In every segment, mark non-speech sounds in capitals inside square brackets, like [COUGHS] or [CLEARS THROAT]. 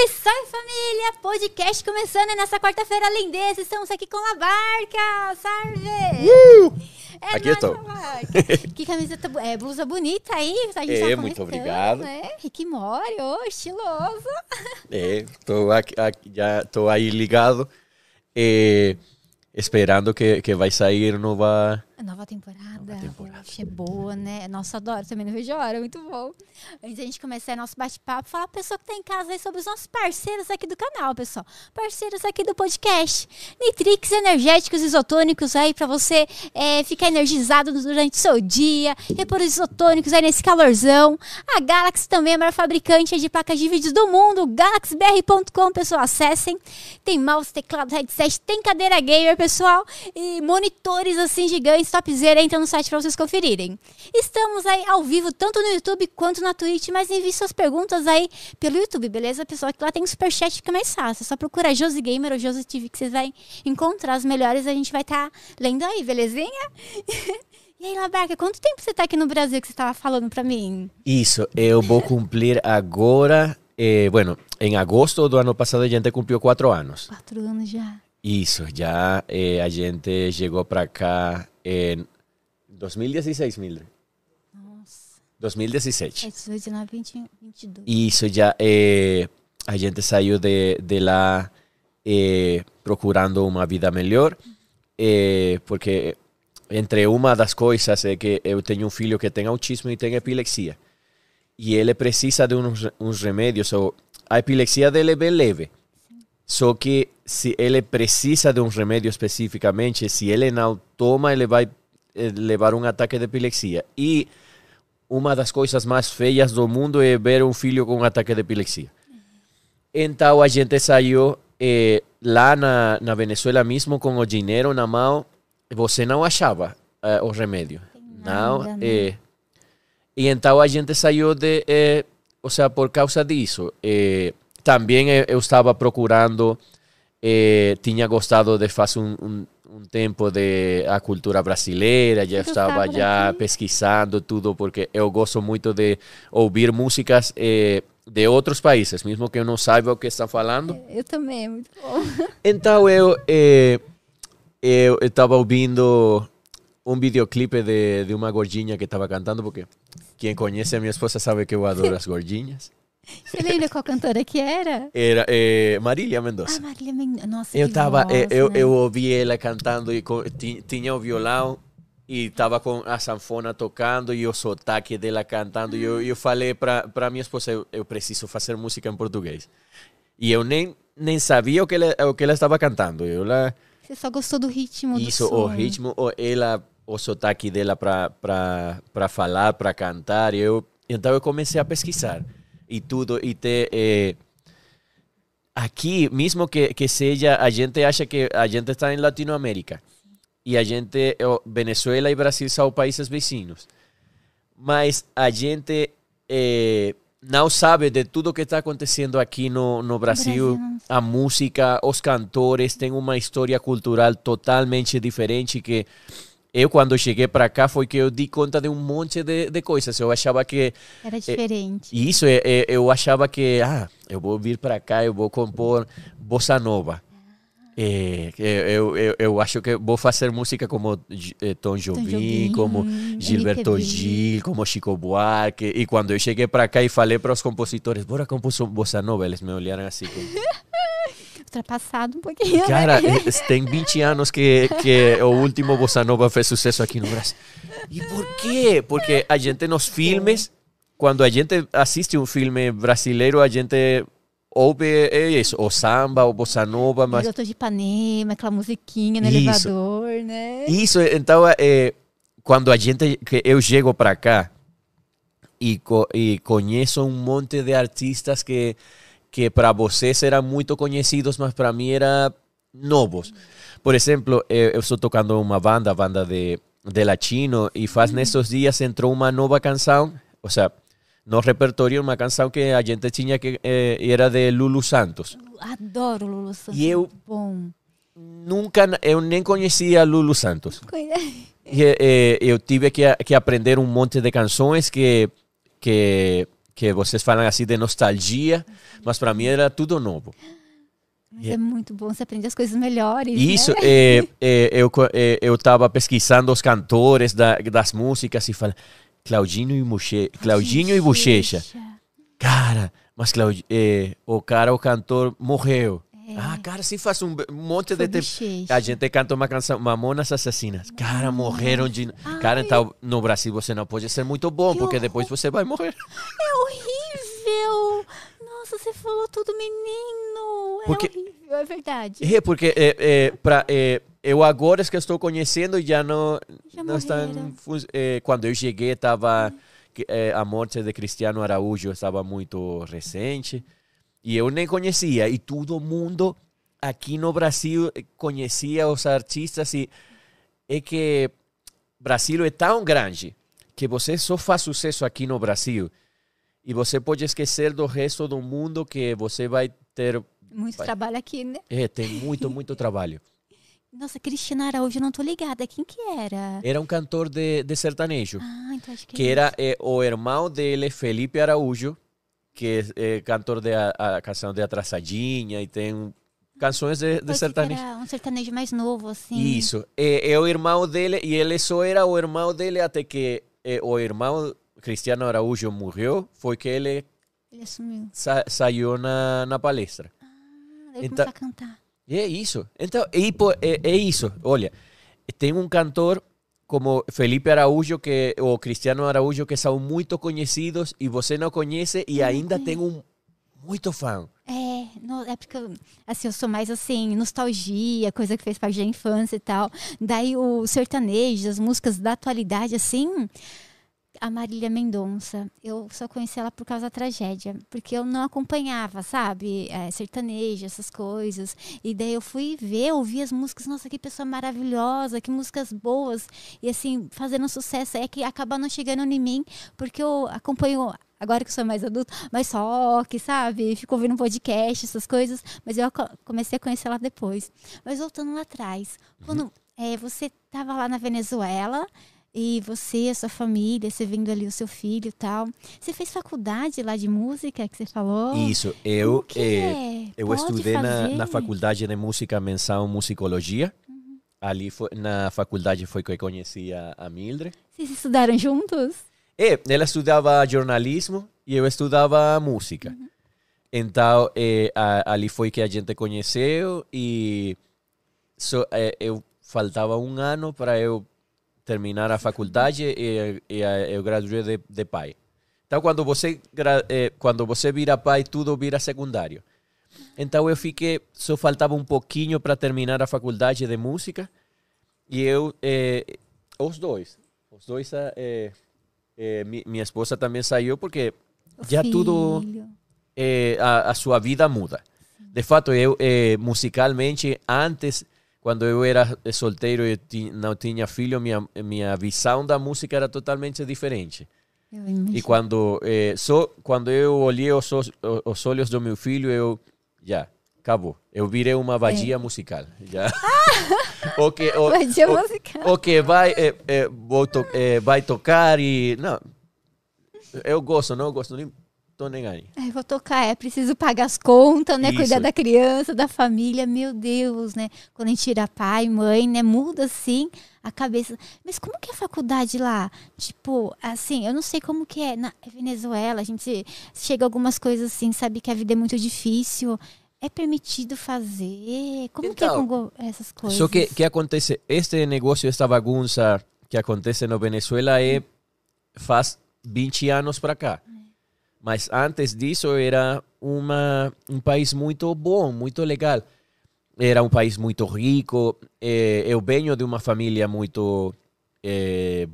Salve, salve família! Podcast começando nessa quarta-feira lindeza. Estamos aqui com a barca. Salve! Uh! É Aqui eu tô. que camiseta, é, blusa bonita aí. A gente É, tá muito obrigado. Né? Rick Mori, ô, estiloso. [LAUGHS] É, tô aqui, aqui- já tô aí ligado, é, esperando que, que vai sair nova. A Nova temporada. Nova temporada. É boa, né? Nossa, adoro. Também não vejo a hora. Muito bom. Antes da gente começar nosso bate-papo, falar pra pessoa que tá em casa aí sobre os nossos parceiros aqui do canal, pessoal. Parceiros aqui do podcast. Nitrix energéticos isotônicos aí pra você é, ficar energizado durante o seu dia. Repor os isotônicos aí nesse calorzão. A Galaxy também é a maior fabricante de placas de vídeo do mundo. galaxybr.com, pessoal. Acessem. Tem mouse, teclado, headset, tem cadeira gamer, pessoal. E monitores assim gigantes, topzera. Entra no site pra vocês conferirem. Estamos aí ao vivo, tanto no YouTube quanto na Twitch, mas envie suas perguntas aí pelo YouTube, beleza, pessoal? Que lá tem superchat, fica mais fácil. É só procura Josi Gamer ou Josi TV que vocês vão encontrar as melhores. A gente vai estar lendo aí, belezinha? [LAUGHS] e aí, Labarca, quanto tempo você tá aqui no Brasil que você estava falando pra mim? Isso, eu vou cumprir agora. eh, bueno, em agosto do ano passado a gente cumpriu quatro anos. Quatro anos já. Isso, já eh, a gente chegou para cá em 2016, Mildred. Nossa. 2017. É 18, 19, 20, 22. Isso já eh, a gente saiu de, de lá eh, procurando uma vida melhor, eh, porque entre uma das coisas é que eu tenho um filho que tem autismo e tem epilepsia. E ele precisa de uns, uns remédios. Ou, a epilepsia dele é bem leve. Só que se ele precisa de um remédio especificamente, se ele não toma, ele vai eh, levar um ataque de epilepsia. E uma das coisas mais feias do mundo é ver um filho com um ataque de epilepsia. Então a gente saiu eh, lá na, na Venezuela mesmo com o dinheiro na mão, você não achava eh, o remédio. Não, né? eh, e então a gente saiu de, eh, ou seja, por causa disso. Eh, também eu, eu estava procurando, eh, tinha gostado de fazer um, um, um tempo de a cultura brasileira, já estava já pesquisando tudo, porque eu gosto muito de ouvir músicas eh, de outros países, mesmo que eu não saiba o que estão falando. Eu também, é muito bom. Então eu eh, eu estava ouvindo um videoclipe de, de uma gordinha que estava cantando, porque quem conhece a minha esposa sabe que eu adoro [LAUGHS] as gordinhas. Você lembra qual cantora que era? Era eh, Marília Ah, Mendonça. Marília Mendonça. Nossa, Eu tava, voz, eh, eu, né? eu ouvi ela cantando e tinha o violão e estava com a sanfona tocando e o sotaque dela cantando. E eu, eu falei para minha esposa, eu, eu preciso fazer música em português. E eu nem, nem sabia o que, ela, o que ela estava cantando. Eu Você só gostou do ritmo do isso, som. o ritmo, o, ela, o sotaque dela para falar, para cantar. Eu, então eu comecei a pesquisar e tudo. E ter, eh, aqui, mesmo que, que seja, a gente acha que a gente está em Latinoamérica. E a gente, o Venezuela e Brasil são países vizinhos. Mas a gente eh, não sabe de tudo que está acontecendo aqui no, no Brasil. Brasil, A música, os cantores têm uma história cultural totalmente diferente que eu, quando cheguei para cá, foi que eu di conta de um monte de, de coisas. Eu achava que Era diferente. e isso, é, é, eu achava que, ah, eu vou vir para cá, eu vou compor bossa nova. É, eu, eu, eu acho que vou fazer música como eh, Tom Jobim, Jobim, como Gilberto. Gil, como Chico Buarque. E quando eu cheguei para cá e falei para os compositores, bora compor bossa nova, eles me olharam assim. Como, [LAUGHS] Ultrapassado um pouquinho. Cara, né? tem 20 anos que, que o último bossa nova fez sucesso aqui no Brasil. E por quê? Porque a gente nos filmes, quando a gente assiste um filme brasileiro, a gente ouve é isso, o samba, o bossa nova, mas Garoto de Ipanema, aquela musiquinha no Isso. elevador, né? Isso, então, é, quando a gente, que eu chego para cá e, e conheço um monte de artistas que, que para vocês eram muito conhecidos, mas para mim eram novos. Por exemplo, eu, eu estou tocando uma banda, banda de, de latino, e faz nesses dias entrou uma nova canção, ou seja, no repertório, uma canção que a gente tinha que eh, era de Lulu Santos. Adoro Lulu Santos. E eu- Bom. Nunca, eu nem conhecia Lulu Santos. [LAUGHS] E, eh, eu tive que, que aprender um monte de canções que, que, que vocês falam assim de nostalgia, mas para mim era tudo novo. Mas é muito bom, você aprende as coisas melhores. Isso, né? [LAUGHS] é, é, eu é, eu estava pesquisando os cantores da, das músicas e falando Claudinho e Bochecha, Claudinho e Bochecha. Cara, mas Claud, é, o cara, o cantor, morreu. É. Ah, cara, se faz um, monte Foi de tempo. A gente canta uma canção, Mamonas Assassinas. Cara, morreram de. Cara, então no Brasil você não pode ser muito bom, Que porque horror. depois você vai morrer. É horrível! Nossa, você falou tudo, menino! É Porque- horrível, é verdade. É, porque é, é, pra, é, eu agora que estou conhecendo já não, Já não estão. é, quando eu cheguei, estava. a morte de Cristiano Araújo estava muito recente. E eu nem conhecia. E todo mundo aqui no Brasil conhecia os artistas. E é que Brasil é tão grande que você só faz sucesso aqui no Brasil. E você pode esquecer do resto do mundo que você vai ter. Muito Vai. trabalho aqui, né? É, tem muito, muito trabalho. [LAUGHS] Nossa, Cristina Araújo, não tô ligada. Quem que era? Era um cantor de, de sertanejo. Ah, então acho que, que é era eh, o irmão dele, Felipe Araújo, que é eh, cantor de a, a canção de Atrasadinha e tem canções de, de sertanejo. Era um sertanejo mais novo, assim. Isso. É, é o irmão dele e ele só era o irmão dele até que eh, o irmão Cristiano Araújo morreu, foi que ele Ele sa saiu na, na palestra. Ah, daí Então- começou a cantar. E é isso. Então, e, é, é isso. Olha, tem um cantor como Felipe Araújo que, ou Cristiano Araújo que são muito conhecidos e você não conhece e ainda tem um muito fã. É, no- é porque assim, eu sou mais assim, nostalgia, coisa que fez parte da infância e tal. Daí o sertanejo, as músicas da atualidade, assim, a Marília Mendonça, eu só conheci ela por causa da tragédia, porque eu não acompanhava, sabe, é, sertanejo, essas coisas. E daí eu fui ver, ouvir as músicas, nossa, que pessoa maravilhosa, que músicas boas, e assim, fazendo sucesso. É que acaba não chegando em mim, porque eu acompanho agora que sou mais adulta, mas rock, sabe? Fico ouvindo podcast, essas coisas. Mas eu co- comecei a conhecer ela depois. Mas voltando lá atrás, quando é, você estava lá na Venezuela e você, a sua família, você vendo ali o seu filho e tal. Você fez faculdade lá de música que você falou? Isso, eu, eh, é? eu Pode estudei na, na faculdade de música menção musicologia. Ali foi, na faculdade foi que eu conheci a, a Mildred. Vocês estudaram juntos? É, ela estudava jornalismo e eu estudava música. Então, é, a- ali foi que a gente conheceu e só, é, eu faltava um ano para eu terminar a faculdade e, e eu graduei de, de pai. Então, quando você, é, quando você vira pai, tudo vira secundário. Então, eu fiquei, só faltava um pouquinho para terminar a faculdade de música e eu, é, os dois, os dois, é, é, mi- minha esposa também saiu porque O já tudo filho. eh, a, a sua vida muda. De fato, eu eh, musicalmente antes, quando eu era solteiro e não tinha filho, minha minha visão da música era totalmente diferente. Eu E quando eh, só quando eu olhei os, os, os olhos do meu filho, eu já acabou. Eu virei uma vadia musical. Já. [LAUGHS] o que o, Vadia o- musical. o que vai eh, vou to- eh, vai tocar e não. Eu gosto, não gosto, nem tô nem aí. É, vou tocar, é preciso pagar as contas, né? Isso. Cuidar da criança, da família, meu Deus, né? Quando a gente tira pai, mãe, né? Muda assim a cabeça. Mas como que é a faculdade lá? Tipo, assim, eu não sei como que é na Venezuela, a gente chega a algumas coisas assim, sabe que a vida é muito difícil. É permitido fazer? Como que é Então, com essas coisas? Só que, que acontece? Este negócio, esta bagunça que acontece no Venezuela é faz 20 anos para cá. Mas antes disso era uma, um país muito bom, muito legal. Era um país muito rico. eh, eu venho de uma família muito eh,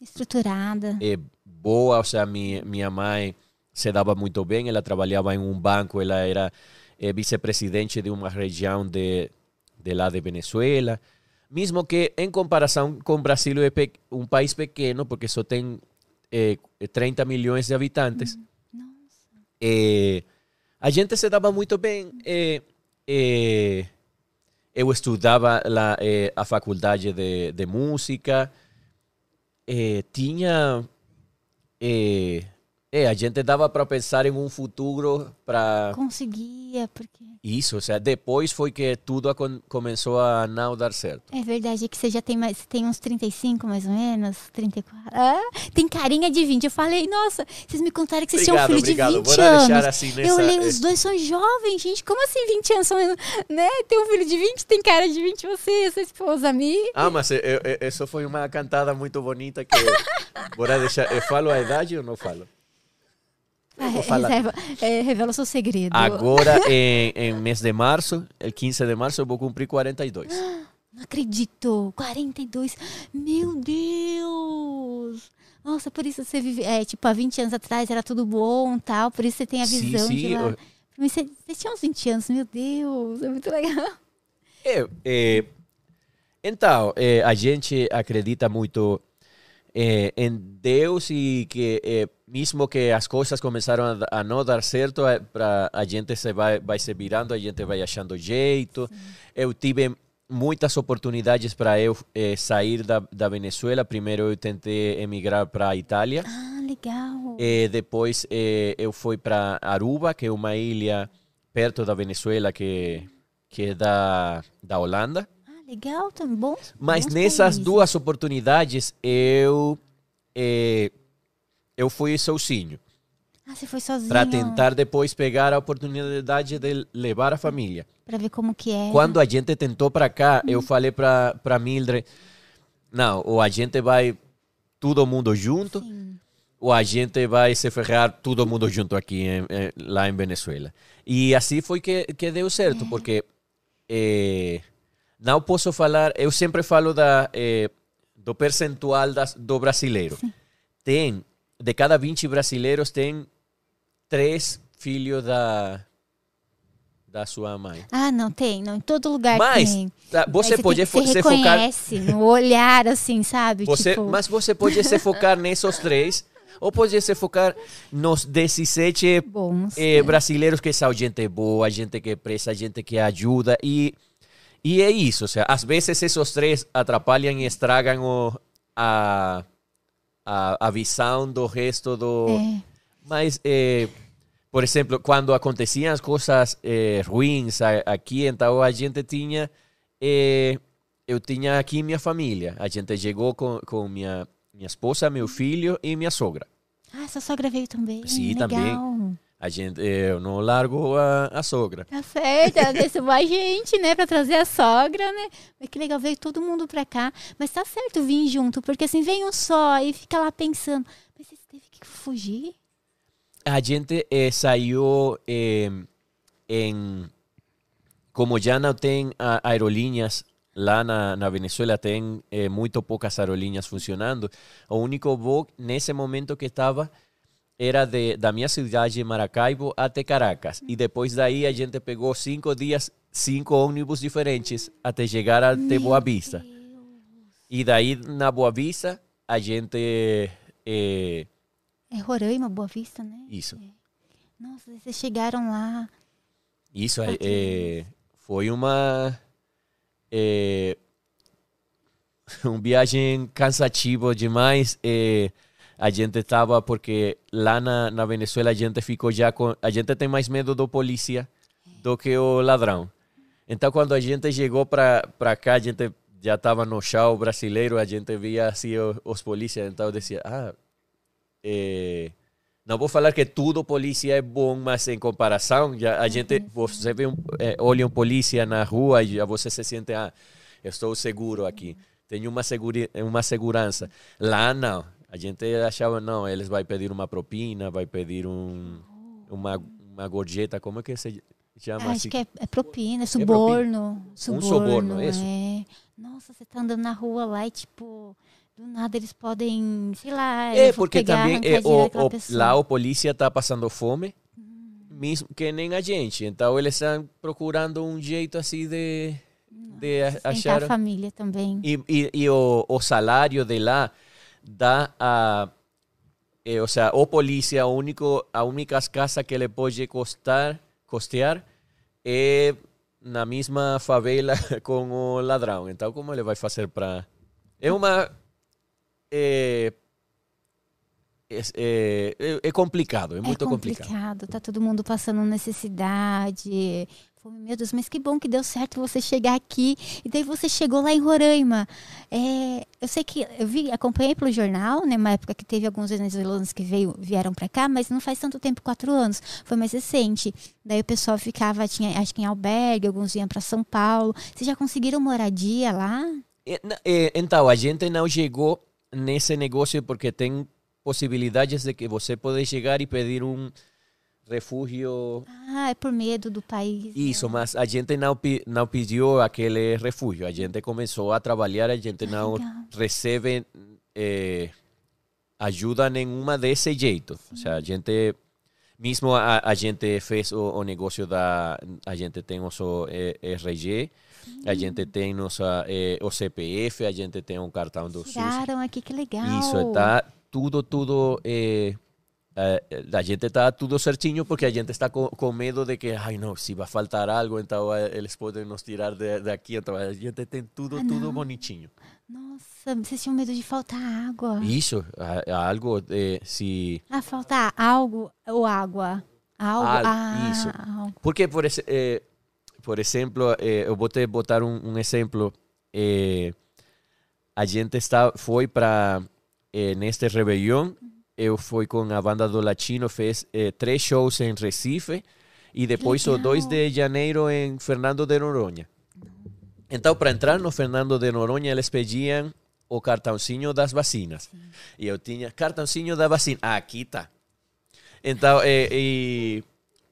Estruturada. eh, boa, ou seja, minha, minha mãe se dava muito bem, ela trabalhava em um banco, ela era vice-presidente de uma região de, de lá de Venezuela. Mesmo que, em comparação com o Brasil, é um país pequeno, porque só tem eh, 30 milhões de habitantes, eh, a gente se dava muito bem. eh, eh, eu estudava lá, a faculdade de, de música, tinha É, a gente dava para pensar em um futuro para Conseguia, porque. isso, ou seja, depois foi que tudo começou a não dar certo. É verdade, é que você já tem mais. Tem uns 35, mais ou menos, 34. Ah, tem carinha de 20. Eu falei, nossa, vocês me contaram que vocês tinham um filho obrigado. de 20 Vou anos. assim Eu nessa. olhei, os dois são jovens, gente. Como assim 20 anos? São, né? Tem um filho de 20, tem cara de 20, você, sua esposa, mi. Ah, mas eu, eu, isso foi uma cantada muito bonita que. Bora deixar. Eu falo a idade ou não falo? Falar. reserva, é, revela o seu segredo. Agora, [LAUGHS] em, em mês de março, el 15 de março, eu vou cumprir 42. [GASPS] Não acredito. 42. Meu Deus. Nossa, por isso você vive. É, tipo, há 20 anos atrás era tudo bom tal. Por isso você tem a Sim, visão de sim, lá. eu- Mas você, você tinha uns 20 anos, meu Deus. É muito legal. É, é, então, é, a gente acredita muito é, em Deus e que é, mesmo que as coisas começaram a, a não dar certo, é, pra, a gente se vai, vai se virando, a gente vai achando jeito. Eu tive muitas oportunidades para eu é, sair da, da Venezuela. Primeiro eu tentei emigrar para a Itália. Ah, legal. E depois eh, eu fui para Aruba, que é uma ilha perto da Venezuela, que, que é da, da Holanda. Legal, tão bom. Mas bons nessas países. duas oportunidades eu eh, eu fui sozinho Ah, você foi sozinho. para tentar depois pegar a oportunidade de levar a família. Pra ver como que é. Quando a gente tentou para cá, eu falei para para Mildred, não, ou a gente vai todo mundo junto, Sim. ou a gente vai se ferrar todo mundo junto aqui em- em- lá em Venezuela. E assim foi que, que deu certo, porque eh, não posso falar, eu sempre falo da, eh, do percentual das, do brasileiro. Tem, de cada 20 brasileiros, tem três filhos da, da sua mãe. Ah, não, tem. Não, em todo lugar Mas tem. tá, você Aí pode tem- fo- você se focar no olhar, assim, sabe? Você, tipo, Mas você pode se focar nesses três, ou pode se focar nos 17 bons. eh, brasileiros que são gente boa, gente que presta, gente que ajuda. E, e é isso. Ou seja, às vezes esses três atrapalham e estragam o, a, a, a visão do resto do. É. Mas, eh, por exemplo, quando aconteciam as coisas eh, ruins aqui, então a gente tinha. eh, eu tinha aqui minha família. A gente chegou com, com minha, minha esposa, meu filho e minha sogra. Ah, sua sogra veio também. Sim, legal. também. A gente, eu não largo a, a sogra. Tá certo, agradeço mais gente, né, pra trazer a sogra, né? Mas que legal, veio todo mundo pra cá. Mas tá certo vir junto, porque assim, vem um só e fica lá pensando, mas você teve que fugir? A gente eh, saiu eh, em. Como já não tem a- aerolíneas lá na, na Venezuela, tem eh, muito poucas aerolíneas funcionando. O único voo nesse momento que estava era de, da minha cidade, Maracaibo, até Caracas. E depois daí a gente pegou cinco dias, cinco ônibus diferentes até chegar até Boa Vista. E daí na Boa Vista a gente. eh, É Roraima, Boa Vista, né? isso. Nossa, vocês chegaram lá. Isso é, é, foi uma é, [LAUGHS] um viagem cansativo demais. é, a gente estava porque lá na, na Venezuela a gente ficou já com a gente tem mais medo do polícia do que o ladrão. Então quando a gente chegou para para cá a gente já estava no chão brasileiro a gente via assim os, os polícias então eu dizia ah é, não vou falar que tudo polícia é bom, mas em comparação, já a gente, você vê um, é, olha um polícia na rua e já você se sente, ah, eu estou seguro aqui, tenho uma, seguri, uma segurança. Lá não, a gente achava, não, eles vai pedir uma propina, vai pedir um, uma, uma gorjeta, como é que se chama? Assim? acho que é, é propina, é propina. suborno. suborno. suborno, isso. É. Nossa, você tá andando na rua lá e, tipo, do nada eles podem, sei lá, É, porque pegar, também é, o, o, lá o polícia está passando fome, mesmo que nem a gente. Então eles estão procurando um jeito assim de, de achar. a família também. E, e, e o, o salário de lá dá a. eh, o sea, o polícia, a, único, a única casa que ele pode costar, costear é na mesma favela [LAUGHS] com o ladrão. Então, como ele vai fazer para. É uma. É, é, é complicado, é muito é complicado. complicado. Tá todo mundo passando necessidade. Fome, Meu Deus, mas que bom que deu certo você chegar aqui. E daí você chegou lá em Roraima. É, eu sei que eu vi, acompanhei pelo jornal, né? Uma época que teve alguns venezuelanos que veio, vieram para cá, mas não faz tanto tempo, quatro anos. Foi mais recente. Daí o pessoal ficava, tinha, acho que em albergue, alguns iam para São Paulo. Vocês já conseguiram moradia lá? Na- é, Então, a gente não chegou nesse negócio porque tem possibilidades de que você pode chegar e pedir um refúgio. Ah, é por medo do país. né? Isso, mas a gente não, não pediu aquele refúgio. A gente começou a trabalhar, a gente não legal. recebe eh, ajuda nenhuma desse jeito. Ou seja, a gente, mesmo a, a gente fez o, o negócio da. A gente tem nosso eh, RG, a gente tem nossa, eh, o CPF, a gente tem um cartão do SUS. Tiraram aqui, que legal. Isso, tá tudo, tudo. eh, eh, a gente está tudo certinho porque a gente está com, com medo de que, ai não, se vai faltar algo, então eh, eles podem nos tirar de- daqui. Então a gente tem tudo, Ah, não. bonitinho. Nossa, vocês tinham medo de faltar água. Isso, a- algo de, se. Ah, faltar algo ou água? Algo? Algo, ah, isso. algo. Porque, por, eh, por exemplo, eh, eu vou te botar um, um exemplo. eh, a gente está, foi para, eh, neste Rebelião, eu fui com a banda do Latino, fez eh, três shows em Recife e depois o 2 de janeiro em Fernando de Noronha. Então, para entrar no Fernando de Noronha, eles pediam o cartãozinho das vacinas. E eu tinha cartãozinho da vacina. Ah, aqui tá. Então, eh, e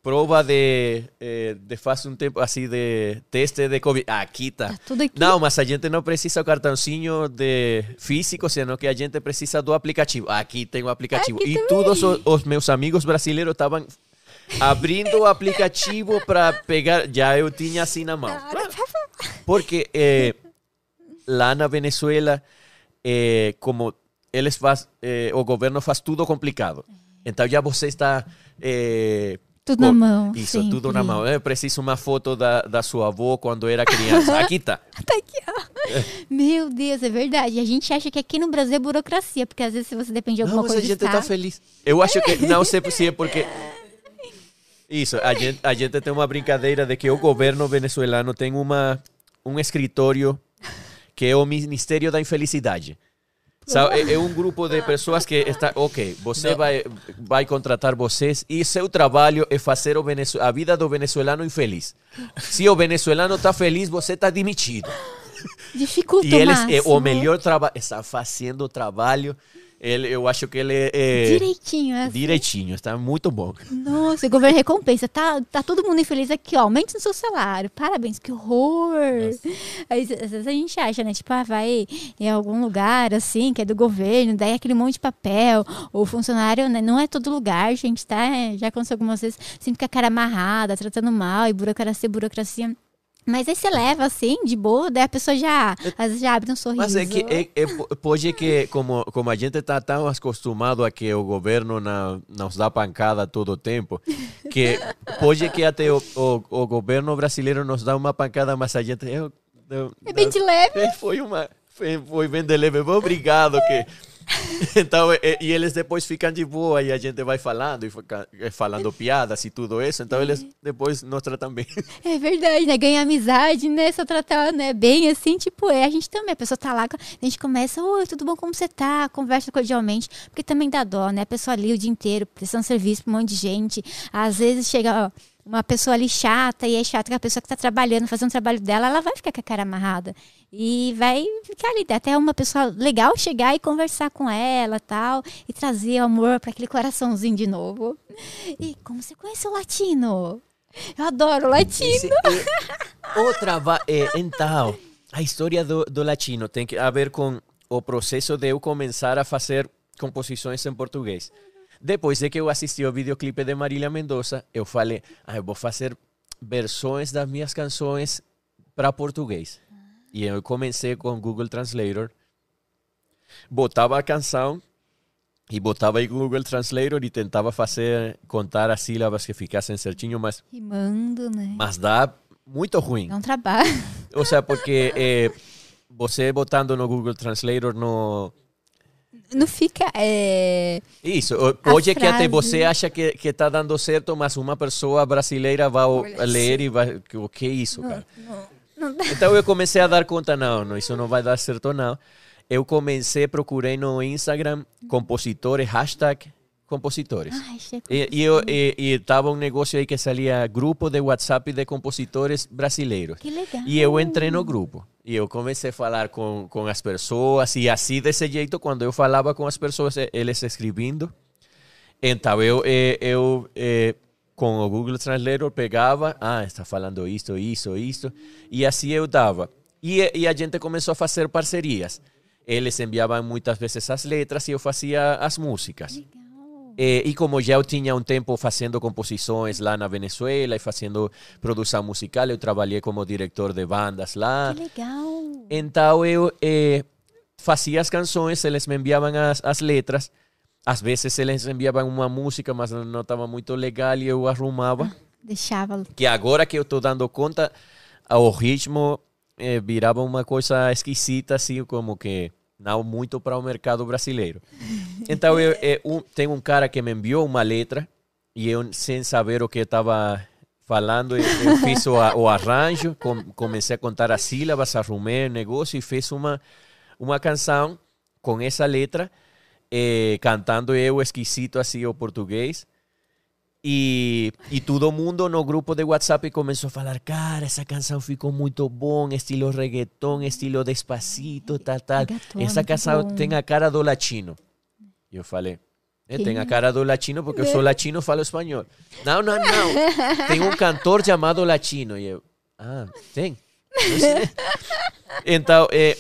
prova de, eh, de faz um tempo, assim, de teste de Covid. Ah, aqui tá. Tá tudo aqui. Não, mas a gente não precisa cartãozinho de físico, senão que a gente precisa do aplicativo. Aqui tem o aplicativo. E também. todos os, os meus amigos brasileiros estavam abrindo o [LAUGHS] aplicativo para pegar. Já eu tinha assim na mão. Porque eh, lá na Venezuela, eh, como eles faz, eh, o governo faz tudo complicado. Então já você está. Tudo na mão. Isso, tudo sempre. na mão. Eu preciso uma foto da, da sua avó quando era criança. Aqui tá. [LAUGHS] Tá aqui, ó. Meu Deus, é verdade. A gente acha que aqui no Brasil é burocracia, porque às vezes se você depende de alguma Não, mas a coisa gente do está feliz. Eu acho que, [LAUGHS] não sei se é porque... Isso, a gente, a gente tem uma brincadeira de que o governo venezuelano tem uma, um escritório que é o Ministério da Infelicidade. Sabe, é, é um grupo de pessoas que está, ok, você vai, vai contratar vocês e seu trabalho é fazer o Venezu- a vida do venezuelano infeliz. Se o venezuelano está feliz, você está demitido. [LAUGHS] Dificulta E eles, o máximo. o melhor trabalho, está fazendo o trabalho, ele, eu acho que ele é Direitinho, assim. direitinho, está muito bom. Nossa, o governo recompensa. Tá, tá todo mundo infeliz aqui, ó. Aumente o seu salário. Parabéns, que horror. Aí, às vezes a gente acha, né? Tipo, ah, vai em algum lugar, assim, que é do governo, daí aquele monte de papel. O funcionário, né? Não é todo lugar, gente, tá? Já aconteceu algumas vezes, sempre com a cara amarrada, tratando mal, e burocracia, burocracia. Mas aí você leva, assim, de boa, daí a pessoa já, às vezes já abre um sorriso. Mas é que é, é, po- pode que, como, como a gente está tão acostumado a que o governo na, nos dá pancada todo o tempo, que pode que até o, o, o governo brasileiro nos dá uma pancada, mas a gente... Eu, eu- É bem de leve. É, foi uma foi, foi bem de leve obrigado que [LAUGHS] então e, e eles depois ficam de boa e a gente vai falando e fica- eh, falando piadas e tudo isso então eles depois nos tratam bem [LAUGHS] É verdade, né? Ganha amizade, né? Eu tratar né, bem assim, tipo, é a gente também. A pessoa tá lá, a gente começa, oi, tudo bom, como você tá? Conversa cordialmente, porque também dá dó, né? A pessoa ali o dia inteiro, prestando serviço pra um monte de gente. Às vezes chega ó, uma pessoa ali chata, e é chata que a pessoa que tá trabalhando, fazendo o trabalho dela, ela vai ficar com a cara amarrada. E vai ficar ali, até uma pessoa legal chegar e conversar com ela tal, e trazer o amor para aquele coraçãozinho de novo. E como você conheceu o latino? Eu adoro o latino. Esse é o traba é, então a história do, do latino tem que a ver com o processo de eu começar a fazer composições em português depois de que eu assisti o videoclipe de Marília Mendonça eu falei ah, eu vou fazer versões das minhas canções para português e eu comecei com Google Translator botava a canção e botava em Google Translator e tentava fazer contar as sílabas que ficassem certinho mas Rimando, né? mas dá muito ruim. É um trabalho. Ou seja, porque eh, você botando no Google Translator no não fica. É... Isso, o- pode que até você acha que, que tá dando certo, mas uma pessoa brasileira vai Olha, ler e vai. O que é isso, cara? Não, não. Então eu comecei a dar conta, não, não, isso não vai dar certo, não. Eu comecei, procurei no Instagram compositores, hashtag compositores. Chega. E, e, eu, e, e tava um negócio aí que salia grupo de WhatsApp de compositores brasileiros. Que legal. E eu entrei no grupo. E eu comecei a falar com, com as pessoas. E assim, desse jeito, quando eu falava com as pessoas, eles escrevendo. Então, eu, eh, eu eh, com o Google Translator, pegava. Ah, está falando isto, isso, isto. E assim eu dava. E, e a gente começou a fazer parcerias. Eles enviavam muitas vezes as letras e eu fazia as músicas. Legal. Eh, e como já eu tinha um tempo fazendo composições lá na Venezuela e fazendo produção musical, eu trabalhei como diretor de bandas lá. Que legal. Então eu eh, fazia as canções, eles me enviavam as, as letras. Às vezes eles enviavam uma música, mas não estava muito legal e eu arrumava. Deixava. Que agora que eu estou dando conta, o ritmo eh, virava uma coisa esquisita, assim, como que não muito para o mercado brasileiro. Então, eu, eh, um, tem um cara que me enviou uma letra e eu, sem saber o que estava falando, eu, eu fiz o, o arranjo, com, comecei a contar as sílabas, arrumei o negócio e fiz uma, uma canção com essa letra, eh, cantando eu esquisito assim o português. E, e todo mundo no grupo de WhatsApp começou a falar, cara, essa canção ficou muito bom, estilo reggaeton, estilo despacito, tal, tal. Essa canção tem a cara do latino. E eu falei, é, Quem tem a é? cara do latino porque eu sou latino falo espanhol. Não, não, não. Tem um cantor chamado latino. E eu, ah, tem? Então, eh,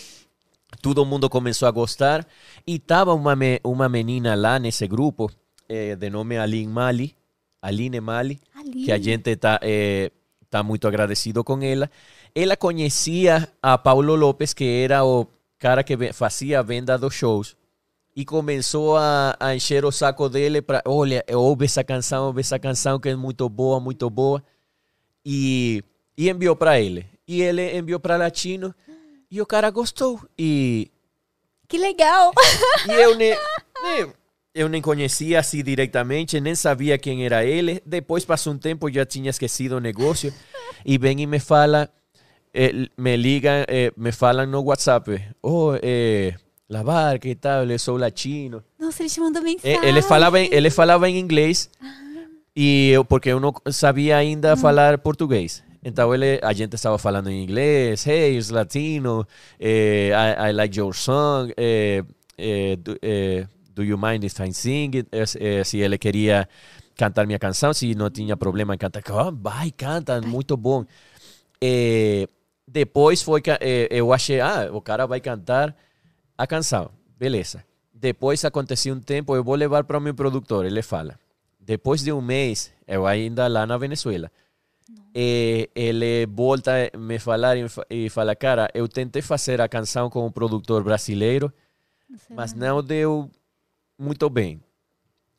todo mundo começou a gostar. E tava uma, me- uma menina lá nesse grupo, eh, de nome Aline Mali, Aline Mali, Ali. que a gente está tá muito agradecido com ela. Ela conhecia a Paulo Lopes, que era o cara que fazia a venda dos shows. E começou a, a encher o saco dele para, olha, ouve essa canção, ouve essa canção que é muito boa, muito boa. E, e enviou para ele. E ele enviou para Latino. E o cara gostou. E, Que legal. e eu nem, [LAUGHS] nem- eu nem conhecia assim diretamente, nem sabia quem era ele. Depois passou um tempo, já tinha esquecido o negócio. E vem e me fala, eh, me ligam, eh, me falam no WhatsApp. Oh, eh, Lavar, que tal? Eu sou latino. Nossa, ele te mandou Eh, mensagem. ele falava em, ele falava em inglês e eu porque eu não sabia ainda falar português então ele a gente estava falando em inglês hey it's latino eh, I, I like your song eh, eh, do, eh, do you mind if I sing it Eh, eh, se ele queria cantar minha canção se não tinha problema em cantar. Oh, vai canta muito bom Eh, depois foi que eh, eu achei ah o cara vai cantar a canção beleza. Depois aconteceu um tempo eu vou levar para o meu produtor ele fala. Depois de um mês, eu ainda lá na Venezuela, eh, ele volta a me falar e fa- e fala, cara, eu tentei fazer a canção com um produtor brasileiro, mas não deu muito bem.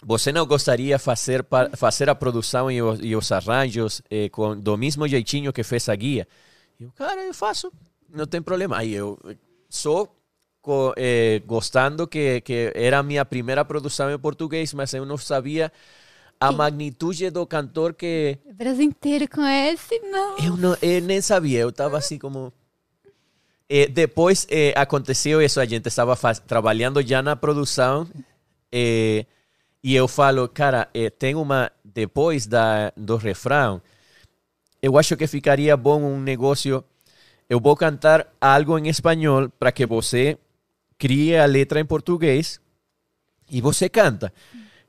Você não gostaria de fazer, fazer a produção e, os- e os arranjos eh, com, do mesmo jeitinho que fez a guia? Eu, cara, eu faço, não tem problema. Aí eu só co- eh, gostando que, que era a minha primeira produção em português, mas eu não sabia a Sim. magnitude do cantor que O Brasil inteiro conhece? Não. eu, não, eu nem sabia, eu estava assim como... Eh, depois eh, aconteceu isso, a gente estava trabalhando já na produção eh, e eu falo, cara, eh, tem uma... Depois da, do refrão, eu acho que ficaria bom um negócio... Eu vou cantar algo em espanhol para que você crie a letra em português e você canta.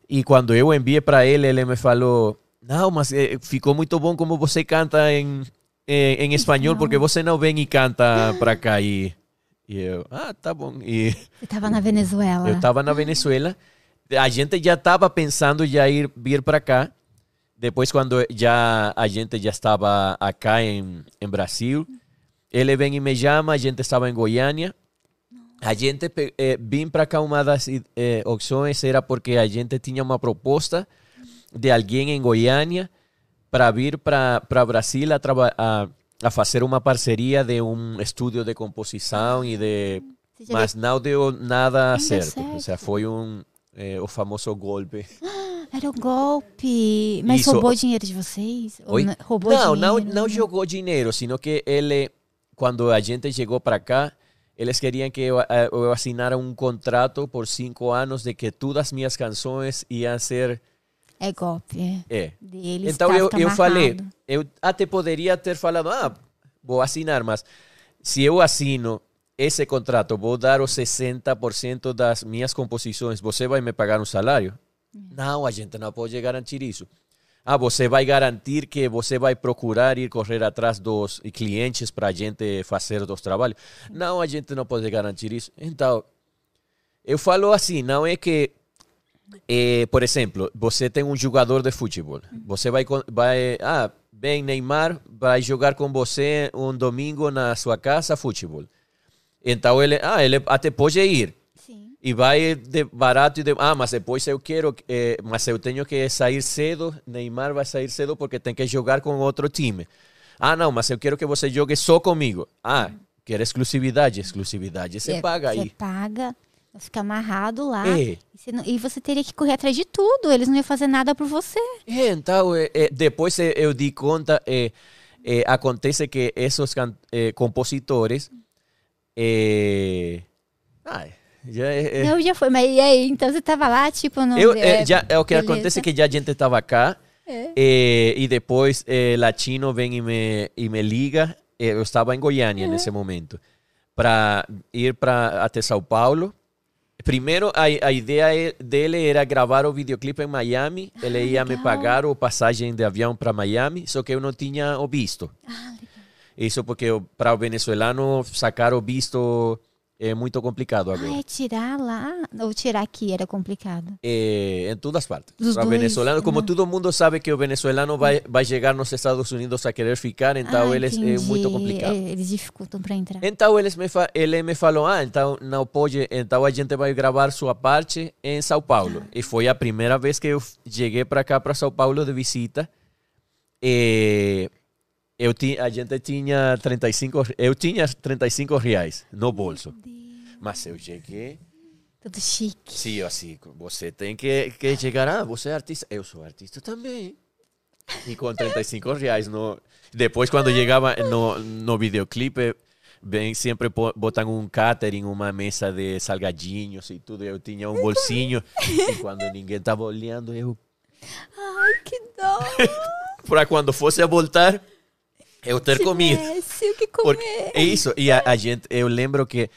E quando eu enviei para ele, ele me falou: Não, mas eh, ficou muito bom como você canta em, em, em espanhol, porque você não vem e canta para cá. E, e eu, ah, tá bom. E Você tava na Venezuela. eu estava na Venezuela. A gente já estava pensando já ir vir para cá. Depois, quando já a gente já estava acá em, em Brasil, ele vem e me chama. A gente estava em Goiânia. A gente eh, vim para cá. Uma das eh, opções era porque a gente tinha uma proposta de alguém em Goiânia para vir para Brasil a, a, a fazer uma parceria de um estúdio de composição e de mas não deu nada certo. Ou seja, foi um é, o famoso golpe. [GASPS] Era o golpe. Mas Isso. roubou dinheiro de vocês? Oi? n- Roubou Não, não, dinheiro? não jogou dinheiro, sino que ele, quando a gente chegou para cá, eles queriam que eu, eh, eu assinara um contrato por cinco anos de que todas as minhas canções iam ser. É golpe. É. É. Deles. Então eu, eu falei, eu até poderia ter falado, ah, vou assinar, mas se eu assino esse contrato, vou dar os 60% das minhas composições, você vai me pagar um salário? Não, a gente não pode garantir isso. Ah, você vai garantir que você vai procurar ir correr atrás dos clientes para a gente fazer os trabalhos? Não, a gente não pode garantir isso. Então, eu falo assim, não é que eh, por exemplo, você tem um jogador de futebol. Você vai, vai, ah, bem, Neymar vai jogar com você um domingo na sua casa futebol. Então ele, ah, ele até pode ir Sim. e vai de barato e de, ah, mas depois eu quero, eh, mas eu tenho que sair cedo. Neymar vai sair cedo porque tem que jogar com outro time. Ah, não, mas eu quero que você jogue só comigo. Ah, quer exclusividade, exclusividade. Você É, paga Você aí. paga, fica amarrado lá. É. E, você não- e você teria que correr atrás de tudo. Eles não iam fazer nada por você. É, então, é, é, depois é, eu di conta, acontece que esses é, compositores. É, ai, já é, é- Não, já foi. Mas e aí? Então você tava lá, tipo, no. eu, é, já, é o que beleza. acontece é que já a gente estava cá É. é, e depois é, Latino vem e me, e me liga. é, eu estava em Goiânia nesse momento para ir para até São Paulo. Primeiro, a, a ideia é- dele era gravar o videoclipe em Miami. Ele ia me legal. pagar a passagem de avião para Miami, só que eu não tinha o visto. Ah, legal. Isso porque para o venezuelano sacar o visto é muito complicado agora. Ah, é tirar lá? Ou tirar aqui era complicado. É, em todas partes. Para o dois, venezuelano, como né? todo mundo sabe que o venezuelano vai, vai chegar nos Estados Unidos a querer ficar, então ah, eles é entendi. muito complicado. É, Eles dificultam pra entrar. Então eles me ele me falou, ah, então não pode, então a gente vai gravar sua parte em São Paulo. E foi a primeira vez que eu cheguei para cá, para São Paulo de visita. E eu tinha, a gente tinha 35, eu tinha 35 reais no bolso. Mas eu cheguei, Tudo chique. sim, assim, você tem que, que chegar, ah, você é artista, eu sou artista também. E com 35 reais, no, depois quando chegava no, no videoclipe, bem, sempre botam um catering, uma mesa de salgadinhos e tudo, eu tinha um bolsinho, e quando ninguém estava olhando, eu, Ai, que dó. [LAUGHS] para quando fosse a voltar, eu ter comido. Tivesse o que comer. [LAUGHS] Porque é isso. E a, a gente, eu lembro que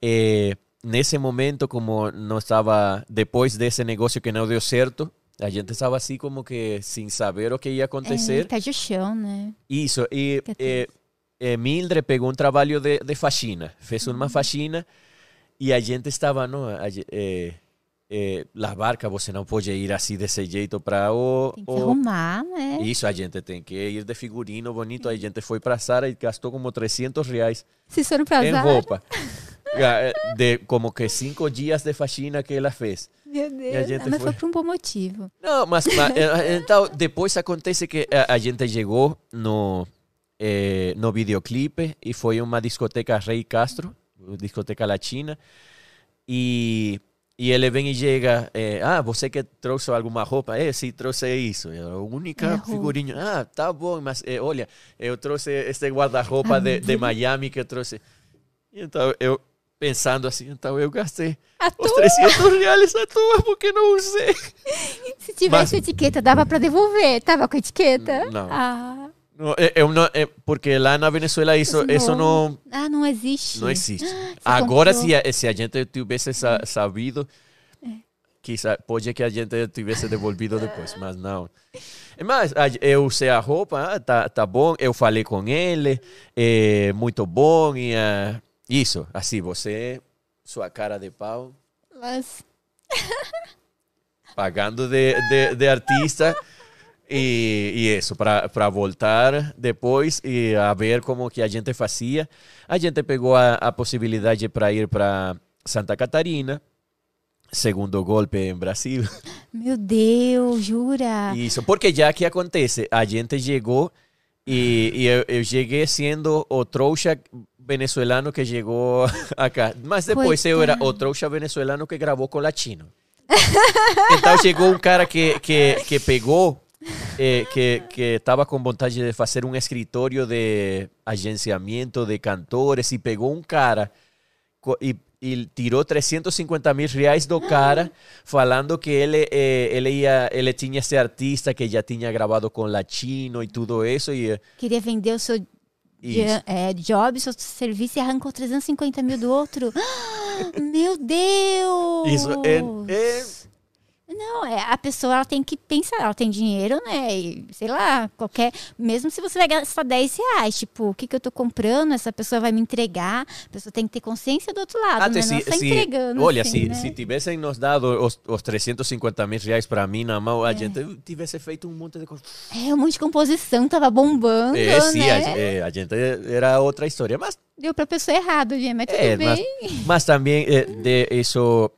eh, nesse momento, como não estava, depois desse negócio que não deu certo, a gente estava assim como que sem saber o que ia É, acontecer. perde o chão, né? Isso. E eh, eh, Mildred pegou um trabalho de, de faxina, fez uma faxina e a gente estava, não, a, eh, eh, las barcas, você não pode ir assim desse jeito para o, Tem que o, arrumar, né? isso, a gente tem que ir de figurino bonito. A gente foi para Sara e gastou como 300 reais Vocês foram pra em roupa. Ah, De como que cinco dias de faxina que ela fez. Meu Deus. Ah, mas foi. foi por um bom motivo. Não, mas, mas, eh, então depois acontece que a, a gente chegou no eh, no videoclipe e foi uma discoteca Rei Castro, discoteca latina, e e ele vem e chega, eh, ah, você que trouxe alguma roupa? É, sim, trouxe isso. É a única figurinha. Ah, tá bom, mas eh, olha, eu trouxe este guarda-roupa de, de. Miami que eu trouxe. Então eu pensando assim, então eu gastei A os tua, 300 reais à toa porque não usei. se tivesse Mas- etiqueta, dava pra devolver. Tava com etiqueta? Não. Ah, No, eh, não, eh, porque lá na Venezuela isso, isso não- não, ah, não existe. não existe. Agora, comprou. se a, se a gente tivesse sa- sabido, É. quizá, pode que a gente tivesse devolvido depois, mas não. Mas eu usei a roupa, ah, tá, tá bom, eu falei com ele, é muito bom, e ah, isso, assim, você, sua cara de pau, Mas [LAUGHS] pagando de, de, de artista e, isso, para voltar depois e a ver como que a gente fazia. A gente pegou a, a possibilidade para ir para Santa Catarina, segundo golpe em Brasil. [LAUGHS] Meu Deus, jura? Isso, porque já que acontece, a gente chegou e, e eu, eu cheguei sendo o trouxa venezuelano que chegou [LAUGHS] acá. Mas depois eu era o trouxa venezuelano que gravou com latino. Então chegou um cara que, que, que pegou, eh, que, que estava com vontade de fazer um escritório de agenciamento de cantores e pegou um cara e, e tirou 350 mil reais do cara falando que ele, eh, ele, ia, ele tinha esse artista que já tinha gravado com latino e tudo isso. E, Queria vender o seu Isso. é, job, seu serviço e arrancou 350 mil do outro. [GASPS] Meu Deus! Isso é, é Não, é, a pessoa ela tem que pensar, ela tem dinheiro, né? E, sei lá, qualquer. Mesmo se você vai gastar 10 reais, tipo, o que, que eu tô comprando, essa pessoa vai me entregar. A pessoa tem que ter consciência do outro lado, Até né? Não se, só se- entregando. olha, assim, se, né? se tivessem nos dado os, os 350 mil reais para mim na mão, É. a gente tivesse feito um monte de coisa. É, um monte de composição tava bombando, É, sim, a, né? é, a gente era outra história. Mas, Deu pra pessoa errada, gente, mas tudo é, bem. mas, mas também é, de isso,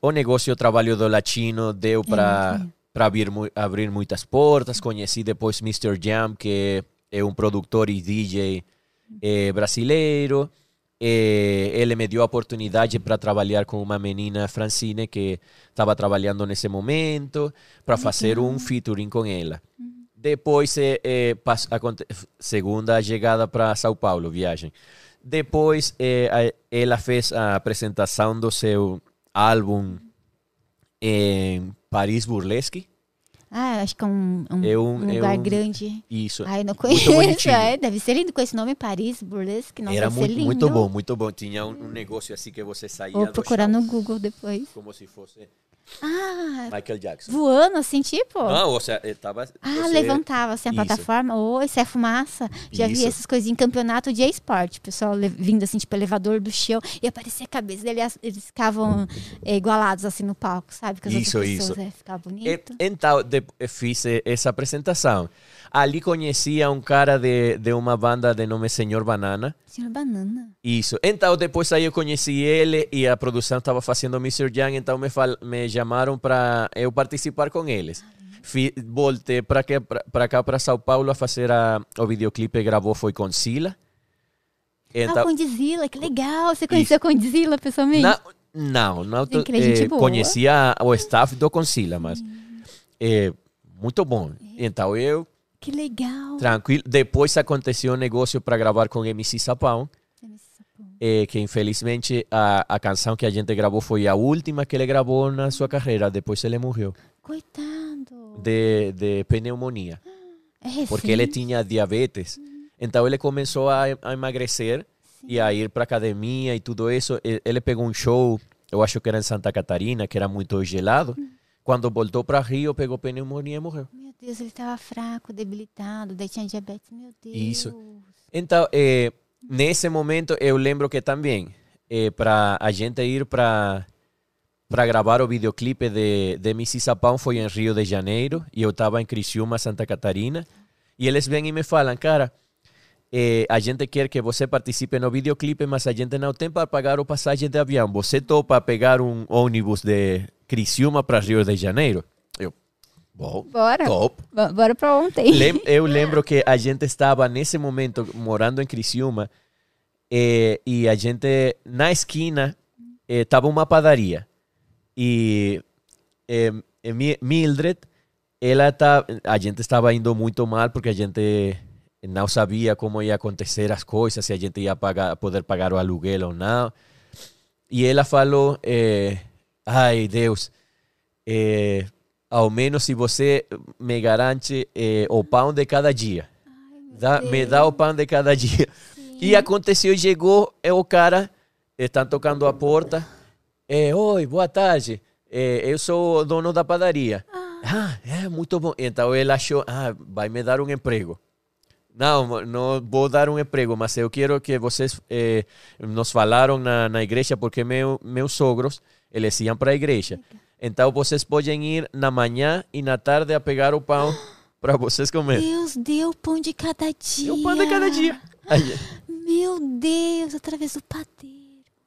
o negócio, o trabalho do latino deu para para abrir, abrir muitas portas. Conheci depois Mr. Jam, que é um produtor e DJ eh, brasileiro. Eh, ele me deu a oportunidade para trabalhar com uma menina, Francine, que estava trabalhando nesse momento, para fazer um featuring com ela. Depois, eh, eh, pas- aconte- segunda chegada para São Paulo, viagem. Depois, a- ela fez a apresentação do seu álbum em Paris Burlesque. Ah, acho que é um, um, É um- um é lugar um- grande. Isso. Ai, não conheço. É, deve ser lindo com esse nome, Paris, Burlesque. Nossa, Era muito, lindo. muito bom, muito bom. Tinha um, negócio assim que você saía Vou procurar chão, no Google depois. como se fosse Ah, Michael Jackson. voando assim, tipo? Não, ou seja, estava... Ah, você- levantava assim a Isso. plataforma. Oi, isso é fumaça. Já vi Isso. essas coisinhas em campeonato de esporte. Pessoal vindo assim, tipo, elevador do chão. E aparecia a cabeça dele. Eles ficavam é, igualados assim no palco, sabe? Com as Isso, outras isso. pessoas. É, ficava E- bonito. Então, de, fiz eh, essa apresentação. Ali conhecia um cara de, de uma banda de nome Senhor Banana. Senhor Banana. Isso. Então, depois aí eu conheci ele e a produção estava fazendo Mr. Young, então me, fal me chamaram para eu participar com eles. Voltei para cá, para cá, para São Paulo, a fazer a, o videoclipe, gravou foi com Sila. Ah, Então, Condzilla, que legal. Você conheceu a Condzilla pessoalmente? na, não, não é gente eh, conhecia o staff do Concila, mas eh, muito bom. Então eu Que legal. tranquilo. Depois aconteceu um negócio para gravar com MC Sapão. Eh, que infelizmente a, a canção que a gente gravou foi a última que ele gravou na sua carreira. Depois ele morreu Coitado. de, de pneumonia, É [GASPS] recente. porque ele tinha diabetes. Então ele começou a, a emagrecer e a ir para academia e tudo isso. Ele pegou um show, eu acho que era em Santa Catarina, que era muito gelado. Quando voltou para Rio, pegou pneumonia e morreu. Meu Deus, ele tava fraco, debilitado, daí tinha diabetes. Meu Deus. Isso. Então, eh, nesse momento, eu lembro que também, para a gente ir para para gravar o videoclipe de, de Missy Sapão foi em Rio de Janeiro e eu estava em Criciúma, Santa Catarina. E eles vêm e me falam, cara, eh, a gente quer que você participe no videoclipe, mas a gente não tem para pagar o passagem de avião. Você topa pegar um ônibus de Criciúma para Rio de Janeiro? Bora. top. Bo- Bora pra ontem. Lem- [LAUGHS] eu lembro que a gente estava nesse momento morando em Criciúma eh, e a gente na esquina estava uma padaria e eh, eh, Mi- Mildred ela tá a gente estava indo muito mal porque a gente não sabia como ia acontecer as coisas se a gente ia pagar poder pagar o aluguel ou não e ela falou eh, ai Deus eh, ao menos se você me garante eh, o pão de cada dia. Dá- me dá o pão de cada [LAUGHS] dia. E aconteceu, chegou é o cara, estão tocando a porta. É, Oi, boa tarde. É, eu sou o dono da padaria. Ah, é muito bom. Então ele achou, ah, vai me dar um emprego. Não, não vou dar um emprego, mas eu quero que vocês eh, nos falaram na, na igreja, porque meu, meus sogros, eles iam para a igreja. Então vocês podem ir na manhã e na tarde a pegar o pão [GASPS] para vocês comer. Deus deu o pão de cada dia. O pão de cada dia. Aí, Meu Deus, através do padeiro.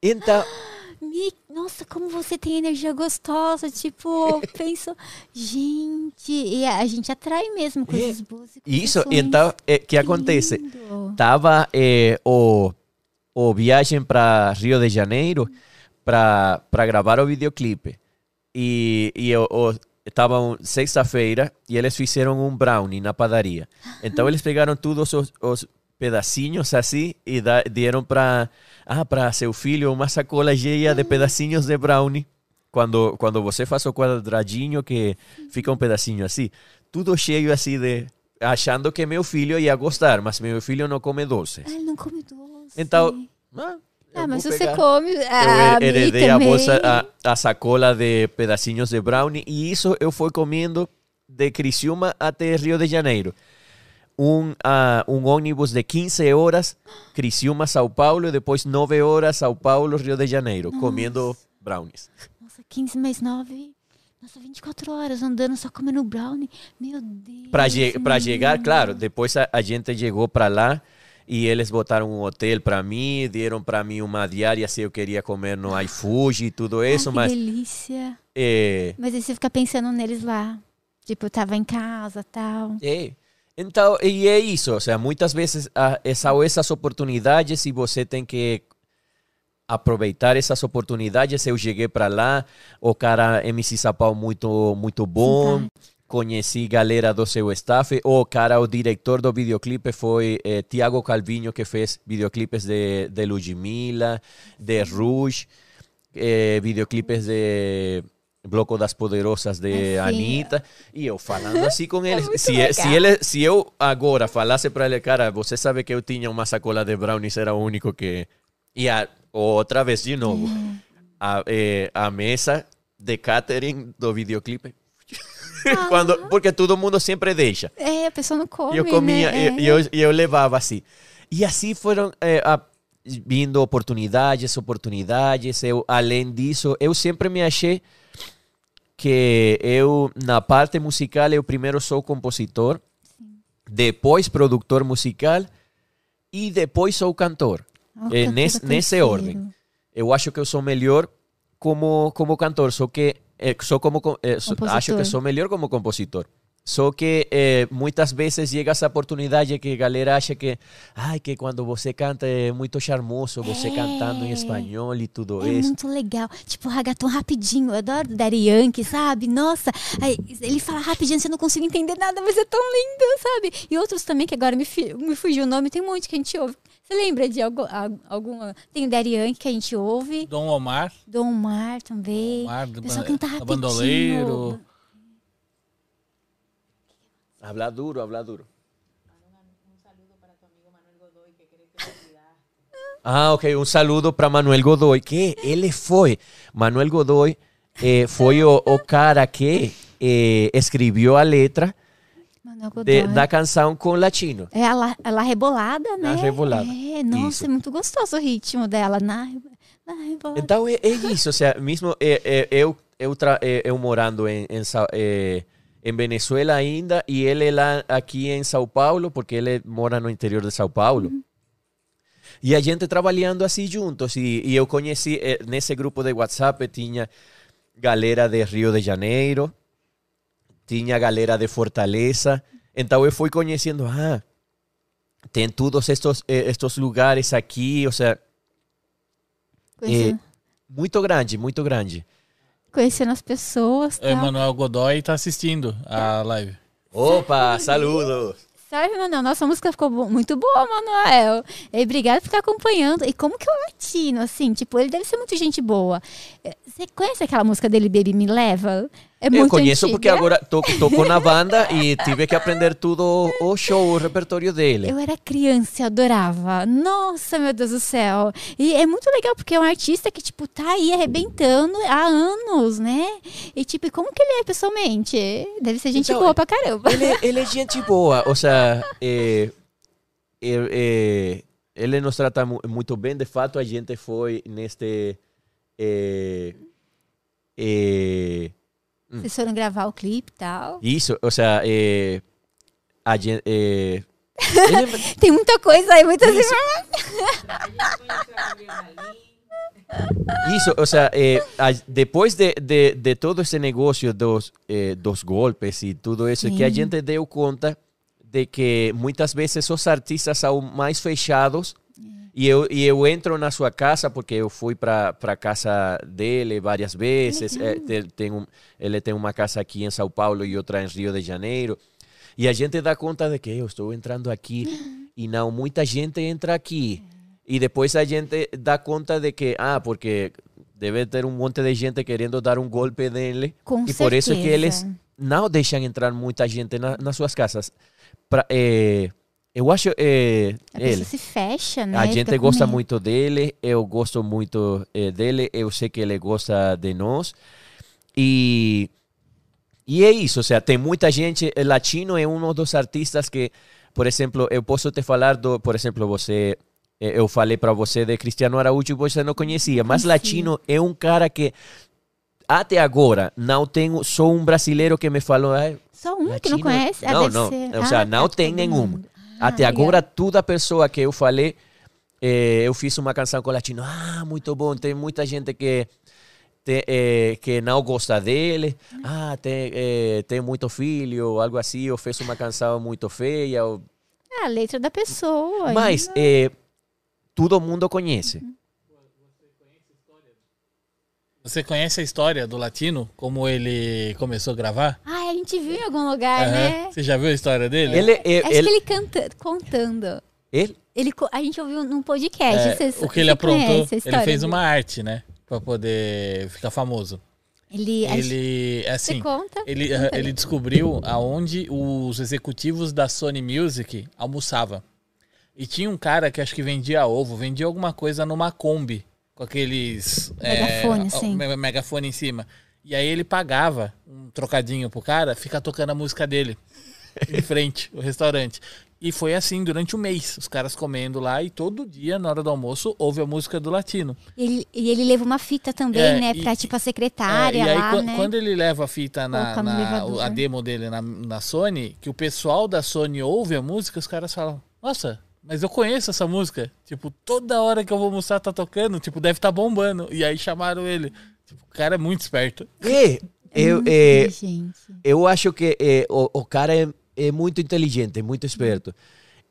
Então, [GASPS] Me- Nossa, como você tem energia gostosa. Tipo, [LAUGHS] penso, gente, e a gente atrai mesmo coisas boas. e coisas isso, ruins. então, o que Que acontece? lindo. Tava eh, o, o viagem para Rio de Janeiro para gravar o videoclipe. E, e eu, estava sexta-feira e eles fizeram um brownie na padaria. Então eles pegaram todos os, os pedacinhos assim e da, deram para ah, para seu filho uma sacola cheia de pedacinhos de brownie. Quando, quando você faz o quadradinho que fica um pedacinho assim, tudo cheio assim de achando que meu filho ia gostar, mas meu filho não come doce. Ah, ele não come doce. Então, ah, Ah, eu mas você come. Eu Ah, he- heredei a bolsa, a, a sacola de pedacinhos de brownie e isso eu fui comendo de Criciúma até Rio de Janeiro. Um, ah, um ônibus de 15 horas, Criciúma, São Paulo, e depois 9 horas, São Paulo, Rio de Janeiro, comendo brownies. Nossa, 15 mais 9. Nossa, 24 horas andando só comendo brownie. Meu Deus. Para che chegar, claro, depois a, a gente chegou para lá e eles botaram um hotel para mim, deram para mim uma diária se eu queria comer no iFood e tudo Ai, isso, que mas delícia. eh, Mas aí você fica pensando neles lá. Tipo, eu tava em casa tal. É. Então, e é isso. Ou seja, muitas vezes são essas oportunidades e você tem que aproveitar essas oportunidades. Eu cheguei para lá, o cara MC Sapau muito, muito bom. Conheci galera do seu staff. O cara, o diretor do videoclipe foi eh, Tiago Calvinho, que fez videoclipes de, de Ludmilla, de Rouge, eh, videoclipes de Bloco das Poderosas de Ah, sim. Anitta. E eu falando assim com ele. muito se, legal. se, ele se eu agora falasse para ele, cara, você sabe que eu tinha uma sacola de brownies, era o único que. E a, outra vez de novo, a, eh, a mesa de catering do videoclipe. [LAUGHS] Quando, porque todo mundo sempre deixa. É, a pessoa não come. Eu comia, né? e, e eu, e eu levava assim. E assim foram eh, a- vindo oportunidades, oportunidades. Eu, além disso, eu sempre me achei que eu, na parte musical, eu primeiro sou compositor, depois produtor musical e depois sou cantor. Ó, É, nesse, ordem. Eu acho que eu sou melhor como, como cantor, só que eh, sou como co- eh, so- acho que sou melhor como compositor. Só que eh, muitas vezes chega essa oportunidade que a galera acha que, ai, que quando você canta é muito charmoso, você É. cantando em espanhol e tudo É isso. muito legal. Tipo, ragaton rapidinho. Eu adoro Daddy Yankee, sabe? Nossa, aí ele fala rapidinho, você não consigo entender nada, mas é tão lindo, sabe? E outros também, que agora me, me fugiu o nome, tem um monte que a gente ouve. Você lembra de algu- a- alguma? Tem Yankee que a gente ouve, Dom Omar, Dom Mar também. Omar do O pessoal canta rapidinho. Bandoleiro. Habla duro, habla duro. Ah, ok. Um saludo para Manuel Godoy, que ele foi. Manuel Godoy eh, foi o, o cara que eh, escreveu a letra de- da canção com latino. É a La, a La Rebolada, né? Rebolada. É, nossa, Isso. é muito gostoso o ritmo dela. Na, na Rebolada. Então é, é isso, ou seja, mesmo é, é, eu, eu, tra, é, eu morando em, em, é, em Venezuela ainda e ele lá aqui em São Paulo, porque ele mora no interior de São Paulo. E a gente trabalhando assim juntos. E, e eu conheci, eh, nesse grupo de WhatsApp, tinha galera de Rio de Janeiro, tinha galera de Fortaleza. Então eu fui conhecendo, ah, tem todos estos, eh, estos lugares aqui, ou seja, Conhecendo, muito grande, muito grande. conhecendo as pessoas. O Tal. Emanuel Godoy tá assistindo a live. Opa, saludos! Sabe, Manuel? Nossa música ficou bo- muito boa, Manuel. E obrigado por estar acompanhando. E como que é o latino, assim? Tipo, ele deve ser muito gente boa. É, Você conhece aquela música dele, Baby Me Leva? É Eu muito conheço antiga. porque agora to- toco na banda e tive que aprender tudo o show, o repertório dele. Eu era criança adorava. Nossa, meu Deus do céu. E é muito legal porque é um artista que, tipo, tá aí arrebentando há anos, né? E, tipo, como que ele é pessoalmente? Deve ser gente Então, boa pra caramba. Ele, ele é gente boa, ou seja, eh, eh, eh, ele nos trata mu- muito bem. De fato, a gente foi neste. Eh, Vocês foram gravar o clipe e tal. isso, ou seja, eh, a gente. ele- [LAUGHS] Tem muita coisa aí, muitas Isso. Isso, o sea, eh, a- depois de, de, de todo esse negócio dos, eh, dos golpes e tudo isso, que a Sim. gente deu conta de que muitas vezes os artistas são mais fechados E eu, e eu entro na sua casa porque eu fui para a casa dele várias vezes. É, te- tem um, ele tem uma casa aqui em São Paulo e outra em Rio de Janeiro. E a gente dá conta de que eu estou entrando aqui [GASPS] e não muita gente entra aqui. E depois a gente dá conta de que, ah, porque deve ter um monte de gente querendo dar um golpe nele. Com e por isso que certeza. eles não deixam entrar muita gente na, nas suas casas. Pra, eh, eu acho eh, A ele. se fecha, né? A gente gosta medo. muito dele, eu gosto muito eh, dele, eu sei que ele gosta de nós. E, e é isso, ou seja, tem muita gente, eh, latino é um dos artistas que, por exemplo, eu posso te falar do, por exemplo, você, eu falei para você de Cristiano Araújo e você não conhecia, mas Conhecia. latino é um cara que até agora não tenho só um brasileiro que me falou, "Ai, Só um que não Latino- conhece? Ah, Não, não. ser- Ou seja, Ah, não tá, tem todo nenhum. Ah, Até legal. agora, toda pessoa que eu falei, eh, eu fiz uma canção com latino. Ah, muito bom. Tem muita gente que, eh, que não gosta dele. Ah, tem, eh, tem muito filho, algo assim. Ou fez uma canção muito feia. ou- É a letra da pessoa. Mas eh, todo mundo conhece. Você conhece a história do latino? Como ele começou a gravar? Ah, a gente viu em algum lugar, Aham. né? Você já viu a história dele? Ele, eh, Acho ele, que ele canta, contando. ele- Ele, a gente ouviu num podcast. É, Vocês- o que ele você aprontou, ele fez uma arte, né? Pra poder ficar famoso. Ele, Ele, Você assim, conta? ele, Conta ele descobriu aonde os executivos da Sony Music almoçavam. E tinha um cara que acho que vendia ovo, vendia alguma coisa numa Kombi, com aqueles... Megafone, é, assim. me- megafone em cima. E aí ele pagava um trocadinho pro cara ficar tocando a música dele em [LAUGHS] frente, o restaurante. E foi assim durante um mês, os caras comendo lá e todo dia, na hora do almoço, ouve a música do latino. Ele, e ele leva uma fita também, É, né? e- Pra, tipo, a secretária É, e aí, lá, quan- né? quando ele leva a fita na, na- a demo dele na, na Sony, que o pessoal da Sony ouve a música, os caras falam, nossa, mas eu conheço essa música. Tipo, toda hora que eu vou almoçar tá tocando, tipo, deve estar bombando. E aí chamaram ele. Tipo, o cara é muito esperto. É eu, inteligente. eu acho que eh, o, o cara é, é muito inteligente, muito esperto.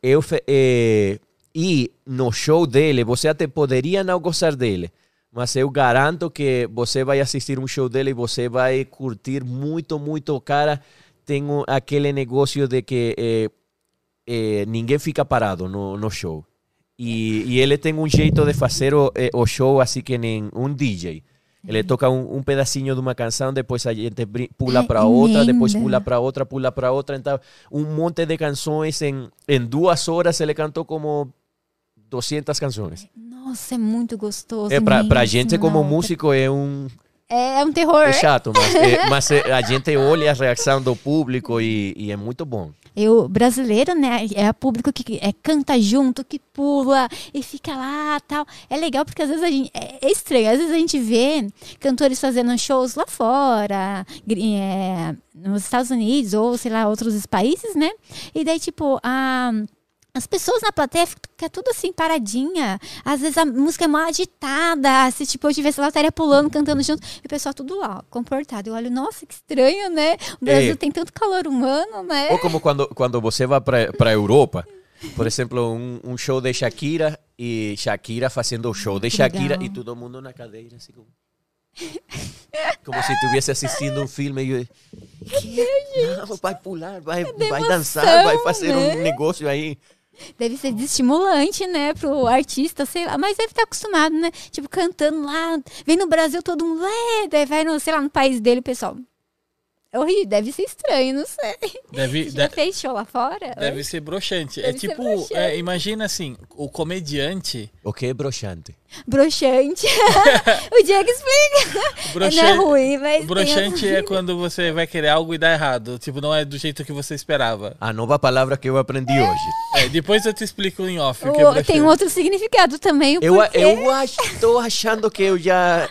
Eu, eh, e no show dele, você até poderia não gostar dele, mas eu garanto que você vai assistir um show dele e você vai curtir muito, muito. O cara tem um- aquele negócio de que eh, eh, ninguém fica parado no, no show. E, e ele tem um jeito de fazer o, eh, o show assim que nem um DJ. Ele toca um, um pedacinho de uma canção, depois a gente pula É, para outra, depois pula para outra, pula para outra. Então, um monte de canções em, em duas horas. Ele cantou como 200 canções. Nossa, é muito gostoso. É, pra, pra gente, como músico, é um. É, um terror. É chato, mas, é- mas a gente olha a reação do público e, e é muito bom. Eu, brasileiro, né? É público que é, canta junto, que pula e fica lá tal. É legal porque às vezes a gente. É, é estranho. Às vezes a gente vê cantores fazendo shows lá fora, é, nos Estados Unidos ou, sei lá, outros países, né? E daí, tipo, a. As pessoas na plateia ficam tudo assim, paradinha. Às vezes a música é mal agitada. Se tipo, eu tivesse lá, eu estaria pulando, cantando junto. E o pessoal tudo lá, comportado. Eu olho, nossa, que estranho, né? O Brasil É. tem tanto calor humano, né? Ou como quando, quando você vai para a Europa, por exemplo, um, um show de Shakira e Shakira fazendo o show de Shakira legal. e todo mundo na cadeira, assim como. Como se estivesse assistindo um filme. E eu, "Que? Não, vai pular, vai, vai dançar, vai fazer né? um negócio aí. Deve ser desestimulante, né, pro artista, sei lá, mas deve estar acostumado, né? Tipo, cantando lá, vem no Brasil todo mundo, é, vai no, sei lá, no país dele, pessoal. É horrível, deve ser estranho, não sei. Deve, Você [LAUGHS] já de- fez show lá fora? deve ser broxante. é Deve ser tipo, broxante. é, imagina assim, o comediante. O que é broxante? Broxante. [LAUGHS] o Diego explica. Broxante, Não é ruim, mas. o broxante tem é quando você vai querer algo e dá errado. Tipo, não é do jeito que você esperava. A nova palavra que eu aprendi hoje. É, depois eu te explico em off o que é o- broxante. tem um outro significado também. O Eu, eu acho, tô achando que eu já,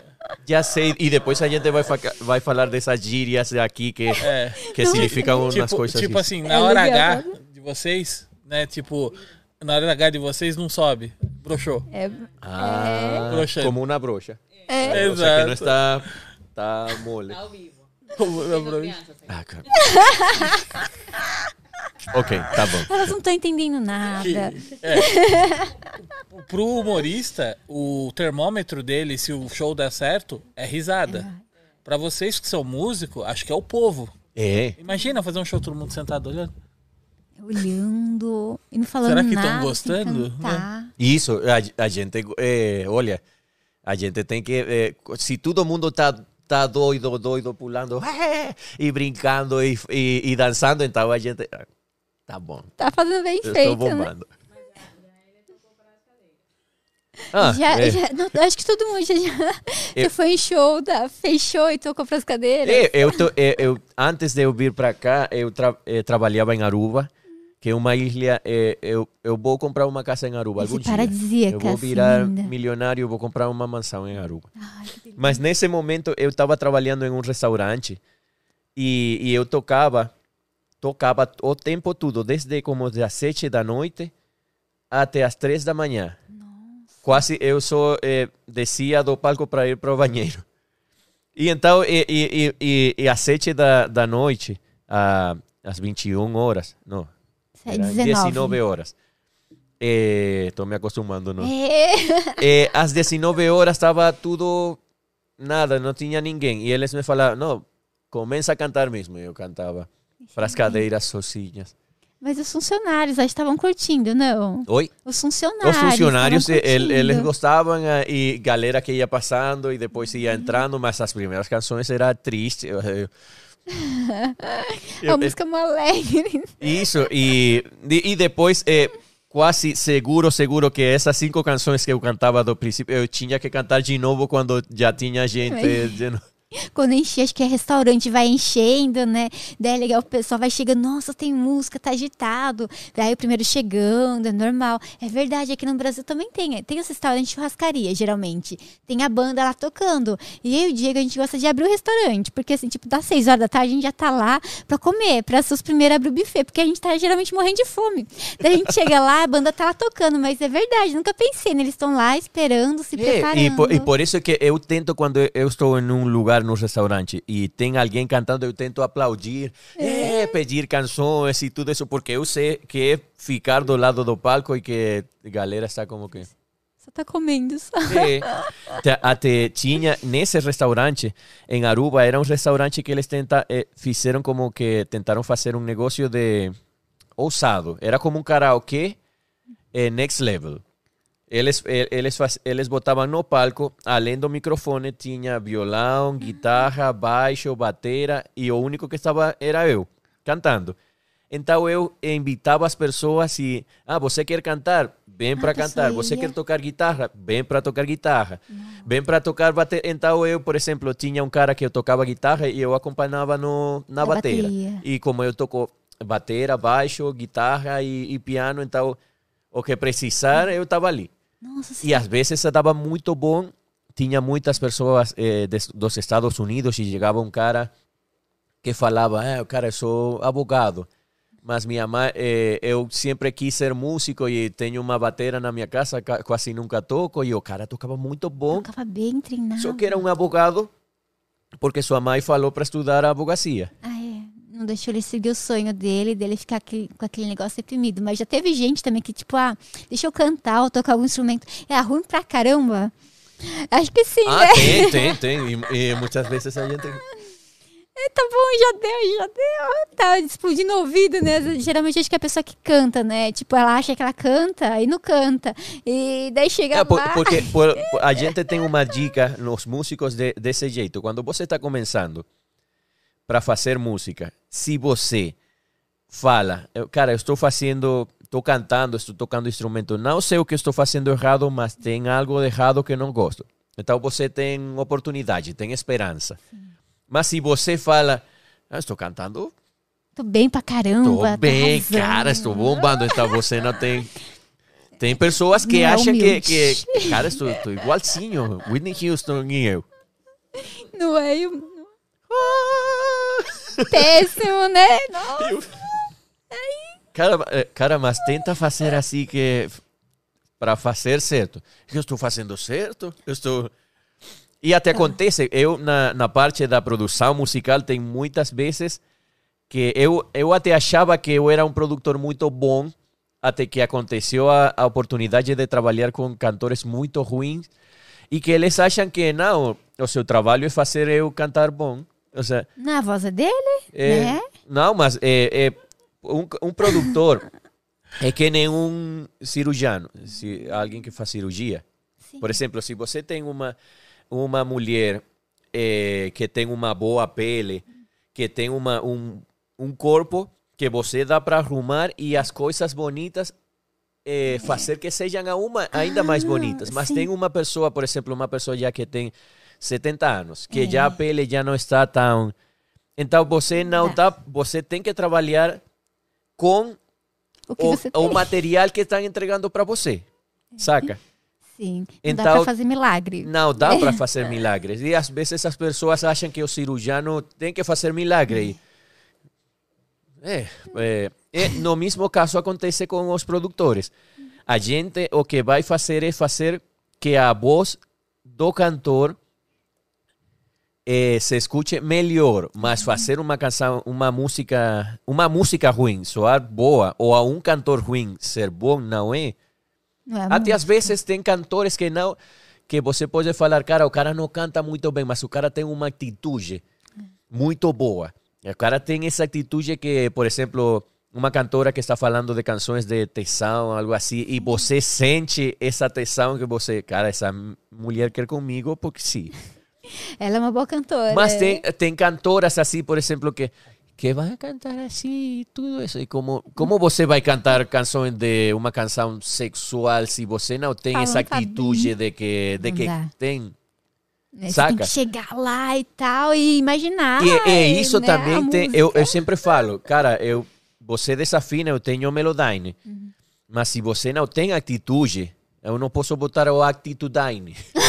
já sei. E depois a gente vai, fa- vai falar dessas gírias aqui que, É. que significam umas tipo, coisas. tipo assim, na É hora H de vocês, né? Tipo, na hora H de vocês não sobe. Broxou. É, Ah, Broxante. como uma broxa. é. O sea que Exato. está, está mole. Ao vivo. Como Tengo broxa. Ah, cara. [LAUGHS] ok, tá bom. Elas não estão entendendo nada. É. O pro humorista, o termômetro dele, se o show der certo, é risada. Pra vocês que são músicos, acho que é o povo. É. Imagina fazer um show todo mundo sentado olhando. Olhando e não falando Será que tão nada. sem gostando? cantar. Isso, a, a gente, eh, olha, a gente tem que, eh, se todo mundo tá, tá doido, doido, pulando [LAUGHS] eh, e brincando e, e, e dançando, então a gente, ah, tá bom, Tá fazendo bem eu feito, estou né? bombando. Ah, já, é. já- não, acho que todo mundo já, já, já [LAUGHS] foi em show, da, fez show e tocou pras cadeiras. É, eu, tô- é, eu, antes de eu vir para cá, eu tra, eh, trabalhava em Aruba, que é uma ilha. eh, eu, eu vou comprar uma casa em Aruba Esse algum paradisíaca, Eu vou assim, virar linda. milionário, vou comprar uma mansão em Aruba. Ai. Mas nesse momento eu estava trabalhando em um restaurante e, e eu tocava, tocava o tempo todo, desde como das sete da noite até as três da manhã. Quase eu só eh, descia do palco para ir para o banheiro. E então, e, e, e, e às sete da, da noite, ah, às 21 horas, não, É era 19. 19 horas. Estou me acostumando, não? É. Eh, às 19 horas estava tudo nada, não tinha ninguém. E eles me falaram, não, começa a cantar mesmo. E eu cantava para as cadeiras sozinhas. Mas os funcionários aí estavam curtindo, não? Oi? Os funcionários. Os funcionários, eh, el- eles gostavam eh, e galera que ia passando e depois ia entrando, mas as primeiras canções eram tristes. Eu- eu- [LAUGHS] A música é alegre. Isso, e, e, depois, eh, quase seguro, seguro que essas cinco canções que eu cantava do princípio, eu tinha que cantar de novo quando já tinha gente. de novo. Quando encher, acho que é restaurante, vai enchendo, né? Daí é legal, o pessoal vai chegando, nossa, tem música, tá agitado. Daí o primeiro chegando, é normal. É verdade, aqui no Brasil também tem. Tem os restaurantes de churrascaria, geralmente. Tem a banda lá tocando. E eu e o Diego, a gente gosta de abrir o restaurante. Porque, assim, tipo, das seis horas da tarde, a gente já tá lá pra comer, pra ser os primeiros abrir o buffet. Porque a gente tá geralmente morrendo de fome. Daí a gente chega lá, a banda tá lá tocando. Mas é verdade, nunca pensei, né? Eles estão lá esperando, se É, preparando. e, por, e por isso que eu tento, quando eu estou em um lugar, no restaurante, e tem alguém cantando, eu tento aplaudir, é, pedir canções e tudo isso, porque eu sei que é ficar do lado do palco e que a galera está como que... Só tá comendo, só. É. Até tinha nesse restaurante em Aruba, era um restaurante que eles tenta, eh, fizeram como que tentaram fazer um negócio de ousado. Era como um karaokê eh, next level. Eles, eles, eles botavam no palco, além do microfone, tinha violão, guitarra, baixo, bateria, e o único que estava era eu, cantando. Então eu invitava as pessoas e, ah, você quer cantar? Vem para a pessoa cantar. Você quer tocar guitarra? Vem para tocar guitarra. Vem para tocar bateria. Então eu, por exemplo, tinha um cara que eu tocava guitarra e eu acompanhava no, na Na bateria. bateria. E como eu toco bateria, baixo, guitarra e, e piano, então o que precisar eu estava ali. Nossa E às vezes estava muito bom. Tinha muitas pessoas eh, dos Estados Unidos e chegava um cara que falava, ah, cara, eu sou abogado. Mas minha mãe, eh, eu sempre quis ser músico e tenho uma bateria na minha casa, ca- quase nunca toco. E o cara tocava muito bom, Tocava bem treinado. só que era um abogado porque sua mãe falou para estudar a advocacia. Ah. Não deixou ele seguir o sonho dele, dele ficar com aquele negócio reprimido. Mas já teve gente também que, tipo, ah, deixa eu cantar ou tocar algum instrumento. É ruim pra caramba. Acho que sim, Ah, né? tem, [LAUGHS] tem, tem. E, e muitas vezes a gente... É, tá bom, já deu, já deu. Tá explodindo o ouvido, né? Geralmente acho que é a pessoa que canta, né? Tipo, ela acha que ela canta e não canta. E daí chega É, por- porque por- por- a gente tem uma dica nos músicos de- desse jeito. Quando você está começando para fazer música, se você fala, cara, eu estou fazendo, estou cantando, estou tocando instrumento, não sei o que estou fazendo errado, mas tem algo de errado que não gosto. Então você tem oportunidade, tem esperança. Mas se você fala, ah, estou cantando Tô bem pra caramba. Estou tá bem, arrasando. cara, estou bombando. Então você não tem. Tem pessoas que Não é acham que, que. Cara, estou, estou igualzinho. Whitney Houston e eu. Não é péssimo, né? Nossa. Cara, eh, cara, mas tenta fazer assim que. Para fazer certo. Eu estou fazendo certo? Eu estou. E até acontece, eu na, na parte da produção musical, tem muitas vezes que eu, eu até achava que eu era um produtor muito bom até que aconteceu a, a oportunidade de trabalhar com cantores muito ruins e que eles acham que não, o seu trabalho é fazer eu cantar bom. Ou seja, Não, a voz é dele, é, né? não, mas é, é um, um produtor [LAUGHS] é que nem um cirurgiano, se, alguém que faz cirurgia. Sim. Por exemplo, se você tem uma, uma mulher eh, que tem uma boa pele, que tem uma, um, um corpo que você dá para arrumar e as coisas bonitas eh, fazer que sejam a uma, ainda mais bonitas. Mas sim. tem uma pessoa, por exemplo, uma pessoa já que tem 70 anos, que já a pele já não está tão... Então você não Dá. tá, você tem que trabalhar com O o, o material que estão entregando para você, saca? Sim. Não dá Então- pra fazer milagre. Não dá para fazer milagres. E às vezes as pessoas acham que o cirurgião tem que fazer milagre. É, é, é, no mesmo caso acontece com os produtores. A gente o que vai fazer é fazer que a voz do cantor eh, se escute melhor, mas fazer uma canção, uma música, uma música ruim, soar boa, ou a um cantor ruim ser bom, não é? Não é Até às vezes tem cantores que não que você pode falar, cara, o cara não canta muito bem, mas o cara tem uma atitude muito boa. O cara tem essa atitude que, por exemplo, uma cantora que está falando de canções de tesão, algo assim, e você sente essa tesão que você, cara, essa mulher quer comigo porque sim. Ela é uma boa cantora. Mas tem, tem cantoras assim, por exemplo, que que vai cantar assim, tudo isso. E como, como você vai cantar canções de uma canção sexual se você não tem Fala, essa atitude de que, de que dá. tem? Né, Você saca? tem chegar lá e tal e imaginar. E, e isso né, também tem. Eu, eu sempre falo, cara, eu, você desafina, eu tenho Melodyne. Uhum. Mas se você não tem atitude, eu não posso botar o Attitude. [LAUGHS]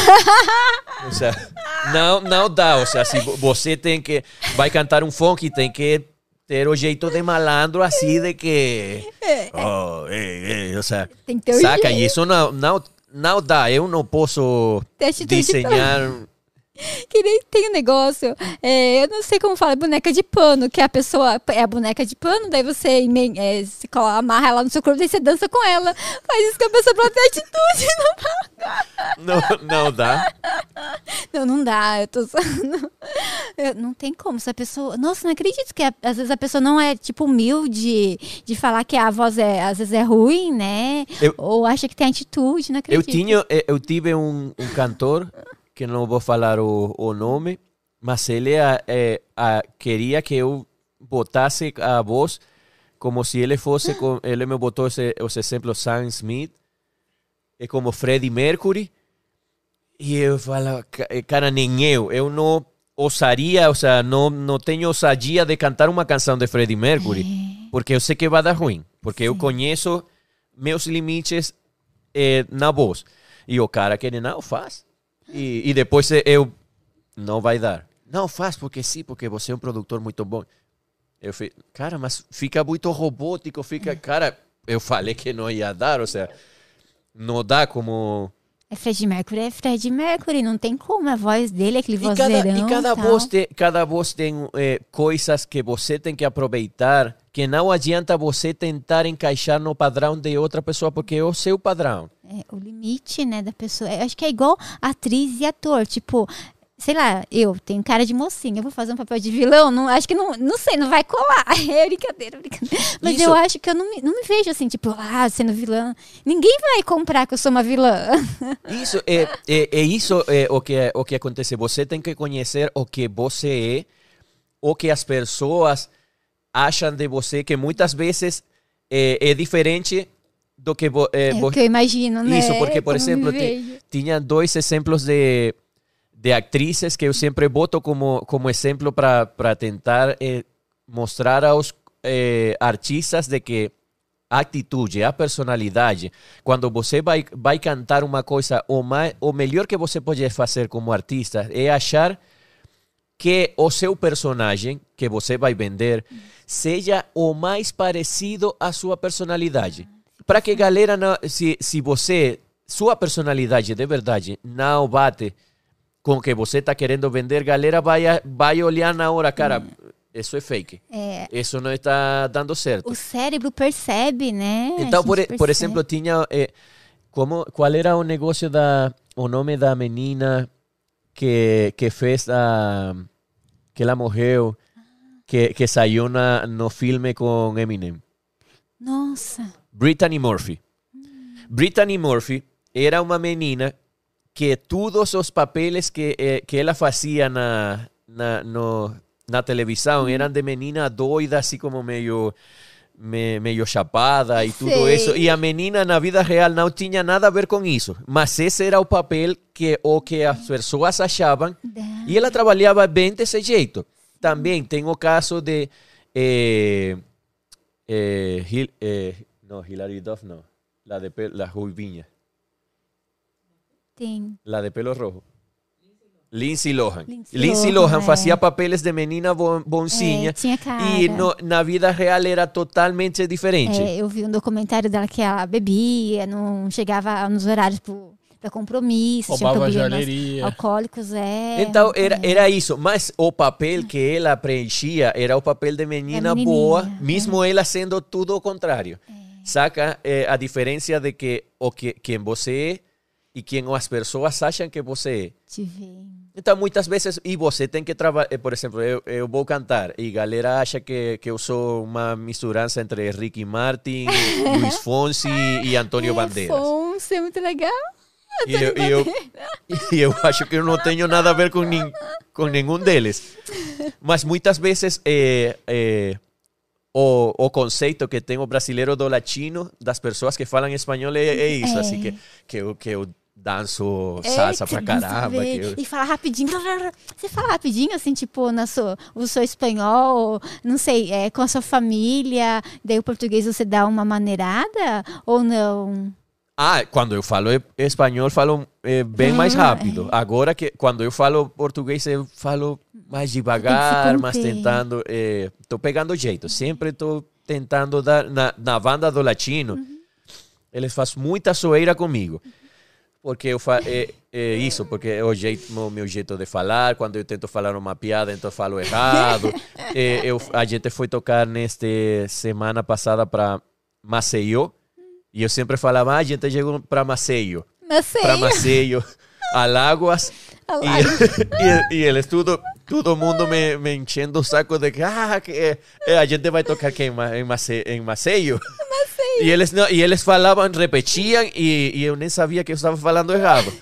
ou seja, não, não dá. Ou seja, se vo- você tem que. Vai cantar um funk, tem que ter o jeito de malandro assim de que. Oh, ei, ei, ou seja, Tem que ter saca? jeito. E isso não, não, não dá. Eu não posso desenhar. [LAUGHS] Que nem tem um negócio, é, eu não sei como fala, boneca de pano, que a pessoa é a boneca de pano, daí você é, se cola- amarra ela no seu corpo, daí você dança com ela. Faz isso que a pessoa ter atitude. [LAUGHS] Não, dá. Não, não dá. [LAUGHS] não, não dá, eu tô só- não, eu- não tem como, se a pessoa. Nossa, não acredito que a- às vezes a pessoa não é, tipo, humilde de falar que a voz é, às vezes é ruim, né? Eu- Ou acha que tem atitude, não Eu, acredito. tinha, eh, eu tive um, um cantor, que não vou falar o, o nome, mas ele eh, eh, ah, queria que eu botasse a voz como se ele fosse, com, [LAUGHS] ele me botou esse, os exemplos Sam Smith, é como Freddie Mercury, e eu falo, "Ca- eh, cara, nem eu, eu não ousaria, ou seja, não, não tenho ousadia de cantar uma canção de Freddie Mercury, porque eu sei que vai dar ruim, porque eu conheço meus limites eh, na voz. E o cara que não faz. E, e depois eh, eu, não vai dar. Não faz porque sim, porque você é um produtor muito bom. Eu falei, cara, mas fica muito robótico, fica, cara, eu falei que não ia dar, ou seja, não dá como... É Fred Mercury, é Fred Mercury, não tem como, a voz dele é aquele E cada, vozeirão. e cada, tal. voz tem, cada voz tem eh, coisas que você tem que aproveitar, que não adianta você tentar encaixar no padrão de outra pessoa, porque é o seu padrão. É, o limite, né, da pessoa. Eu acho que é igual atriz e ator. Tipo, sei lá, eu tenho cara de mocinha, eu vou fazer um papel de vilão, não, acho que não, não sei, não vai colar. [LAUGHS] É brincadeira, brincadeira. Mas Isso. eu acho que eu não me, não me vejo assim, tipo, ah, sendo vilã. Ninguém vai comprar que eu sou uma vilã. [LAUGHS] Isso é, é, é isso é o que o que acontece. Você tem que conhecer o que você é, o que as pessoas acham de você, que muitas vezes é, é diferente do que é, É o que eu imagino, né? Isso, porque, por Como exemplo, tinha dois exemplos de, de atrizes que eu sempre boto como, como exemplo para tentar eh, mostrar aos eh, artistas de que a atitude, a personalidade, quando você vai, vai cantar uma coisa, o, mais, o melhor que você pode fazer como artista é achar que o seu personagem que você vai vender seja o mais parecido à sua personalidade. Para que galera, não, se, se você, sua personalidade de verdade não bate com que você está querendo vender, galera vai, vai olhar na hora, cara, isso é fake. É, Isso não está dando certo. o cérebro percebe, né? Então, por, e- por percebe. exemplo, tinha. eh, como, qual era o negócio da. O nome da menina que, que fez a. que ela morreu, que, que saiu na, no filme com Eminem? Nossa. Brittany Murphy. Brittany Murphy era uma menina que todos os papeles que, eh, que ela fazia na, na, no, na televisão eram de menina doida, assim como meio, me- meio chapada e tudo Sei. isso. E a menina na vida real não tinha nada a ver com isso. Mas esse era o papel que o que as pessoas achavam. E ela trabalhava bem desse jeito. Também tem o caso de... eh, eh, Hil- eh, no, Hilary Duff no. La de pe- la Ruivinha. Tem. La de pelo rojo. Lindsay Lohan. Lindsay Lindsay Lohan, Lohan é. fazia papeles de menina bon, bonzinha. É, tinha cara. e no- na vida real era totalmente diferente. É, eu vi um documentário dela que ela bebia, não chegava nos horários para compromisso, tinha Roubava problemas joalheria. alcoólicos, é. Então era, é. era isso, mas o papel que ela preenchia era o papel de menina boa, é. mesmo ela sendo tudo o contrário. Saca eh, a diferença de que o que quem você é e quem as pessoas acham que você é. Te. Então, muitas vezes, e você tem que trabalhar, por exemplo, eu, eu vou cantar e a galera acha que, que eu sou uma misturança entre Ricky Martin, [LAUGHS] Luiz Fonsi e Antônio Bandeiras. Afonso, é muito legal. E eu, e, eu, e eu acho que eu não tenho nada a ver com, nin, com nenhum deles. Mas muitas vezes eh, eh, o, o conceito que tem o brasileiro do latino, das pessoas que falam espanhol, é, é isso. É. Assim, que, que, que eu danço salsa pra caramba. eu, E fala rapidinho. Você fala rapidinho, assim, tipo, na sua, o seu espanhol, não sei, é, com a sua família, daí o português você dá uma maneirada ou não? Ah, quando eu falo espanhol, falo eh, bem mais Ah, rápido. Agora que quando eu falo português, eu falo mais devagar, mas tentando. Estou pegando jeito. Sempre estou tentando dar. Na, na banda do latino, eles fazem muita zoeira comigo. Porque eu fa é, é isso, porque é o, jeito, o meu jeito de falar. Quando eu tento falar uma piada, então eu falo errado. Eh, [LAUGHS] eu, a gente foi tocar neste semana passada para Maceió. E eu sempre falava, ah, a gente chegou para Maceió. Mas sei. Para Maceió, Alagoas. Alagoas. E, [LAUGHS] e, e eles tudo, todo mundo me, me enchendo o saco de que, ah, que eh, eh, a gente vai tocar aqui em, em, Mace, em Maceió. E eles, não, e eles falavam, repetiam, e, e eu nem sabia que eu estava falando errado.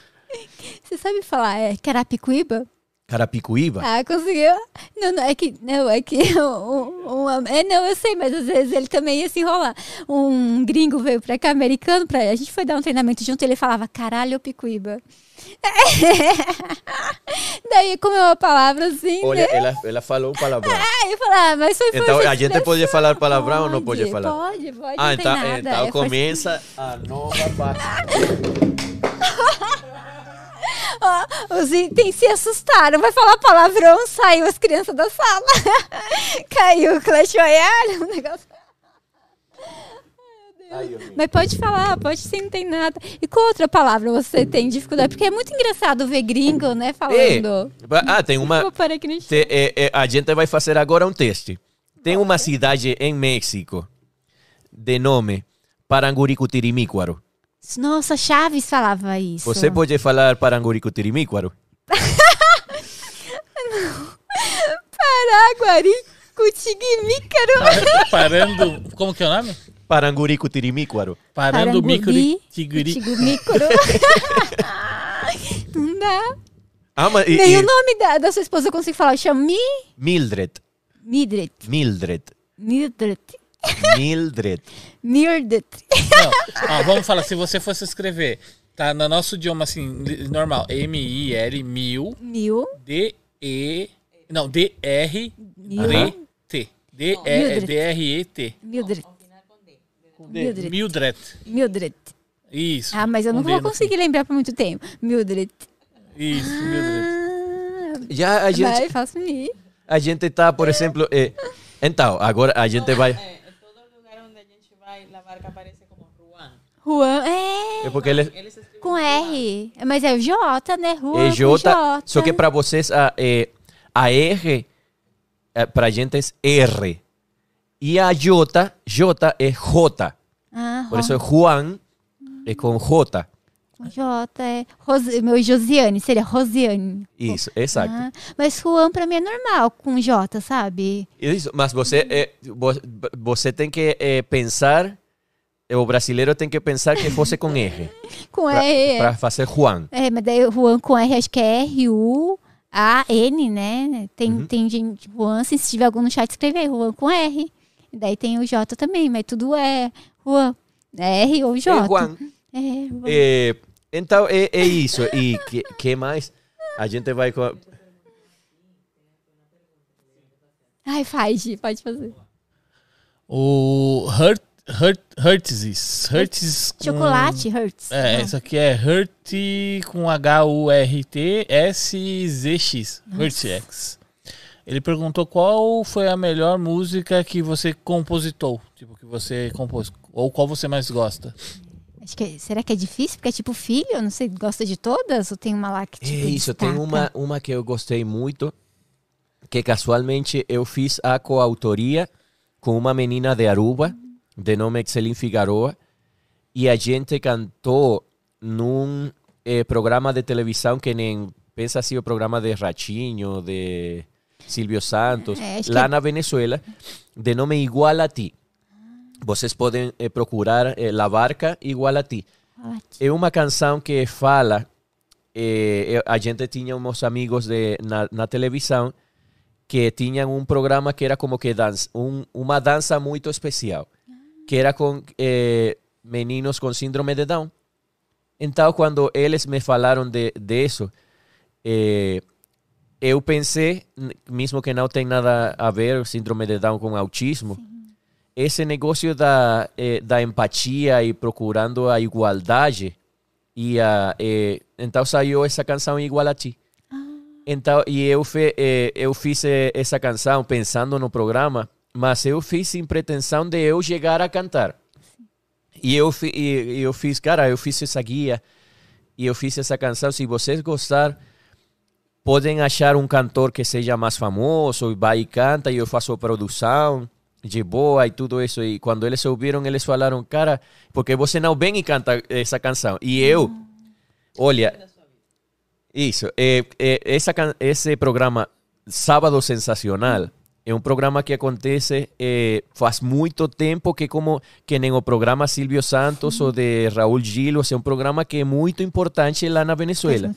Você sabe falar é, Carapicuíba? Carapicuíba? Ah, conseguiu? Não, não, é que. Não, é que. Um, um- é, não, eu sei, mas às vezes ele também ia se enrolar. Um gringo veio pra cá, americano, pra, a gente foi dar um treinamento junto, ele falava caralho, picuíba. [LAUGHS] Daí comeu a palavra assim, Olha, né? ela, ela falou palavrão. Aí [LAUGHS] eu falava, ah, mas foi Então, a gente pode expressão. falar palavrão ou não pode falar? Pode, pode, Ah, então, nada. então É, começa a nova parte. [LAUGHS] Ó, os itens se assustaram. Vai falar palavrão, saiu as crianças da sala. Caiu o Clash Royale, um negócio. Mas pode falar, pode sim, não tem nada. E qual outra palavra você tem dificuldade? Porque é muito engraçado ver gringo, né, falando. Ah, tem uma. Vou parar aqui no chão. Te- é, é, a gente vai fazer agora um teste. Tem uma cidade em México de nome Paranguricutirimíquaro. Nossa, Chaves falava isso. Você pode falar Paranguricutirimíquaro? [LAUGHS] Paraguari, Cutigimícaro. Parando. Como que é o nome? Paranguricutirimíquaro. Parando o mico de tiguri. Cutigimícaro. [LAUGHS] Não dá. Ah, mas e, Nem e o nome da, da sua esposa eu consigo falar. Chama Mi... Mildred. Midret. Mildred. Mildred. Mildred. [LAUGHS] Mildred. Não, ó, vamos falar, se você fosse escrever, tá no nosso idioma assim, li- normal, M-I-L, mil, Mil. D-E, não, D-R-E-T. Mildred. D-R-E-T. Mildred. Mildred. Mildred. Mildred. Isso. Ah, mas eu não Um vou conseguir lembrar por muito tempo. Mildred. Isso, Mildred. Ah, Já a gente, vai, faço Mi. a gente tá, por exemplo. eh, então, agora a gente vai. É, é todo lugar onde a gente vai, a barca aparece como Juan. Juan. É. É porque ele Com R. Mas é o J, né? Juan é J, J. só que para vocês a, eh, a R eh, pra gente é R. E a J, J é J. Ah, Por isso é Juan, é com J. J é Rose, meu Josiane, seria Rosiane. Isso, exato. Ah, mas Juan pra mim é normal com J, sabe? Isso, mas você, é, vo- você tem que é, pensar, eh, o brasileiro tem que pensar que fosse com R. [LAUGHS] Com R. Para fazer Juan. É, mas daí Juan com R, acho que é R-U-A-N, né? Tem, Uhum. tem gente, Juan, se tiver algum no chat, escreve aí, Juan com R. E daí tem o J também, mas tudo é Juan. É R ou J. É Juan. É, Juan. É, então, é, é isso. E que, que mais? A gente vai com... Ai, faz, pode fazer. O Hurt, Hurt, Hertzes. Hertzes com- Chocolate, Hurts. É, Ah, isso aqui é Hurt com H-U-R-T-S-Z-X. Hurtx. Ele perguntou qual foi a melhor música que você compositou. Tipo, que você compôs. Ou qual você mais gosta. Acho que, será que é difícil? Porque é tipo filho, eu não sei, gosta de todas? Ou tem uma lá que É tipo isso, tem destaca? uma, uma que eu gostei muito, que casualmente eu fiz a coautoria com uma menina de Aruba, de nome Excelin Figueroa, e a gente cantou num eh, programa de televisão que nem, pensa assim, o programa de Ratinho, de Silvio Santos, É, acho lá que- na Venezuela, de nome Igual a Ti. Vocês podem eh, procurar eh, La Barca Igual a Ti. É uma canção que fala. eh, a gente tinha uns amigos de, na, na televisão que tinham um programa que era como que dança, um, uma dança muito especial, que era com eh, meninos com síndrome de Down. Então, quando eles me falaram de, de isso, eh, eu pensei, mesmo que não tem nada a ver síndrome de Down com autismo, esse negócio da, eh, da empatia e procurando a igualdade, e a, eh, então saiu essa canção Igual a Ti. Então, e eu, fe, eh, eu fiz essa canção pensando no programa, mas eu fiz sem pretensão de eu chegar a cantar. E eu, e, eu fiz, cara, eu fiz essa guia e eu fiz essa canção. Se vocês gostarem, podem achar um cantor que seja mais famoso e vai e canta e eu faço produção de boa e tudo isso. E quando eles ouviram, eles falaram, cara, porque você não vem e canta essa canção. E eu, olha, isso, essa, can- esse programa Sábado Sensacional é um programa que acontece eh, faz muito tempo que como que nem o programa Silvio Santos ou de Raul Gil, ou seja, é um programa que é muito importante lá na Venezuela.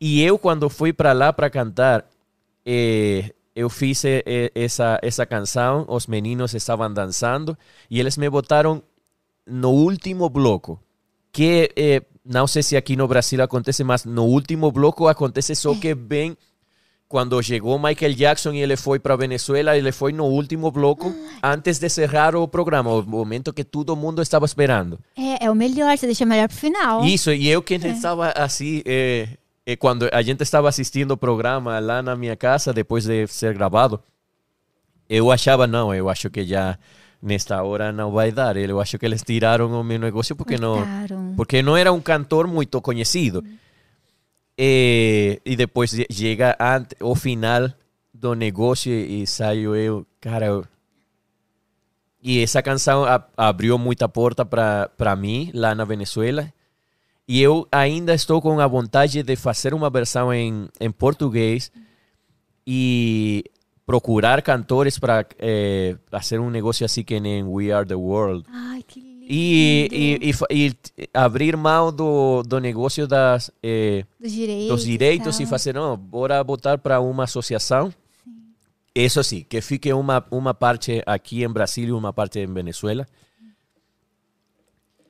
E eu, quando fui para lá para cantar, eh, eu fiz eh, essa, essa canção, os meninos estavam dançando e eles me botaram no último bloco. Que eh, não sei se aqui no Brasil acontece, mas no último bloco acontece só que bem quando chegou Michael Jackson e ele foi para Venezuela, ele foi no último bloco antes de cerrar o programa, o momento que todo mundo estava esperando. É, é o melhor, você deixa melhor pro final. Isso, e eu que estava assim, eh, eh, quando a gente estava assistindo o programa lá na minha casa, depois de ser gravado, eu achava, não, eu acho que já nesta hora não vai dar. Eu acho que eles tiraram o meu negócio porque não, porque não era um cantor muito conhecido. Eh, che- chega ante, o final do negócio e saio eu, cara, eu, e essa canção a- abriu muita porta para mim lá na Venezuela. E eu ainda estou com a vontade de fazer uma versão em, em português e procurar cantores para eh, fazer um negócio assim que nem We Are the World. Ai, que. E, e, e e abrir mão do, do negócio das, eh, dos direitos. dos direitos e fazer, não, bora botar para uma associação. Isso sim, que fique uma, uma parte aqui em Brasil e uma parte em Venezuela.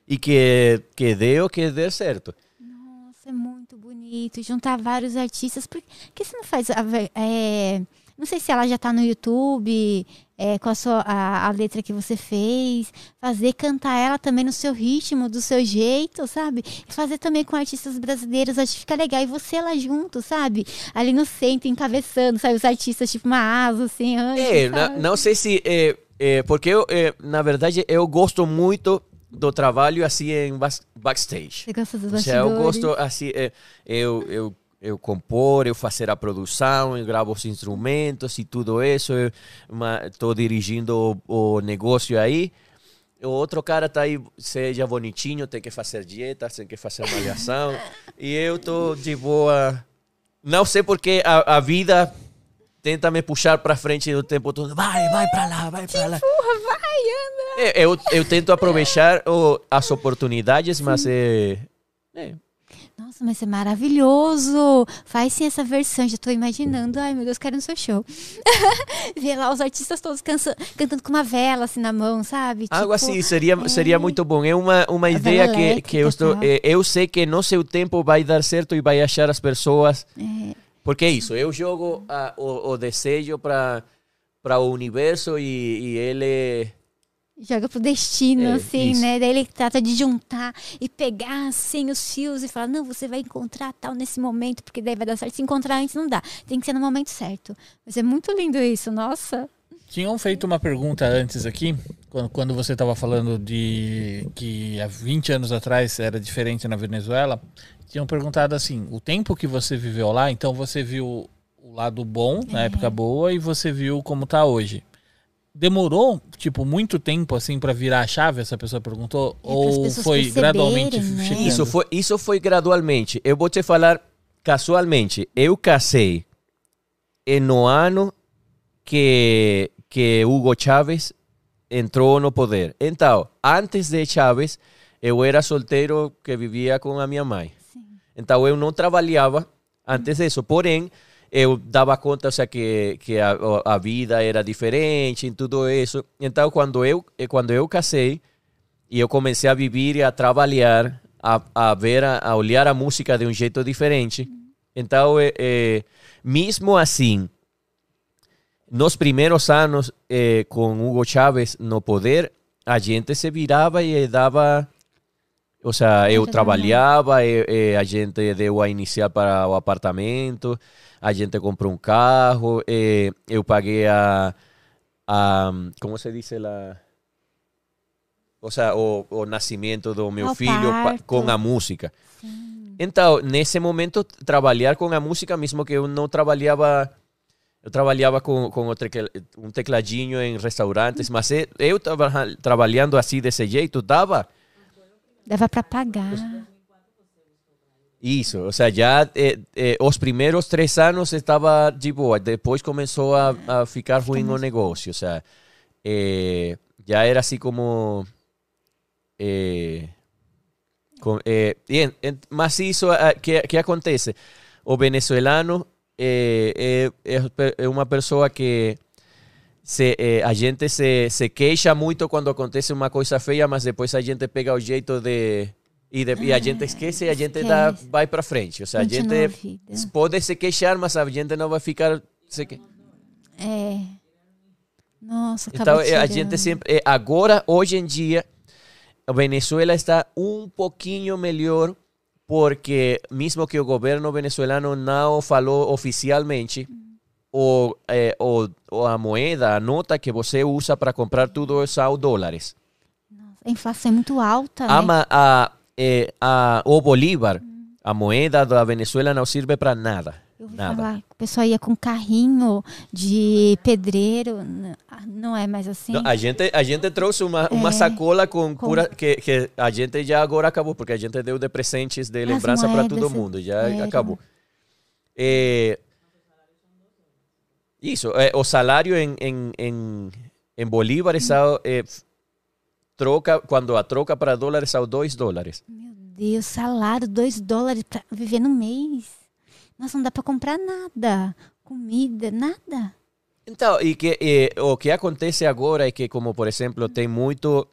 E que, que dê o que dê certo. Nossa, é muito bonito. Juntar vários artistas. Por que você não faz. é, não sei se ela já tá no YouTube, é, com a, sua, a, a letra que você fez. Fazer cantar ela também no seu ritmo, do seu jeito, sabe? Fazer também com artistas brasileiros. Acho que fica legal. E você lá junto, sabe? Ali no centro, encabeçando, sabe? Os artistas, tipo uma asa, assim. antes, É, na- não sei se. É, é, porque eu, é, na verdade, eu gosto muito do trabalho assim em backstage. Você gosta dos Ou seja, eu bastidores? gosto assim. é, eu, eu, eu compor, eu fazer a produção, eu gravo os instrumentos e tudo isso. Estou dirigindo o, o negócio aí. O outro cara tá aí, seja bonitinho, tem que fazer dieta, tem que fazer malhação. e eu tô de boa. Não sei porque a, a vida tenta me puxar para frente o tempo todo. Vai, vai para lá, vai para lá. Porra, vai, anda. É, eu, eu tento aproveitar o, as oportunidades, mas é, é, Nossa, mas é maravilhoso. Faz sim essa versão. Já tô imaginando. Ai, meu Deus, quero no seu show. [LAUGHS] Ver lá os artistas todos cansa- cantando com uma vela assim na mão, sabe? Algo Tipo, assim seria, seria muito bom. É uma, uma ideia que, que eu, estou, eh, eu sei que no seu tempo vai dar certo e vai achar as pessoas. É. Porque é isso, eu jogo a, o, o desejo para o universo e, e ele. Joga pro destino, É, assim, isso. né? Daí ele trata de juntar e pegar, assim, os fios e falar, não, você vai encontrar tal nesse momento, porque daí vai dar certo. Se encontrar antes, não dá. Tem que ser no momento certo. Mas é muito lindo isso, nossa. Tinham feito uma pergunta antes aqui, quando, quando você estava falando de que há 20 anos atrás era diferente na Venezuela. Tinham perguntado assim: o tempo que você viveu lá, então você viu o lado bom, na É. época boa, e você viu como tá hoje. Demorou, tipo, muito tempo assim para virar a chave? Essa pessoa perguntou? É, ou foi gradualmente né? chegando? Isso foi, isso foi gradualmente. Eu vou te falar casualmente. Eu casei no ano que, que Hugo Chávez entrou no poder. Então, antes de Chávez, eu era solteiro que vivia com a minha mãe. Então, eu não trabalhava antes disso. Porém, eu dava conta, ou seja, que, que a, a vida era diferente e tudo isso. Então, quando eu, eh, quando eu casei, e eu comecei a viver e a trabalhar, a, a ver, a, a olhar a música de um jeito diferente. Então, eh, eh, mesmo assim, nos primeiros anos eh, com Hugo Chávez no poder, a gente se virava e dava. Ou seja, eu trabalhava, a gente deu a iniciar para o apartamento, a gente comprou um carro, e eu paguei a. a como se diz lá? Ou seja, o, o nascimento do meu filho parto. com a música. Então, nesse momento, trabalhar com a música, mesmo que eu não trabalhava. Eu trabalhava com, com o tecla- um tecladinho em restaurantes, mas eu- eu trabalhando assim desse jeito, dava Dava pra pagar. Isso. Ou seja, já eh, eh, os primeiros três anos estava de boa, depois começou a, a ficar ruim o negócio. Ou seja, eh, já era assim como. eh, com, eh, bien, en- mas isso, ah, que, que acontece? O venezuelano eh, é, é uma pessoa que se, eh, a gente se, se queixa muito quando acontece uma coisa feia, mas depois a gente pega o jeito de. E, de- e a gente esquece e a gente dá, vai para frente. Ou seja, a Continua a gente pode se queixar, mas a gente não vai ficar. Se que... É. Nossa, Então, eh, a tirando. gente sempre. eh, Agora, hoje em dia, a Venezuela está um pouquinho melhor, porque, mesmo que o governo venezuelano não falou oficialmente, o, eh, o, o- a moeda, a nota que você usa para comprar tudo são dólares. A inflação é muito alta, né? a, eh, a, o Bolívar, a moeda da Venezuela não serve para nada. Eu ouvi Nada. falar que o pessoal ia com carrinho de pedreiro. Ah, Não é mais assim? Não, a gente a gente trouxe uma, uma É. sacola com, Com- que, que a gente já agora acabou porque a gente deu de presentes de lembrança para todo mundo já eram. acabou Eh, isso eh, o salário em em, em, em bolívares são, eh, troca quando a troca para dólares são 2 dólares Meu Deus, salário, 2 dólares pra viver no mês. Nossa, não dá pra comprar nada. Comida, nada. Então, e que eh, o que acontece agora é que, como por exemplo, tem muito.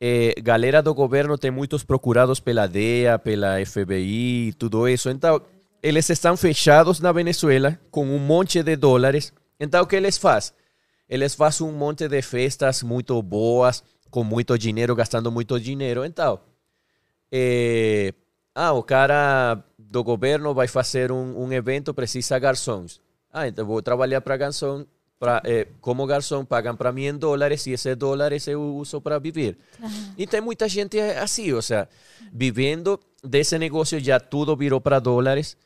Eh, galera do governo tem muitos procurados pela DEA, pela FBI, tudo isso. Então, eles estão fechados na Venezuela com um monte de dólares. Então, o que eles fazem? Eles fazem um monte de festas muito boas, com muito dinheiro, gastando muito dinheiro. Então, eh, ah, o cara do governo vai fazer um, um evento, precisa garçons. Ah, então vou trabalhar para garçom. Pra, eh, como garçom, pagam para mim em dólares e esses dólares eu uso para viver. E tem muita gente assim, ou seja, vivendo desse negócio já tudo virou para dólares.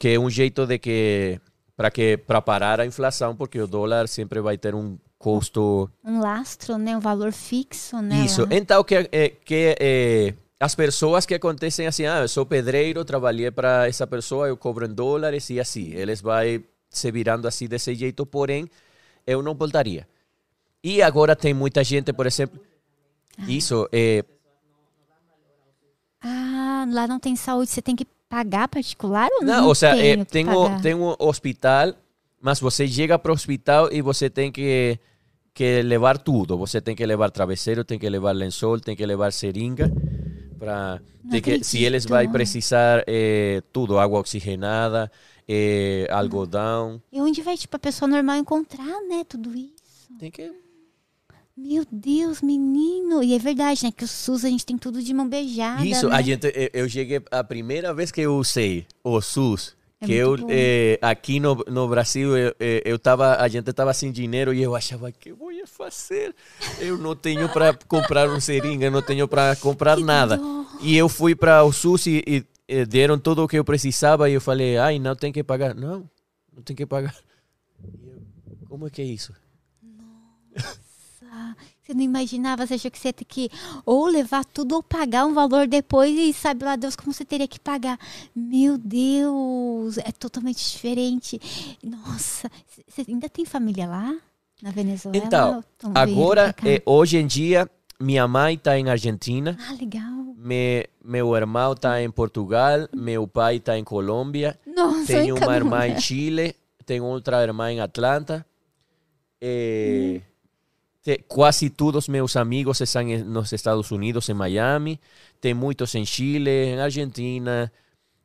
que é um jeito de que para que para parar a inflação, porque o dólar sempre vai ter um custo Um lastro, né? Um valor fixo, né? isso. Então, que, é, que é, as pessoas que acontecem assim, ah, eu sou pedreiro, trabalhei para essa pessoa, eu cobro em dólares e assim. Eles vai se virando assim desse jeito, porém, eu não voltaria. E agora tem muita gente, por exemplo, isso, é, Ah, lá não tem saúde, você tem que pagar particular ou não? não, ou seja, que tem, tem um hospital, mas você chega para o hospital e você tem que, que levar tudo. Você tem que levar travesseiro, tem que levar lençol, tem que levar seringa. Pra, de que, se eles acredito. precisar eh, tudo, água oxigenada, eh, algodão. E onde vai, tipo, a pessoa normal encontrar, né? Tudo isso. Tem que Meu Deus, menino. E é verdade, né? Que o SUS a gente tem tudo de mão beijada. Isso, né? a gente, eu- eu cheguei, a primeira vez que eu usei o SUS, É que eu, eh, aqui no, no Brasil, eu, eh, eu tava, a gente estava sem dinheiro e eu achava, que vou fazer? Eu não tenho para comprar um seringa, não tenho para comprar nada. E eu fui para o SUS e, e, eh, deram tudo o que eu precisava e eu falei, ai, não tem que pagar. Não, não tem que pagar. E Como é que é isso? Ah, Você não imaginava, você achou que você ia ter que ou levar tudo ou pagar um valor depois e sabe lá Deus como você teria que pagar. Meu Deus, é totalmente diferente. Nossa, você ainda tem família lá na Venezuela? Então, Agora, eh, hoje em dia, minha mãe está em Argentina. Ah, legal. Me, meu irmão está em Portugal, meu pai está em Colômbia, Nossa, tenho uma irmã em Chile, tenho outra irmã em Atlanta. Eh, te- quase todos meus amigos estão nos Estados Unidos, em Miami. Tem muitos em Chile, em Argentina.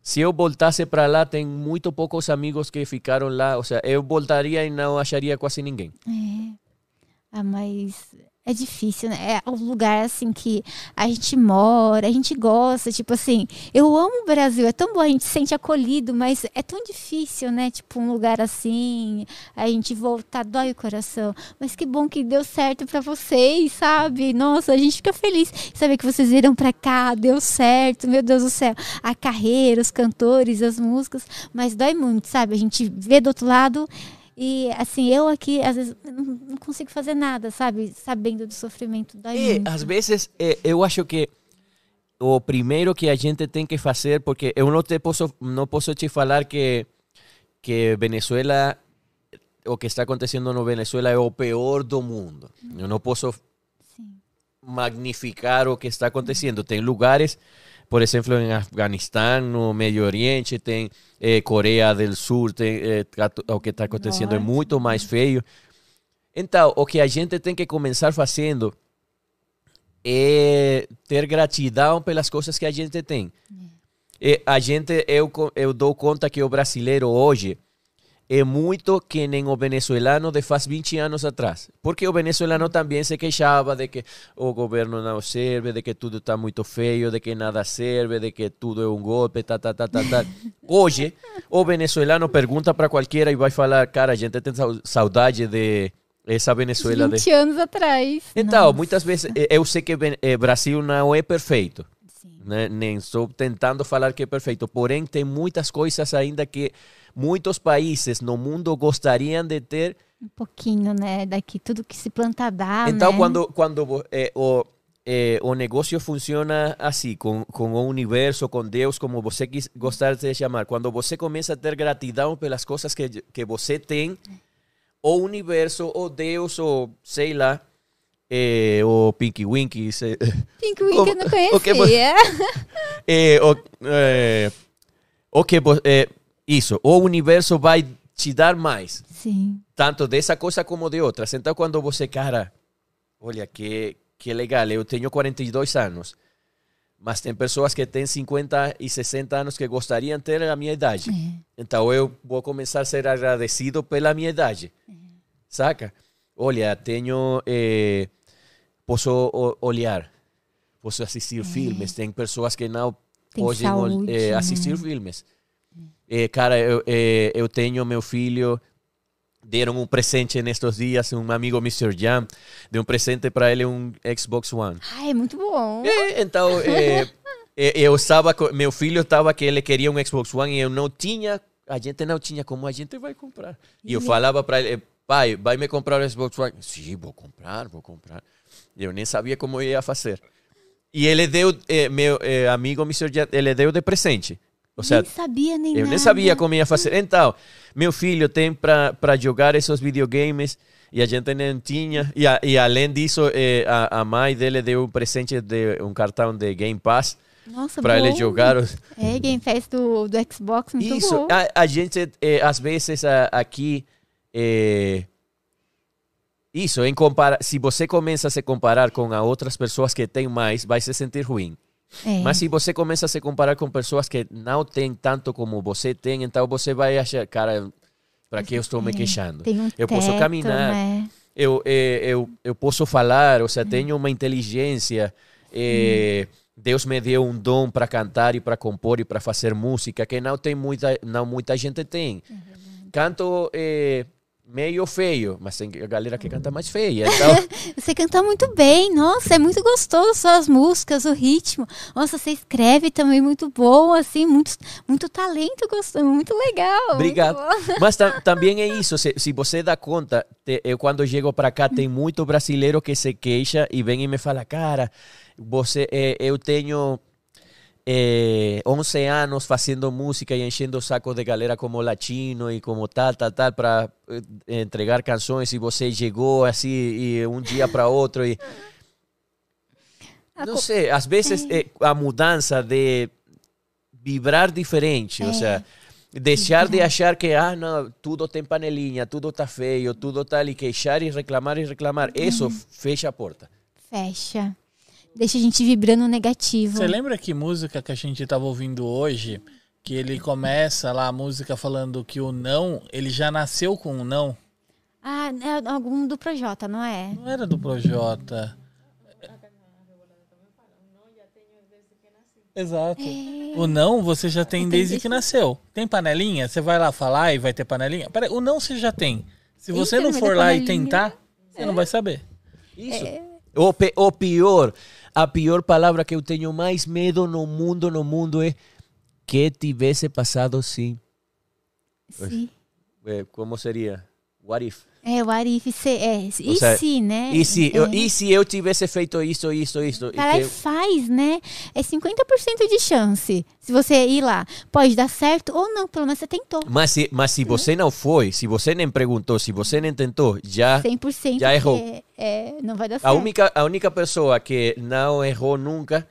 Se eu voltasse para lá, tem muito poucos amigos que ficaram lá. Ou seja, eu voltaria e não acharia quase ninguém. É. Ah, mas é difícil, né? É um lugar assim que a gente mora, a gente gosta, tipo assim, eu amo o Brasil, é tão bom, a gente se sente acolhido, mas é tão difícil, né? Tipo, um lugar assim, a gente voltar, dói o coração. Mas que bom que deu certo pra vocês, sabe? Nossa, a gente fica feliz saber que vocês viram pra cá, deu certo, meu Deus do céu. A carreira, os cantores, as músicas, mas dói muito, sabe? A gente vê do outro lado e assim, eu aqui, às vezes, não consigo fazer nada, sabe? Sabendo do sofrimento dói E, muito. às vezes, eh, eu acho que o primeiro que a gente tem que fazer, porque eu não te posso, não posso te falar que, que Venezuela, o que está acontecendo no Venezuela é o pior do mundo. Eu não posso Sim. magnificar o que está acontecendo. Tem lugares, por exemplo, em Afeganistão, no Medio Oriente, tem eh, Coreia del Sur, tem, eh, o que está acontecendo é muito mais feio. Então, o que a gente tem que começar fazendo é ter gratidão pelas coisas que a gente tem. E a gente, eu, eu dou conta que o brasileiro hoje é muito que nem o venezuelano de faz 20 anos atrás. Porque o venezuelano também se queixava de que o governo não serve, de que tudo está muito feio, de que nada serve, de que tudo é um golpe, tá, tá, tá, tá, tá. [LAUGHS] Hoje, o venezuelano pergunta para qualquer e vai falar, cara, a gente tem sau- saudade de essa Venezuela de 20 anos atrás. então, Nossa. muitas vezes, eu sei que Ven- eh, Brasil não é perfeito, Sim. né? nem estou tentando falar que é perfeito, porém tem muitas coisas ainda que muitos países no mundo gostariam de ter. Um pouquinho, né? Daqui, tudo que se planta dá, então, né? quando, quando eh, o, eh, o negócio funciona assim, com, com o universo, com Deus, como você quis, gostar de chamar, quando você começa a ter gratidão pelas coisas que, que você tem, o universo, o Deus, ou sei lá, eh, o Pinky Winky, se- Pink Wing como- eu não [LAUGHS] o que conhecia. [LAUGHS] Eh, o, eh, o que eh, isso, o universo vai te dar mais, Sim. tanto dessa coisa como de outras. Então, quando você, cara, olha que, que legal, eu tenho 42 anos, mas tem pessoas que têm 50 e 60 anos que gostariam de ter a minha idade. É. Então, eu vou começar a ser agradecido pela minha idade, saca? Olha, tenho, eh, posso olhar, posso assistir filmes, tem pessoas que não Tem podem saúde, eh, né? assistir filmes. Eh, cara, eu, eh, eu tenho meu filho, deram um presente nestes dias, um amigo Mr. Jam, deu um presente para ele um Xbox One. Ai, é muito bom. Eh, então, eh, eh, eu estava meu filho estava que ele queria um Xbox One e eu não tinha, a gente não tinha como a gente vai comprar. E eu falava para ele, pai, vai me comprar o Xbox One? Sim, vou comprar, vou comprar. Eu nem sabia como eu ia fazer. E ele deu, eh, meu eh, amigo Mr. Jet, ele deu de presente. Seja, nem sabia nem eu nada. nem sabia como ia fazer. Então, meu filho tem para jogar esses videogames e a gente não tinha. E, a- e além disso, eh, a, a mãe dele deu um presente de um cartão de Game Pass Nossa, para ele jogar. os- É, Game Pass do, do Xbox, muito Isso, bom. a, a gente, eh, às vezes, a- aqui. eh, isso, em compara se você começa a se comparar com a outras pessoas que têm mais, vai se sentir ruim. É. Mas se você começa a se comparar com pessoas que não têm tanto como você tem, então você vai achar, cara, para que eu estou me queixando? Tem um eu posso teto, caminhar, né? eu, eh, eu, eu posso falar, ou seja, tenho uma inteligência. eh, Deus me deu um dom para cantar e para compor e para fazer música que não tem muita, não muita gente tem. Canto eh, meio feio, mas tem a galera que canta mais feia. [LAUGHS] Então, Você canta muito bem, nossa, é muito gostoso suas músicas, o ritmo. Nossa, você escreve também muito bom, assim, muito, muito talento, gostoso, muito legal. Obrigado. muito. Mas tam- também é isso, se, se você dá conta, te- eu quando chego para cá tem muito brasileiro que se queixa e vem e me fala, cara, você, eh, eu tenho eh, 11 anos fazendo música e enchendo o saco de galera como latino e como tal, tal, tal, para entregar canções e você chegou assim e um dia para outro e A não sei, às vezes eh, a mudança de vibrar diferente, ou seja, deixar de achar que ah não tudo tem panelinha, tudo tá feio, tudo tá ali, queixar e reclamar e reclamar, isso fecha a porta. Fecha. Deixa a gente vibrando negativo. Você lembra que música que a gente tava ouvindo hoje, que ele começa lá a música falando que o não, ele já nasceu com um não? Ah, é algum do Projota, não é? Não era do Projota. Exato. O não você já tem desde que nasceu. Tem panelinha? Você vai lá falar e vai ter panelinha? Peraí, o não você já tem. Se você Eita, não for ter lá e panelinha. tentar, você não vai saber. Isso. O, pe- o pior, a pior palavra que eu tenho mais medo no mundo, no mundo é que tivesse passado sim. Sim. Eh, como seria? What if? É, o Arif, se, é, e seja, se, né? E se, é. eu, e se eu tivesse feito isso, isso, isso? E faz, né? É 50% de chance. Se você ir lá, pode dar certo ou não, pelo menos você tentou. Mas se, mas se você não foi, se você nem perguntou, se você nem tentou, já 100% Já errou. que É, não vai dar a certo. única a única pessoa que não errou nunca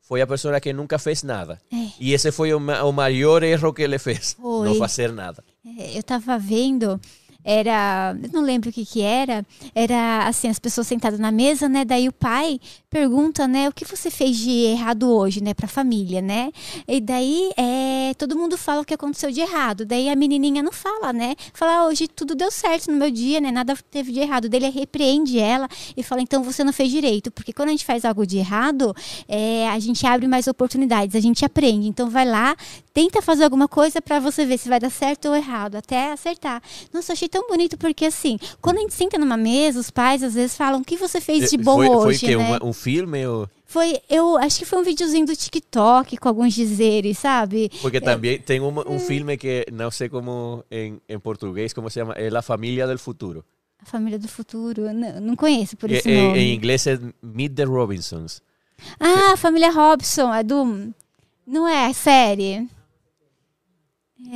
foi a pessoa que nunca fez nada. É. E esse foi o, o maior erro que ele fez, Foi. não fazer nada. É, eu tava vendo, era, eu não lembro o que que era, era assim, as pessoas sentadas na mesa, né, daí o pai pergunta, né, o que você fez de errado hoje, né, pra família, né, e daí é, todo mundo fala o que aconteceu de errado, daí a menininha não fala, né, fala, "Ah, hoje tudo deu certo no meu dia, né, nada teve de errado, daí ele repreende ela e fala, então você não fez direito, porque quando a gente faz algo de errado, é, a gente abre mais oportunidades, a gente aprende, então vai lá, tenta fazer alguma coisa pra você ver se vai dar certo ou errado, até acertar. Nossa, achei tão bonito porque assim, quando a gente senta numa mesa, os pais às vezes falam o que você fez de bom foi, foi hoje, que né? um, um filme ou Foi, eu acho que foi um videozinho do TikTok com alguns dizeres, sabe? porque também tem um, um filme que não sei como em, em português como se chama, é La Família del Futuro. A família do futuro, não, não conheço por esse em, nome. em inglês é Meet the Robinsons. Ah, a família Robson, é do não é a série.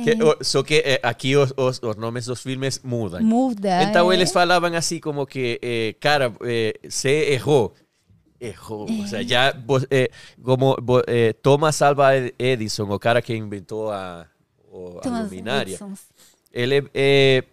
Que, o- só que eh, aqui os, os, os nomes dos filmes mudam. Muda. Então é. eles falavam assim como que, eh, cara, eh, você errou. Errou. O sea, já, vo- eh, como vo- eh, Thomas Alva Edison, o cara que inventou a, o- a luminária, ele, eh,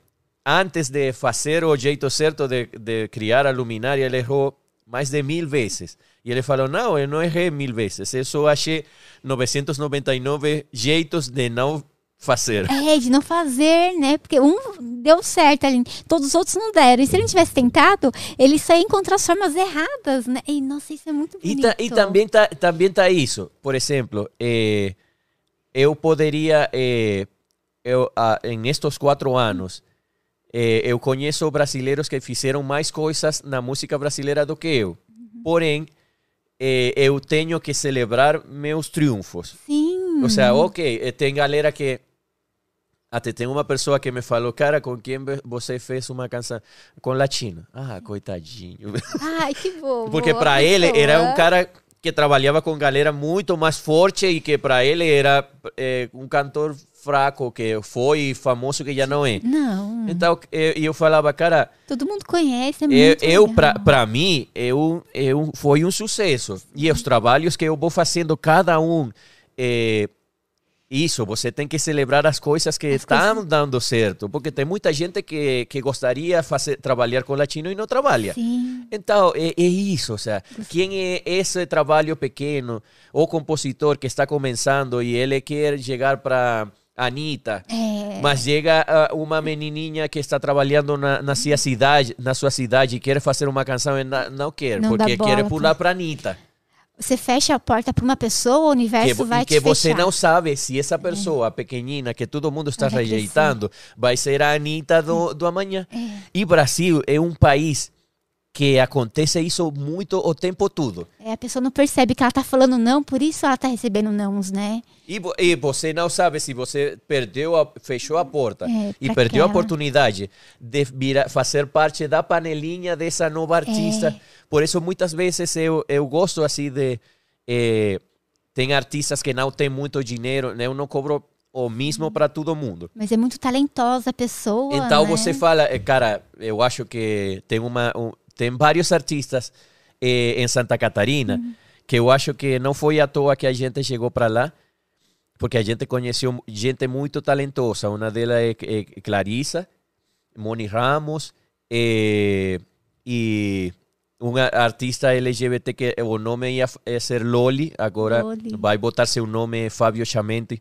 antes de fazer o jeito certo de, de criar a luminária, ele errou mais de mil vezes. E ele falou, não, eu não errei mil vezes, eu só achei 999 jeitos de não fazer. É, de não fazer, né? Porque um deu certo ali, todos os outros não deram. E se ele não tivesse tentado, ele só ia encontrar as formas erradas, né? E nossa, isso é muito E, bonito. ta- e também tá, também tá isso. Por exemplo, eh, eu poderia, eh, eu, ah, em estes quatro anos, eh, eu conheço brasileiros que fizeram mais coisas na música brasileira do que eu. Porém, eh, eu tenho que celebrar meus triunfos. Sim. Ou seja, ok, eh, tem galera que. Até tem uma pessoa que me falou, cara, com quem você fez uma canção? Com latino. Ah, coitadinho. [LAUGHS] Ai, que bom. Porque para ele era um cara que trabalhava com galera muito mais forte e que para ele era eh, um cantor fraco que foi famoso que já não é. Não. Então eu, eu falava, cara, Todo mundo conhece, é eu, muito eu pra mim, eu, eu, foi um sucesso. E os trabalhos que eu vou fazendo, cada um, é, isso, você tem que celebrar as coisas que estão dando certo. Porque tem muita gente que, que gostaria fazer, trabalhar com latino e não trabalha. Sim. Então, é, é isso, ou seja, quem é esse trabalho pequeno, ou compositor que está começando e ele quer chegar para Anitta, É. mas chega ah, uma menininha que está trabalhando na, na sua cidade, na sua cidade e quer fazer uma canção e na- não quer, Não porque quer pular para Anitta. Você fecha a porta para uma pessoa, o Que, universo vo- vai e que te você fechar. não sabe se essa pessoa pequenina que todo mundo está vai rejeitando vai ser a Anitta do, do amanhã. É. E Brasil é um país que acontece isso muito o tempo todo. É, a pessoa não percebe que ela tá falando não, por isso ela tá recebendo nãos, né? E, e você não sabe se você perdeu, a, fechou a porta É, e perdeu a oportunidade de virar, fazer parte da panelinha dessa nova artista. É. Por isso, muitas vezes eu, eu gosto assim de. eh, tem artistas que não têm muito dinheiro, né? eu não cobro o mesmo para todo mundo. Mas é muito talentosa a pessoa. Então né? você fala, eh, cara, eu acho que tem uma, um- tem vários artistas eh, em Santa Catarina Uhum. que eu acho que não foi à toa que a gente chegou para lá, porque a gente conheceu gente muito talentosa. Uma delas é, é Clarissa, Moni Ramos eh, e uma artista LGBT que o nome ia ser Loli, agora Loli. vai botar seu nome Fábio Chamenti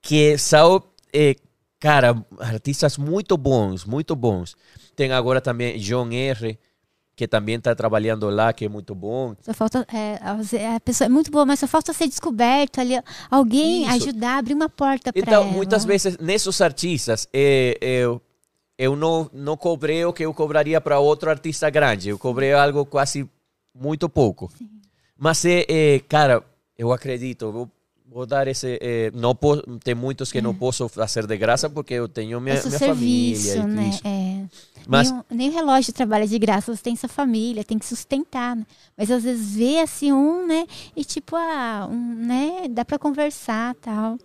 que são, eh, cara, artistas muito bons, muito bons. Tem agora também John R., que também está trabalhando lá, que é muito bom. Só falta. é, a- pessoa é muito boa, mas só falta ser descoberto ali. Alguém Isso. ajudar, abrir uma porta para Então, ela. muitas vezes, nesses artistas, eh, eu, eu não, não cobrei o que eu cobraria para outro artista grande. Eu cobrei algo quase muito pouco. Mas, é, é, cara, eu acredito, vou, vou dar esse... eh, não po- tem muitos que não posso fazer de graça porque eu tenho minha, É minha serviço, família né? É. Mas- Nem, o, nem o relógio trabalha de graça, você tem sua família, tem que sustentar, né? Mas às vezes vê assim um, né? E tipo, ah, um, né? Dá pra conversar tal.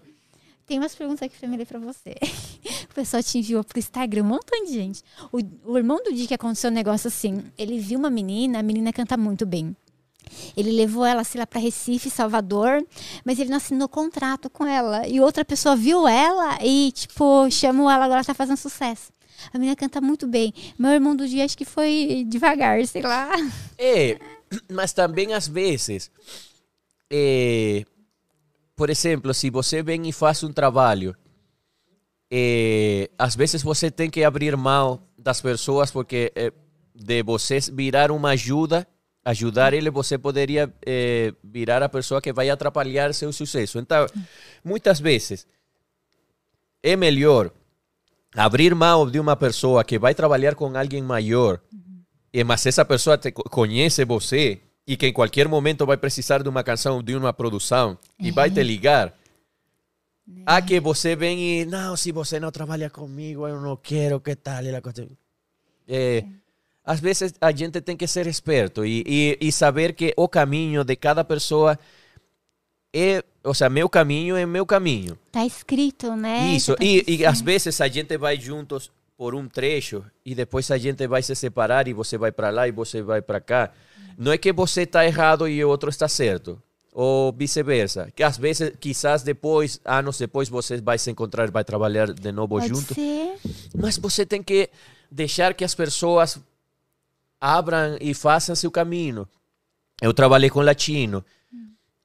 Tem umas perguntas aqui mim ler pra você. [LAUGHS] o pessoal te enviou pro Instagram, um montão de gente. O, o irmão do dia que aconteceu um negócio assim, ele viu uma menina, a menina canta muito bem. Ele levou ela assim, lá para Recife, Salvador, mas ele não assinou contrato com ela. E outra pessoa viu ela e, tipo, chamou ela, agora tá fazendo sucesso. A menina canta muito bem. Meu irmão do dia acho que foi devagar, sei lá. É, [CLEARS THROAT] mas também às vezes, é, por exemplo, se você vem e faz um trabalho, é, às vezes você tem que abrir mão das pessoas porque é, de você virar uma ajuda, ajudar ele, você poderia é, virar a pessoa que vai atrapalhar seu sucesso. Então, muitas vezes é melhor abrir mão de uma pessoa que vai trabalhar com alguém maior, e, mas essa pessoa te co- conhece você e que em qualquer momento vai precisar de uma canção, de uma produção e vai te ligar. A que você vem e, não, se você não trabalha comigo, eu não quero, que tal? E a coisa- É, às vezes a gente tem que ser esperto e, e, e saber que o caminho de cada pessoa é, ou seja, meu caminho é meu caminho. Tá escrito, né? Isso, tá e, e às vezes a gente vai juntos por um trecho e depois a gente vai se separar e você vai para lá e você vai para cá. Não é que você está errado e o outro está certo, ou vice-versa. Que às vezes, quizás depois, anos depois, você vai se encontrar, vai trabalhar de novo Pode junto. ser. Mas você tem que deixar que as pessoas abram e façam seu caminho. Eu trabalhei com latino.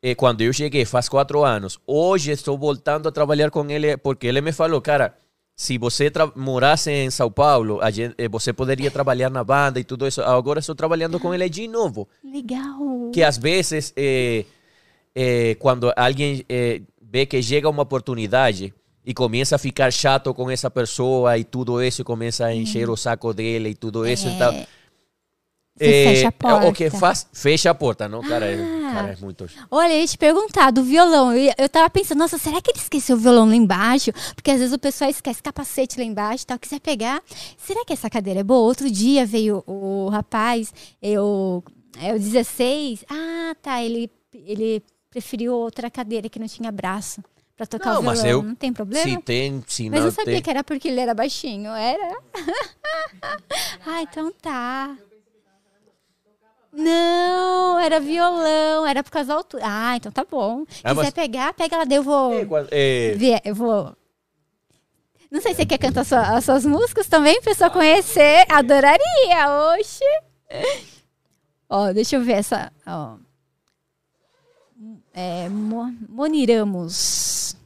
E quando eu cheguei, faz quatro anos. Hoje estou voltando a trabalhar com ele porque ele me falou, cara, se você morasse em São Paulo, gente, eh, você poderia trabalhar na banda e tudo isso. Agora estou trabalhando com ele de novo. Legal. Que às vezes, eh, eh, quando alguém eh, vê que chega uma oportunidade e começa a ficar chato com essa pessoa e tudo isso, começa a encher o saco dele e tudo isso, então Você Eh, fecha a porta. O que faz, fecha a porta, não? Cara, é, Ah. cara, é muito... Olha, eu ia te perguntar do violão. Eu, eu tava pensando, nossa, será que ele esqueceu o violão lá embaixo? Porque às vezes o pessoal esquece capacete lá embaixo e tal, quiser pegar. Será que essa cadeira é boa? Outro dia veio o rapaz, eu, é o 16. Ah, tá, ele, ele preferiu outra cadeira que não tinha braço pra tocar Não, o mas violão. eu- Não tem problema? Se tem, se Mas não eu sabia tem... que era porque ele era baixinho, era? [LAUGHS] ah, então tá. Não, era violão, era por causa da altura. Ah, então tá bom. Ah, Quiser mas- pegar, pega lá, eu vou eh, ver, eu vou... Não sei se você quer cantar sua- as suas músicas também, pra pessoa conhecer. Adoraria, oxe. Ó, deixa eu ver essa, ó. É, Mo- Moniramos.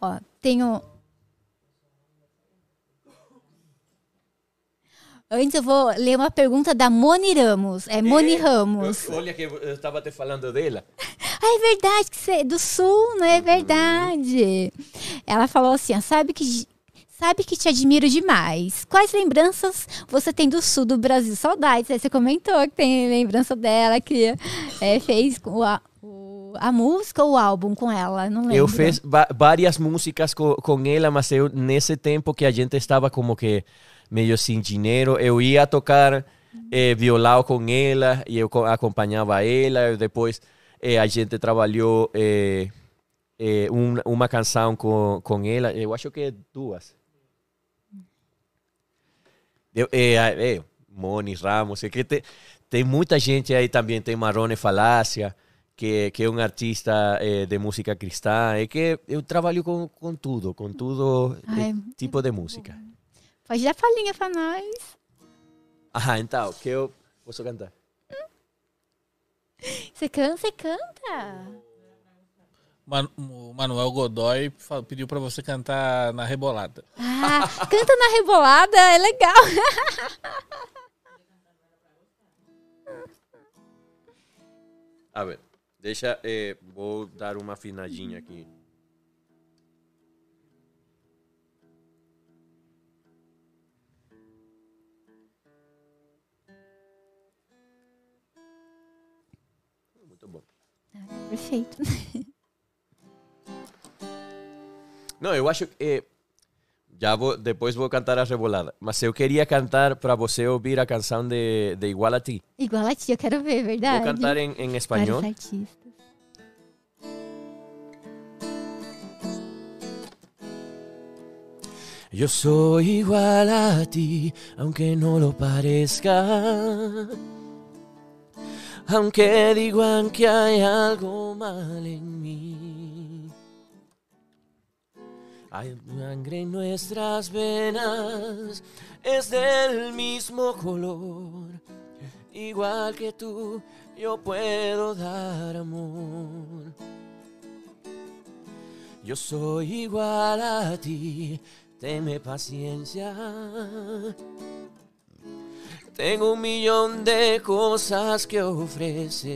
Ó, tenho... Antes eu vou ler uma pergunta da Moni Ramos. É Moni Ramos. eu- olha que eu estava te falando dela. [LAUGHS] Ah, é verdade que você é do sul, não é verdade? Ela falou assim, ó, sabe que sabe que te admiro demais. Quais lembranças você tem do sul do Brasil? Saudades. Aí você comentou que tem lembrança dela que é, fez com a, o- a música ou o álbum com ela, não lembro. Eu fiz várias músicas co- com ela, mas eu, nesse tempo que a gente estava como que meio sem dinheiro, eu ia tocar eh, violão com ela e eu co- acompanhava ela. Depois eh, a gente trabalhou eh, um- uma canção com, com ela, eu acho que duas. Eu, Moni Ramos, é que tem, tem muita gente aí também, tem Marrone Falácia, que, que é um artista de música cristã, é que eu trabalho com, com tudo, com Ai, tipo de música. Pode dar palhinha pra nós. Ah, então, que eu posso cantar. Você canta, você canta. Man- o Manuel Godoy pediu pra você cantar na rebolada. Ah, canta na rebolada, é legal. A ver, deixa, eh, vou dar uma afinadinha aqui. Perfeito. [LAUGHS] Não, eu acho que eh, já vou, depois vou cantar a rebolada. Mas eu queria cantar para você ouvir a canção de, de Igual a Ti. Igual a tia, eu quero ver, verdade. Vou cantar em, em espanhol. Vários artistas. Yo soy igual a ti, aunque no lo parezca. Aunque digan que hay algo mal en mí. Hay sangre en nuestras venas, es del mismo color. Igual que tú, yo puedo dar amor. Yo soy igual a ti, tenme paciencia. Tengo un millón de cosas que ofrecer.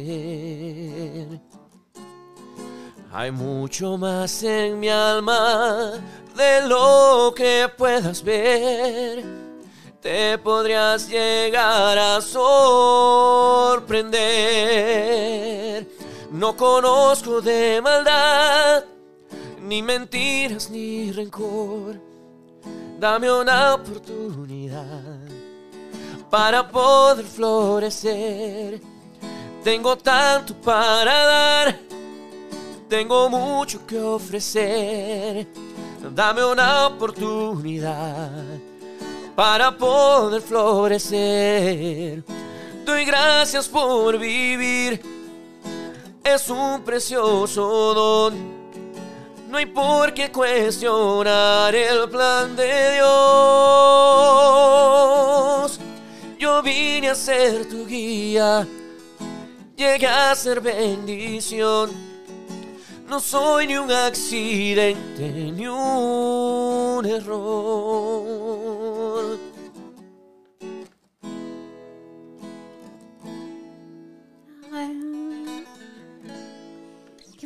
Hay mucho más en mi alma de lo que puedas ver. Te podrías llegar a sorprender. No conozco de maldad, ni mentiras, ni rencor. Dame una oportunidad para poder florecer. Tengo tanto para dar, tengo mucho que ofrecer. Dame una oportunidad para poder florecer. Doy gracias por vivir, es un precioso don. No hay por qué cuestionar el plan de Dios. Yo vine a ser tu guía, llegué a ser bendición. No soy ni un accidente ni un error.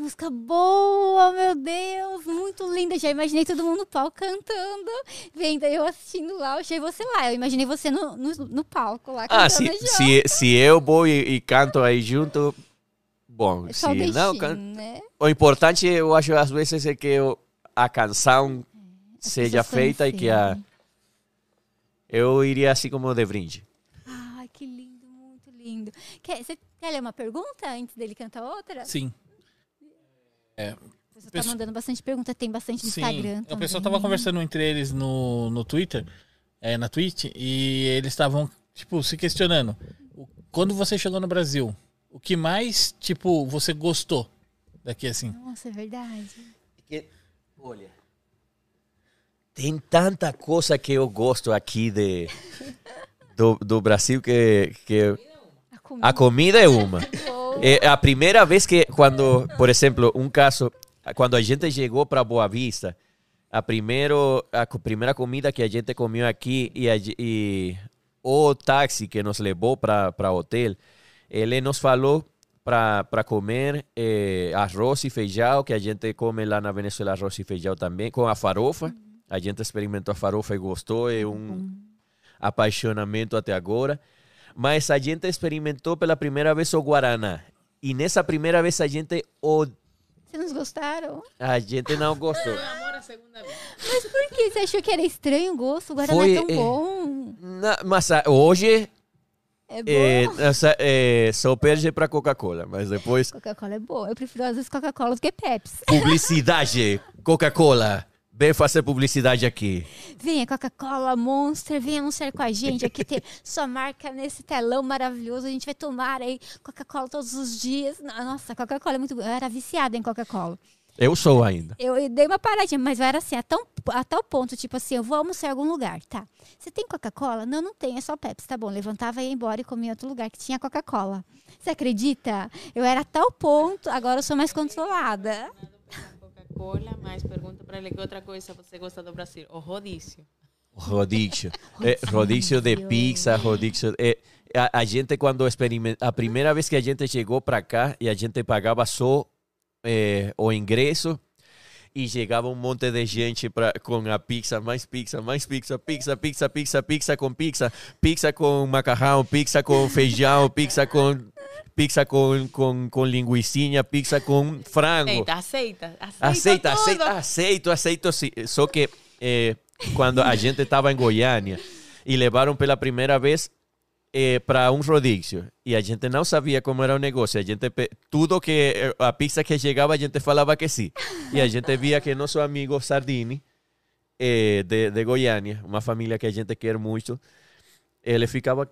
Música boa, meu Deus, muito linda. Já imaginei todo mundo no palco cantando, vendo eu assistindo lá, eu achei você lá. Eu imaginei você no, no, no palco lá cantando Ah, se, junto. se, se eu vou e, e canto aí junto, bom, É se não, can- né? o importante eu acho às vezes é que o- a canção As seja feita e que a, eu iria assim como de brinde. Ai, que lindo, muito lindo. Quer, você quer ler uma pergunta antes dele cantar outra? Sim. O pessoal tá mandando bastante pergunta, tem bastante no Sim. Instagram O também. pessoal tava conversando entre eles no, no Twitter, é, na Twitch, e eles estavam, tipo, se questionando. O- Quando você chegou no Brasil, o que mais, tipo, você gostou daqui assim? Nossa, é verdade. Que, olha, tem tanta coisa que eu gosto aqui de, do, do Brasil que, que A comida. a comida é uma. [LAUGHS] boa. É a primeira vez que quando, por exemplo, um caso, quando a gente chegou para Boa Vista, a primeiro a primeira comida que a gente comeu aqui e, a e o táxi que nos levou para o hotel, ele nos falou para comer eh, arroz e feijão, que a gente come lá na Venezuela arroz e feijão também, com a farofa. A gente experimentou a farofa e gostou, é um apaixonamento até agora. Mas a gente experimentou pela primeira vez o Guaraná. E nessa primeira vez a gente, o, Vocês não gostaram? a gente não gostou. Mas por que? Você achou que era estranho o gosto? O Guaraná Foi, é tão é, bom. Na- mas ah, hoje É bom. essa, eh, só perde para Coca-Cola. Mas depois, Coca-Cola é boa. Eu prefiro às vezes Coca-Cola do que Pepsi. publicidade. Coca-Cola. Vem fazer publicidade aqui. Venha Coca-Cola, Monster, venha anunciar com a gente. Aqui tem [LAUGHS] sua marca nesse telão maravilhoso. A gente vai tomar aí Coca-Cola todos os dias. Nossa, Coca-Cola é muito boa. Eu era viciada em Coca-Cola. Eu sou ainda. Eu, eu dei uma paradinha, mas era assim, a, tão, a tal ponto, tipo assim, eu vou almoçar em algum lugar, tá? Você tem Coca-Cola? Não, não tem, é só Pepsi, tá bom. Levantava e ia embora e comia em outro lugar que tinha Coca-Cola. Você acredita? Eu era a tal ponto, agora eu sou mais controlada. Coca-Cola, mas pergunta para ele que outra coisa você gosta do Brasil. O rodízio. Rodízio. [LAUGHS] É, rodízio de pizza, rodízio. é, a, a gente, quando experimenta. A primeira vez que a gente chegou para cá e a gente pagava só é, o ingresso. E chegava um monte de gente pra, com a pizza, mais pizza, mais pizza, pizza, pizza, pizza, pizza com pizza, pizza com macarrão, pizza com feijão, pizza com pizza com, com, com linguiçinha, pizza com frango. Aceita, aceita. Aceita, Aceita, aceito, aceito sim. Só que eh, quando a [LAUGHS] gente estava em Goiânia e levaram pela primeira vez para um rodízio e a gente não sabia como era o negócio, a gente tudo que eh, a pizza que chegava a gente falava que sim. E a gente via que nosso amigo Sardini eh, de, de Goiânia, uma família que a gente quer muito, ele ficava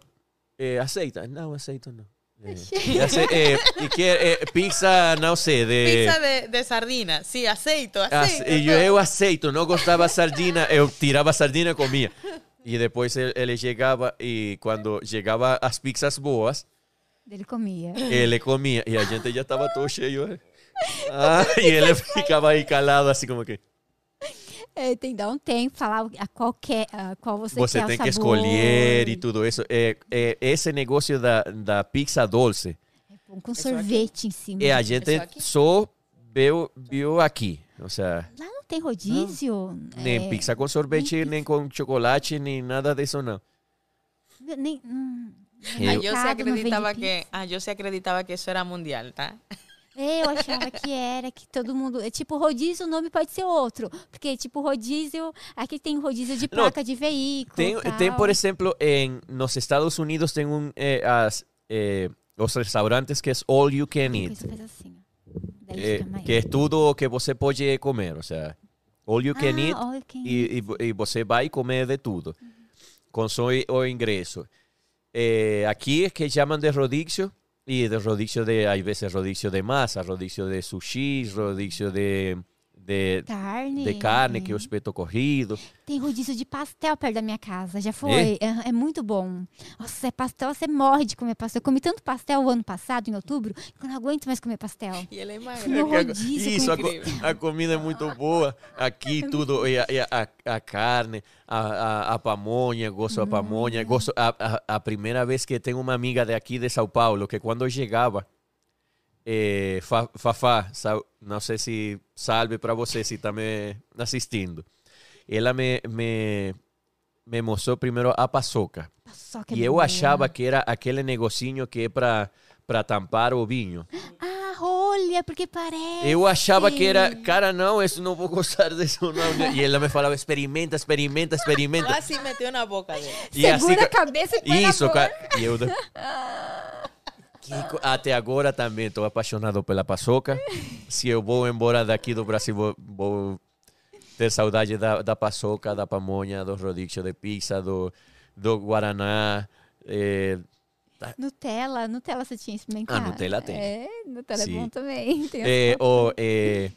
eh, aceita, não aceito não. Eh, e ace- eh, e quer eh, pizza, não sei, de Pizza de, de sardina. Sí, aceito, Ace- aceito. E eu, eu aceito, não gostava sardina, eu tirava sardina e comia. E depois ele, ele chegava e quando chegava as pizzas boas, Ele comia. ele comia e a gente já estava todo cheio. né? [LAUGHS] Ah, e ele ficava aí calado assim como que É, tem que dar um tempo, falar a qual, quer, a qual você, você quer tem o que escolher e tudo isso. É, é, esse negócio da, da pizza doce, É Com sorvete em cima. é, a gente só aqui? só viu, viu aqui. Ou seja, Lá não tem rodízio? nem É, pizza com sorvete, nem nem com chocolate, nem nada disso não. Nem, hum, Eu- Ah, se não pizza. que, ah, yo se acreditaba que eso era mundial, tá? É, Eu achava que era, que todo mundo. é Tipo, rodízio, o nome pode ser outro. Porque, tipo, rodízio. Aqui tem rodízio de placa de veículo. Tem, tem, por exemplo, em nos Estados Unidos tem um eh, as, eh, os restaurantes que é all you can eat, que assim, eh, que é tudo que você pode comer, ou seja, all you can ah, eat all can e, e e você vai comer de tudo, com só o ingresso. Eh, aqui é que chamam de rodízio e de rodízio de, às vezes rodízio de massa, rodízio de sushi, rodízio de, de, Carne. de carne, que é é. o espeto corrido. Tem rodízio de pastel perto da minha casa. Já foi? É, é muito bom. Nossa, é pastel, você morre de comer pastel. Eu comi tanto pastel o ano passado, em outubro, que eu não aguento mais comer pastel. Y él es más No Que a- rodízio Isso, a, a comida é muito boa. Aqui [LAUGHS] tudo, e a, e a, a carne, a, a, a pamonha, gosto da pamonha. Gosto, a, a, a primeira vez que tenho uma amiga de aqui de São Paulo, que quando chegava, Fa- Fafá, não sei se salve para você se está me assistindo. Ela me, me, me mostrou primeiro a paçoca. Paçoca E eu boa. achava que era aquele negocinho que é para tampar o vinho. Ah, olha, porque parece. Eu achava que era, cara, não, isso não vou gostar disso. Não. E ela me falava, experimenta, experimenta, experimenta. Quase metió na boca dele. E Segura assim, a cabeça e põe Isso, na boca. cara. E eu, Até agora também estou apaixonado pela paçoca. Se eu vou embora daqui do Brasil, vou, vou ter saudade da, da paçoca, da pamonha, do rodízio de pizza, do, do guaraná. eh, Nutella, Nutella você tinha experimentado? Ah, Nutella tem. É, Nutella Sim. é bom também. [LAUGHS] As o, eh,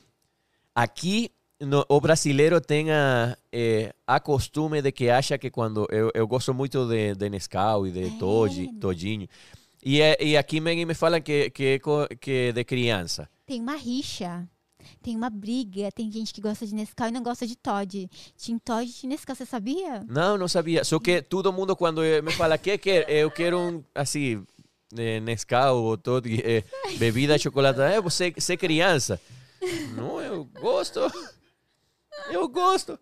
aqui no, o brasileiro tem a, eh, a costume de que acha que quando eu, eu gosto muito de, de Nescau e de É. Todinho e, é- e aqui me, me falam que, que, é que é de criança Tem uma rixa. Tem uma briga. Tem gente que gosta de Nescau e não gosta de Todd. Tinha Todd e Nescau, você sabia? não não sabia só que todo mundo quando eh, me fala que quer eu quero um assim eh, Nescau ou Toddy eh, bebida chocolate é você você é criança não eu gosto eu gosto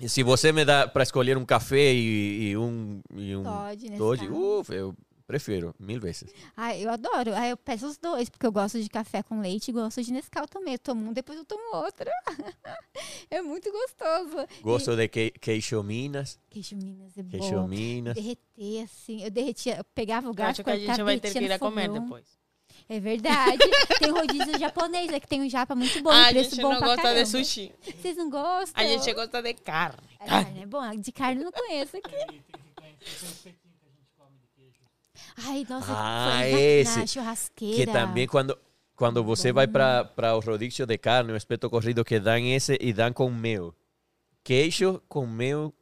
E se você me dá para escolher um café e, e um e um Todd. Todd, ufa, eu prefiro mil vezes. Ah, eu adoro. Ah, eu peço os dois, porque eu gosto de café com leite e gosto de Nescau também. Eu tomo um, depois eu tomo outro. [LAUGHS] é muito gostoso. Gosto de que, queijo Minas, Queijo Minas é queijo bom. Minas. Derreter, assim. Eu derretia, eu pegava o Eu garfo, acho que a cortava, gente vai ter que ir a comer depois. É verdade. [LAUGHS] tem rodízio japonês, é que tem um japa muito bom, Ah, a gente bom não gosta caramba. de sushi. Vocês não gostam? A gente gosta de carne. A carne é bom, de carne eu não conheço aqui. [LAUGHS] Ai, nossa, Ah, foi na, esse. na churrasqueira. Que também quando quando você vai para para o rodízio de carne, o espeto corrido que dão esse e dão com mel. Queijo com mel.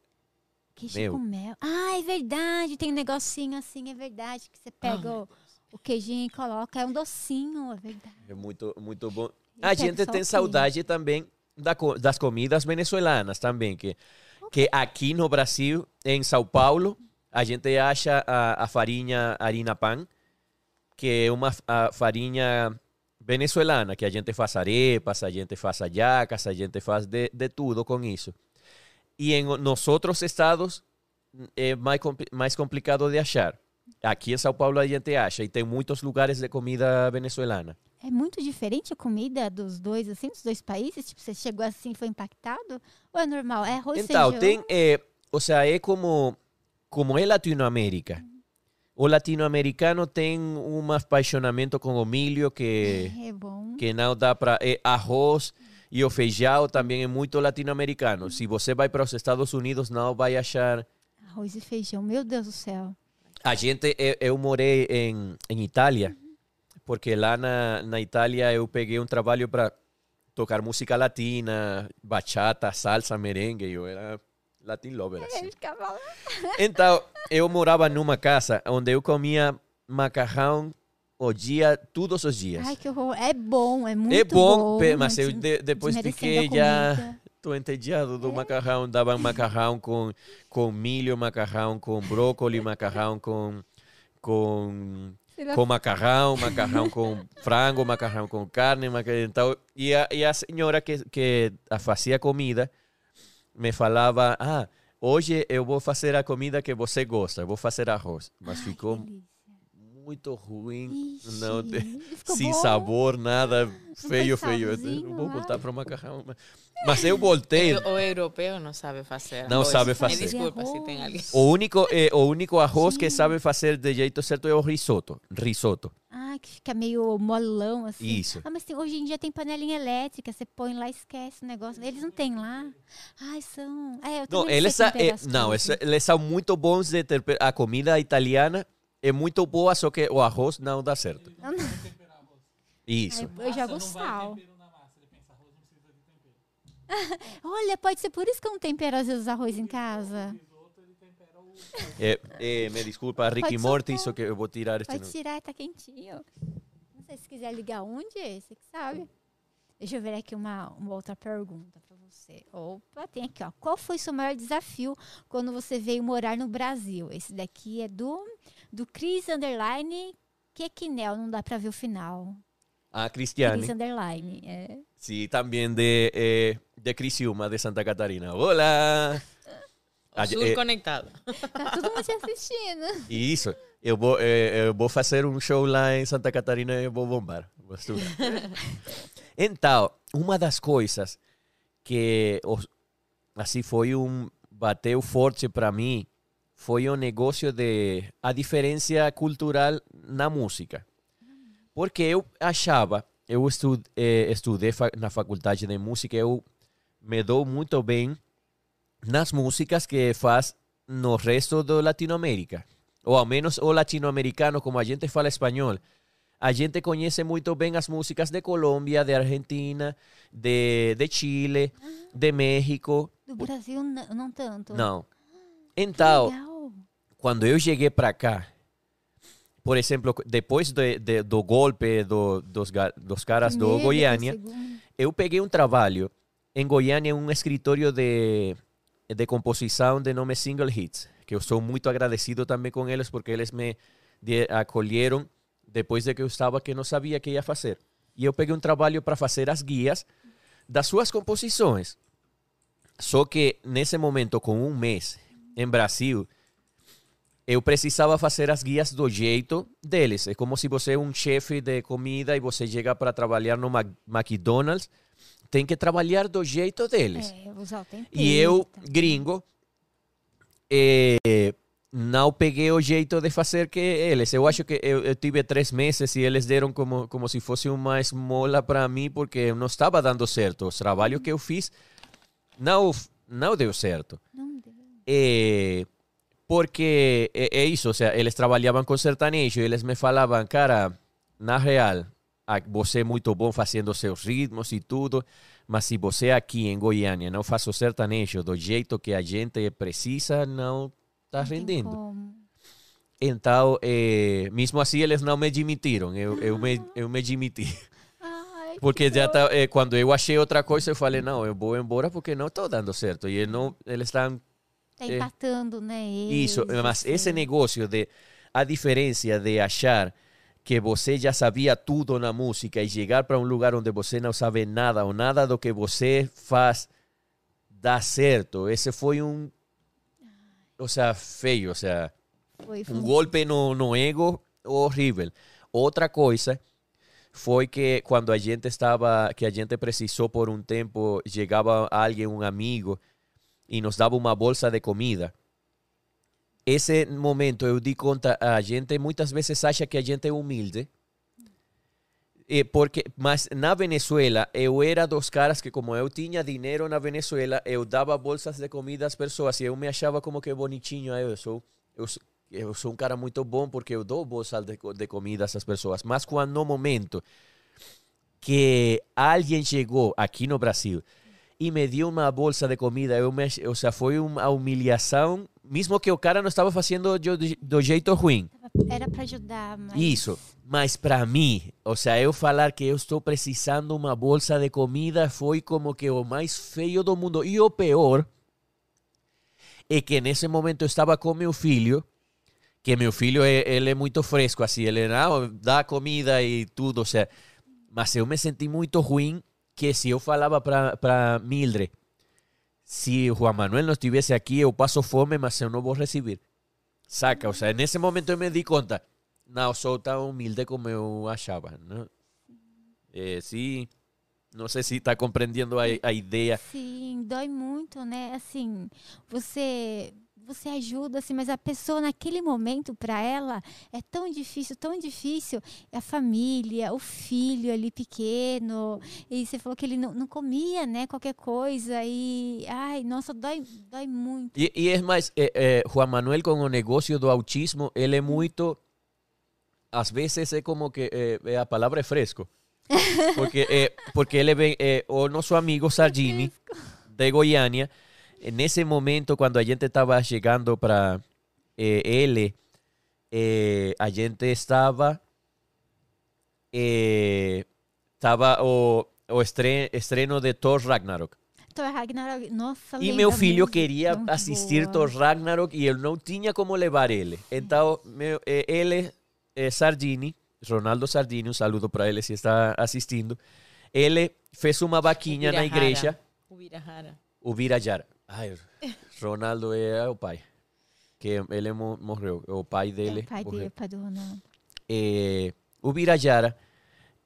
Queijo Meu. com mel. Ah, é verdade. Tem um negocinho assim, é verdade. Que você pega o, o queijinho e coloca. É um docinho, é verdade. É muito muito bom. E A pega gente tem saudade também da das comidas venezuelanas também, que que aqui no Brasil, em São Paulo, a gente acha a, a farinha harina pan, que é uma a farinha venezuelana, que a gente faz arepas, a gente faz hallacas, a gente faz de, de tudo com isso. E em nos outros estados é mais, mais complicado de achar. Aqui em São Paulo a gente acha, e tem muitos lugares de comida venezuelana. É muito diferente a comida dos dois, assim, dos dois países? Tipo, você chegou assim foi impactado? Ou é normal? É arroz, Então, feijão? tem, eh, o sea, é como, como é Latinoamérica. O latino-americano tem um apaixonamento com o milho que, É bom. que não dá para... É, arroz e o feijão também é muito latino-americano. Se você vai para os Estados Unidos, não vai achar... Arroz e feijão, meu Deus do céu. A gente, eu, eu morei em, em Itália, porque lá na, na Itália eu peguei um trabalho para tocar música latina, bachata, salsa, merengue. Eu era Latin lover, assim. [LAUGHS] Então, eu morava numa casa onde eu comia macarrão o dia, todos os dias. Ai, que horror. É bom, é muito é bom, bom. mas eu de- de- depois fiquei já... Tô entediado do macarrão. Davam macarrão com, com milho, macarrão com brócolis, macarrão com... com com macarrão, macarrão com frango, macarrão com carne, macarrão, então, e, a, e a senhora que, que fazia comida me falava, ah, hoje eu vou fazer a comida que você gosta, eu vou fazer arroz, mas ai, ficou. Muito ruim, Ixi, não te- ficou sem bom? sabor, nada, feio, tem feio, eu vou voltar para o macarrão, mas, mas eu voltei, O, o europeu não sabe fazer. Não arroz. sabe Me fazer. desculpa Arroz. se tem alguém. o único, eh, o único arroz que sabe fazer de jeito certo é o risoto, risoto, Ah, que fica meio molão, assim. Isso. Ah, mas tem- hoje em dia tem panelinha elétrica, você põe lá e esquece o negócio. Eles não têm lá. Ai, são... É, eu Não, eles, as não coisas. eles, eles são muito bons de temperar. A comida italiana é muito boa, só que o arroz não dá certo. Não, não. Isso. Ai, eu jogo sal. [LAUGHS] Olha, pode ser por isso que eu não tempero às vezes arroz em casa. Eh, eh, me desculpa, Ricky Pode Morty, só que eu vou tirar este. Pode não. tirar, tá quentinho. Não sei se quiser ligar onde, você que sabe. Deixa eu ver aqui uma, uma outra pergunta para você. Opa, tem aqui, ó. Qual foi o seu maior desafio quando você veio morar no Brasil? Esse daqui é do, do Cris Underline Quequinel, não dá para ver o final. a Cristiane. Cris Underline. É. Sí, también de, eh, de Criciúma, de Santa Catarina. Hola! O A- Sur eh, conectado. Tá todo mundo assistindo. Isso. Eu vou, eh, eu vou fazer um show lá em Santa Catarina e eu vou bombar. [LAUGHS] Então, uma das coisas que assim foi um bateu forte para mim foi o negócio de a diferença cultural na música. Porque eu achava, eu eh, estudei fa- na faculdade de música, eu me dou muito bem nas músicas que faz no resto da Latinoamérica. Ou ao menos o latino-americano, como a gente fala espanhol. A gente conhece muito bem as músicas de Colômbia, de Argentina, de, de Chile, de México. Do Brasil, não tanto. Não. Então, Legal. quando eu cheguei para cá, por exemplo, depois de- de- do golpe do- dos, dos caras do Primeiro, Goiânia, depois segundo. eu peguei um trabalho em Goiânia, um escritório de, de composição de nome Single Hits, que eu sou muito agradecido também com eles, porque eles me acolheram depois de que eu estava que não sabia o que ia fazer. E eu peguei um trabalho para fazer as guias das suas composições. Só que nesse momento, com um mês em Brasil, eu precisava fazer as guias do jeito deles. É como se você é um chefe de comida e você chega para trabalhar no McDonald's, tem que trabalhar do jeito deles. É, usar o tempero. E eu, gringo, eh, não peguei o jeito de fazer que eles. Eu acho que eu, eu tive três meses e eles deram como, como se fosse uma esmola para mim, porque não estava dando certo. Os trabalhos que eu fiz não, não deu certo. Não deu. Eh, porque é, é isso, ou seja, eles trabalhavam com sertanejo e eles me falavam, cara, na real, a- você é muito bom fazendo seus ritmos e tudo, mas se você aqui em Goiânia não faz o sertanejo do jeito que a gente precisa, não está rendendo. como. Então, eh, mesmo assim, eles não me admitiram, eu, eu, me, eu me. Ai, que Porque já tá, eh, quando eu achei outra coisa, eu falei, não, eu vou embora porque não estou dando certo. E não, eles estão Tá é. empatando, né? Isso, mas você. esse negócio de a diferença de achar que você já sabia tudo na música e chegar para um lugar onde você não sabe nada ou nada do que você faz dá certo. Esse foi um, ou seja, feio, ou seja, Foi, foi um golpe no, no ego horrível. Outra coisa foi que quando a gente estava, que a gente precisou por um tempo, chegava alguém, um amigo, e nos dava uma bolsa de comida. Esse momento eu di conta, a gente muitas vezes acha que a gente é humilde, e porque, mas na Venezuela, eu era dos caras que, como eu tinha dinheiro na Venezuela, eu dava bolsas de comida às pessoas e eu me achava como que bonitinho. "Ah, Eu sou, eu, sou- eu sou um cara muito bom porque eu dou bolsas de, de comida essas pessoas. Mas quando no momento que alguém chegou aqui no Brasil e me deu uma bolsa de comida, eu me, ou seja, foi uma humilhação, mesmo que o cara não estava fazendo do, jeito ruim. Era pra ajudar, mas... Isso. Mas para mim, ou seja, eu falar que eu estou precisando uma bolsa de comida foi como que o mais feio do mundo. E o pior é que nesse momento eu estava com meu filho, que meu filho é, ele é muito fresco, assim, ele não dá comida e tudo, ou seja, mas eu me senti muito ruim que se eu falava para Mildred, se o Juan Manuel não estivesse aqui, eu passo fome, mas eu não vou receber. Saca? O sea, nesse momento eu me di conta. Não sou tão humilde como eu achava. Né? É, sim, não sei se está compreendendo a, a ideia. Sim, dói muito, né? Assim, você você ajuda, assim, mas a pessoa naquele momento, para ela, é tão difícil, tão difícil. A família, o filho ali pequeno. E você falou que ele não, não comia, né? Qualquer coisa. E, ai, nossa, dói, dói muito. E, e é mais, é, é, Juan Manuel com o negócio do autismo, ele é muito. Às vezes é como que é, é a palavra é fresco. Porque, é, porque ele vem, é, o nosso amigo Sargini, [LAUGHS] de Goiânia, nesse momento, quando a gente estava chegando para eh, ele, eh, a gente estava. eh, estava o, o estre- estreno de Thor Ragnarok. Thor Ragnarok, nossa, E meu filho queria muito assistir boa. Thor Ragnarok e eu não tinha como levar ele. Então, meu, eh, ele, eh, Sardini, Ronaldo Sardini, um saludo para ele se está assistindo. Ele fez uma vaquinha na Ubirahara. igreja. Ubirahara. O Virajara. Ai, Ronaldo é o pai. Que ele mo- morreu. O pai dele. É o pai morreu. dele, pai do Ronaldo. eh, o Virajara,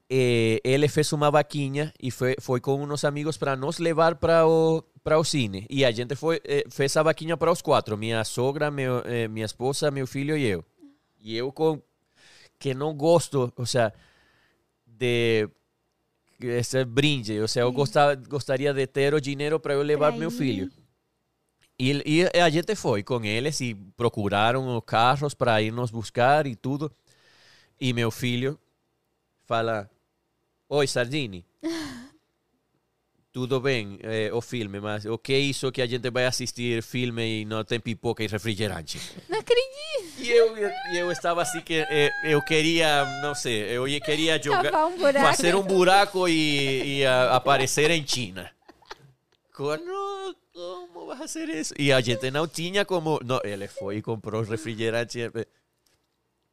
eh, ele fez uma vaquinha e foi, foi com uns amigos para nos levar para o, para o cine. E a gente foi, eh, fez a vaquinha para os quatro: minha sogra, meu, minha esposa, meu filho e eu. E eu, com, que não gosto, ou seja, de esse brinde, ou seja, eu gostava, gostaria de ter o dinheiro para eu levar Pra meu filho. E, e a gente foi com eles e procuraram os carros para ir nos buscar e tudo. E meu filho fala: Oi, Sardini. Tudo bem, eh, o filme, mas o que é isso que a gente vai assistir filme e não tem pipoca e refrigerante? Não acredito. E eu, eu estava assim que eh, eu queria, não sei, eu queria jogar, um fazer um buraco e, e a- aparecer em China. Como, como vai fazer isso? E a gente não tinha como. Não, ele foi e comprou refrigerante.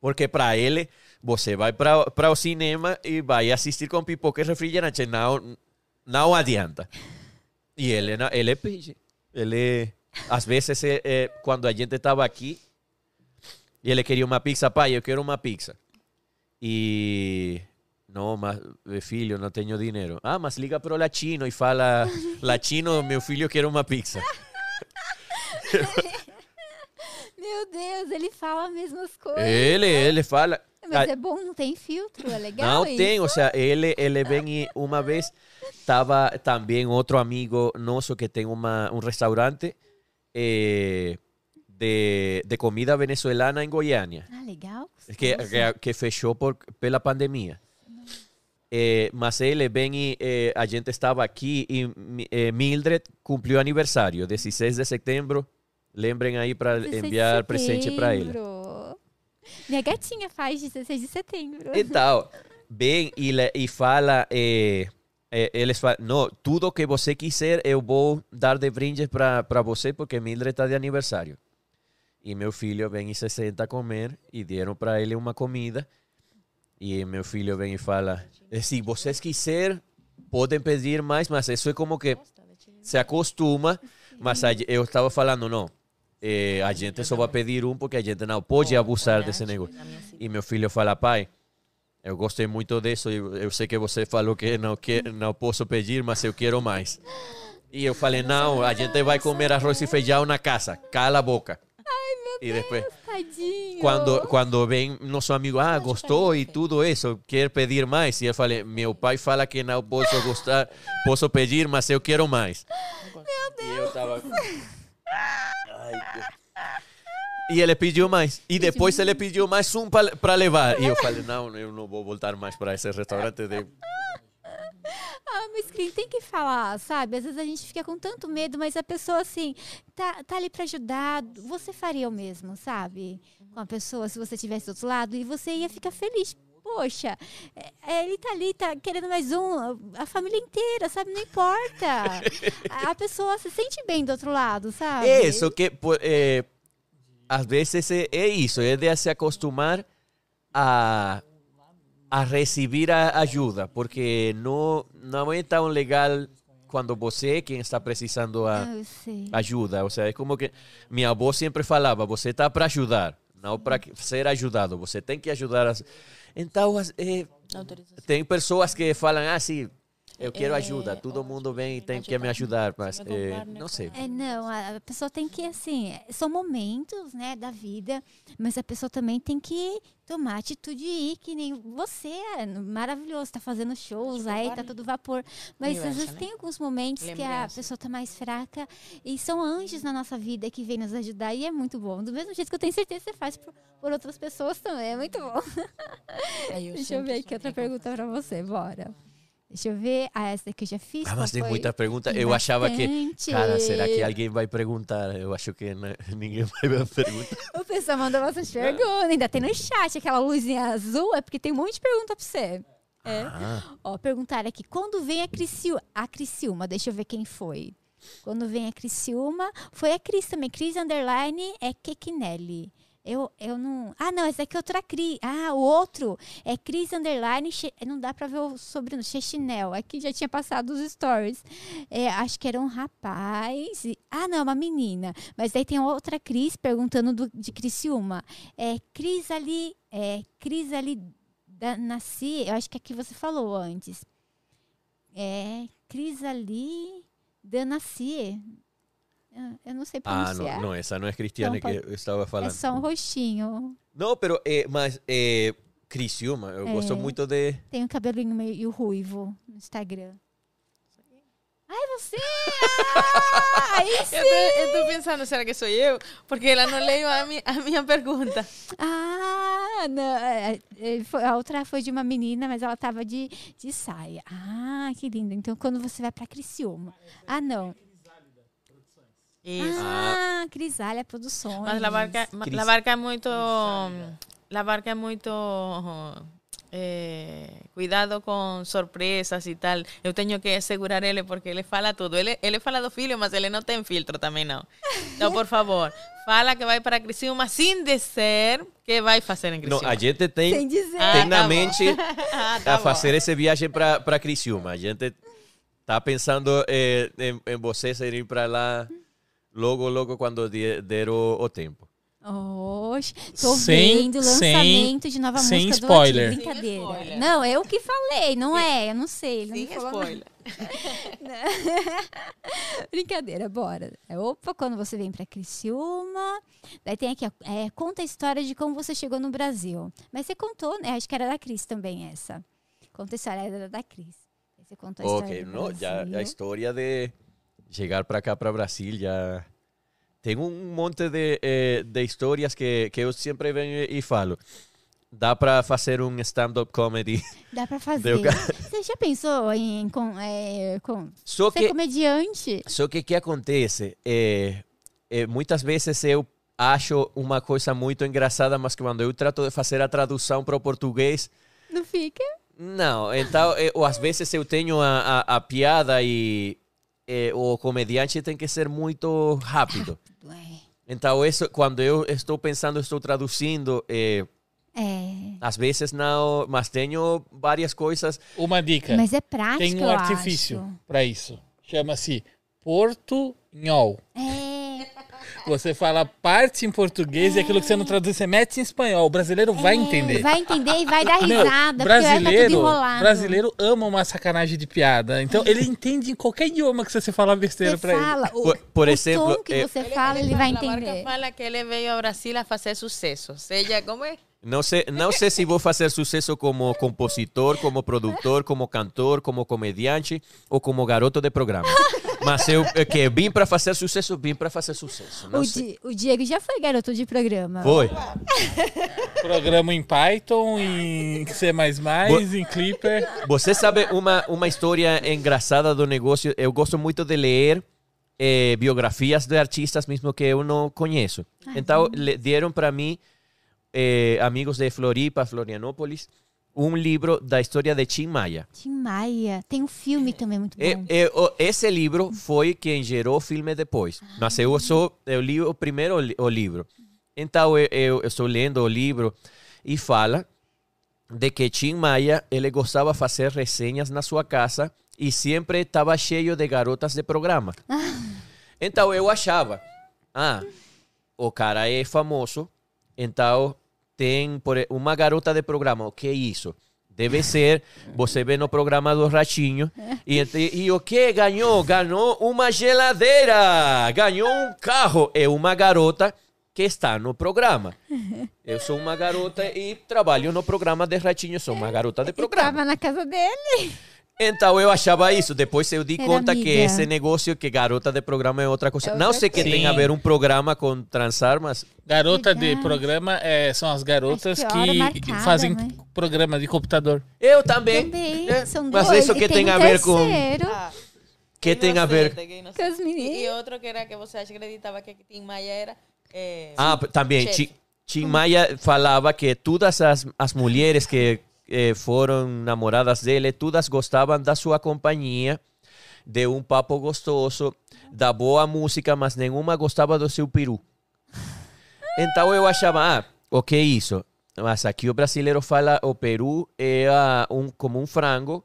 Porque para ele, você vai para o cinema e vai assistir com pipoca e refrigerante. Não, não adianta. E ele, ele pede. Ele, às vezes, eh, eh, quando a gente estava aqui, e ele queria uma pizza, pai, eu quero uma pizza. E não, mas filho, não tenho dinheiro. Ah, mas liga pro latino e fala, latino, meu filho quer uma pizza. Meu Deus, ele fala as mesmas coisas. Ele, ele fala. Mas Ah, é bom, não tem filtro, é legal Não isso. tem, o sea, ele, ele vem e uma vez estava também outro amigo nosso que tem uma, um restaurante eh, de, de comida venezuelana em Goiânia. Ah, legal. que, que, que fechou por, pela pandemia. Eh, mas ele vem eh, a gente estava aqui e eh, Mildred cumpriu aniversário, 16 de setembro. Lembrem aí para 16 de enviar presente para ele. Minha gatinha faz 16 de setembro. Então, vem e, le- e fala, eh, eh, eles falam, não, tudo que você quiser eu vou dar de brinde para você porque Mildred está de aniversário. E meu filho vem e se senta a comer e deram para ele uma comida. E meu filho vem e fala, eh, se vocês quiserem, podem pedir mais, mas isso é como que se acostuma. Mas eu estava falando, não, eh, a gente só vai pedir um porque a gente não pode abusar desse negócio. E meu filho fala, pai, eu gostei muito disso. Eu, eu sei que você falou que não, que não posso pedir, mas eu quero mais. E eu falei, não, a gente vai comer arroz e feijão na casa. Cala a boca. Depois, Tadinho. quando, quando vem nosso amigo, ah, gostou e tudo isso, quer pedir mais. E eu falei, meu pai fala que não posso gostar, posso pedir, mas eu quero mais. Meu Deus. E eu tava... Ai. E ele pediu mais. E depois ele pediu mais um para levar. E eu falei, não, eu não vou voltar mais para esse restaurante. De... [LAUGHS] Ah, mas quem tem que falar, sabe? Às vezes a gente fica com tanto medo, mas a pessoa, assim, tá, tá ali pra ajudar. Você faria o mesmo, sabe? Com a pessoa, se você estivesse do outro lado, e você ia ficar feliz. Poxa, é- é, ele tá ali, tá querendo mais um, a família inteira, sabe? Não importa. [LAUGHS] A pessoa se sente bem do outro lado, sabe? É isso que, por- eh, às vezes, é, é isso, é de se acostumar a, a receber a ajuda, porque não, não é tão legal quando você é quem está precisando a Ah, eu sei. ajuda. Ou seja, é como que minha avó sempre falava: você está para ajudar, não para ser ajudado. Você tem que ajudar. As... Então, Autorização. tem pessoas que falam assim: eu quero É, ajuda, todo mundo vem e tem que me ajudar, mas né, não sei. É, não, a pessoa tem que, assim, são momentos, né, da vida, mas a pessoa também tem que tomar atitude e ir, que nem você é maravilhoso, tá fazendo shows aí, tá todo vapor. Mas às vezes né? tem alguns momentos que a pessoa tá mais fraca e são anjos na nossa vida que vêm nos ajudar e é muito bom. Do mesmo jeito que eu tenho certeza que você faz por, por outras pessoas também, é muito bom. Aí [LAUGHS] Deixa eu ver aqui outra pergunta pra você, bora. Deixa eu ver. Ah, essa daqui eu já fiz. Ah, mas tem muita pergunta. Tem Eu achava que. bastante. Cara, será que alguém vai perguntar? Eu acho que ninguém vai perguntar. [LAUGHS] O pessoal mandou bastante pergunta. Ainda tem no chat aquela luzinha azul. É porque tem um monte de pergunta pra você. É. Ah, Ó, perguntaram aqui. Quando vem a Criciúma? A Criciúma, deixa eu ver quem foi. Quando vem a Criciúma, foi a Cris também. Cris Underline é Kekinelli. Eu, eu não. Ah, não, esse aqui é outra Cris. Ah, o outro é Cris Underline. Che- Não dá pra ver o sobrenome. Chechinel. Aqui já tinha passado os stories. É, acho que era um rapaz. Ah, não, uma menina. Mas aí tem outra Cris perguntando do, de Criciúma. É Cris ali. É Cris ali. Da, nasci. Eu acho que aqui você falou antes. É Cris ali. Da Nasci. Eu- Eu não sei Ah, pronunciar. no, no, esa no es Cristiane Então, que eu estava É falando. só um rostinho. Não, pero, eh, mas, eh, Criciúma, eu gosto É. muito de... Tem um cabelinho meio ruivo no Instagram. Ai, você! [LAUGHS] Ah, aí Eu sim! tô, eu tô pensando, será que sou eu? Porque ela não leu a, mi, a minha pergunta. Ah, não. é, é, A outra foi de uma menina, mas ela tava de, de saia. Ah, que lindo. Então, quando você vai pra Criciúma. Ah, não. Isso. Ah, Crisália Produções. Mas la barca, Cris. la barca é muito. La barca é muito. eh, cuidado com surpresas e tal. Eu tenho que segurar ele porque ele fala tudo. Ele, ele fala do filho, mas ele não tem filtro também não. Então, por [LAUGHS] favor, fala que vai para Criciúma sem dizer que vai fazer em Não, Criciúma. [LAUGHS] a gente tem, Sem dizer. Ah, tem tá na bom. mente Ah, tá a bom. fazer esse viagem para para Criciúma. A gente tá pensando eh, em, em vocês irem para lá logo, logo quando die- der o, o tempo. Oxe, tô Sem- vendo o sem- lançamento de nova sem música spoiler. do. Brincadeira. Sem spoiler. Não, eu que falei, não é, eu não sei. Ele não Sem spoiler. [LAUGHS] Brincadeira, bora. É, opa, quando você vem pra Criciúma. Daí tem aqui, ó, é, conta a história de como você chegou no Brasil. Mas você contou, né? Acho que era da Cris também essa. Conta a história era da Cris. Aí Você contou a história Ok, ya Brasil. a história de chegar para cá, para Brasil, já tem um monte de, eh, de histórias que, que eu sempre venho e falo. Dá para fazer um stand-up comedy. Dá pra [LAUGHS] fazer. Você já pensou em com, é, com Só ser que comediante? Só que o que acontece? É, é, muitas vezes eu acho uma coisa muito engraçada, mas quando eu trato de fazer a tradução para o português, Não fica? não. Então, ou às vezes eu tenho a, a, a piada e é, o comediante tem que ser muito rápido. Ué, Então, isso, quando eu estou pensando, estou traduzindo, é, É. às vezes não, mas tenho várias coisas. Uma dica. Mas é prático, Tem um artifício para isso. Chama-se portunhol. É. Você fala parte em português e aquilo que você não traduz, você mete em espanhol. O brasileiro vai É, entender. Vai entender e vai dar Meu, risada, porque vai estar tudo brasileiro, enrolado. brasileiro ama uma sacanagem de piada. Então ele entende em qualquer idioma que você falar besteira Você pra ele. fala, o, Por- por o exemplo, tom que é- você fala, ele vai La barca entender. fala que ele veio ao Brasil a fazer sucesso. Seja como é? Não sei, não sei se vou fazer sucesso como compositor, como produtor, como cantor, como comediante ou como garoto de programa. [LAUGHS] Mas eu é que vim para fazer sucesso, vim para fazer sucesso. Não O, sei. Di- o Diego já foi garoto de programa. Foi. [LAUGHS] Programa em Python, em C++, em Clipper. Você sabe uma, uma história engraçada do negócio? Eu gosto muito de ler eh, biografias de artistas mesmo que eu não conheço. Então, le, deram para mim, eh, amigos de Floripa, Florianópolis, um livro da história de Tim Maia. Tim Maia. Tem um filme também muito bom. E- e o- esse livro foi quem gerou o filme depois. Mas eu só eu li o primeiro o livro. Então eu, eu, eu estou lendo o livro e fala de que Tim Maia ele gostava de fazer resenhas na sua casa e sempre estava cheio de garotas de programa. Então eu achava, ah, o cara é famoso, então tem por, uma garota de programa. O que é isso? Deve ser, você vê no programa do Ratinho, e, ente- e o que ganhou? Ganhou uma geladeira, ganhou um carro. É uma garota que está no programa. Eu sou uma garota e trabalho no programa de Ratinho, sou uma garota de E programa. tava na casa dele. Então eu achava isso. Depois eu di Era conta que amiga. esse negócio, que garota de programa é outra coisa. É Não sei que coisa. tem a ver um programa com transar, mas Garota de programa é, são as garotas que que marcada, fazem né? programa de computador. eu também. Também. É, São mas dois. isso E que tem tem um a ver com terceiro. Ah, que tem a ver Com as meninas. E, e outro que era que você acreditava que Tim Maia era. eh, Ah, também. Tim Maia falava que todas as, as mulheres que eh, foram namoradas dele, todas gostavam da sua companhia, de um papo gostoso, da boa música, mas nenhuma gostava do seu peru. Então eu achava, ah, ok isso. Mas aqui o brasileiro fala o peru é ah, um, como um frango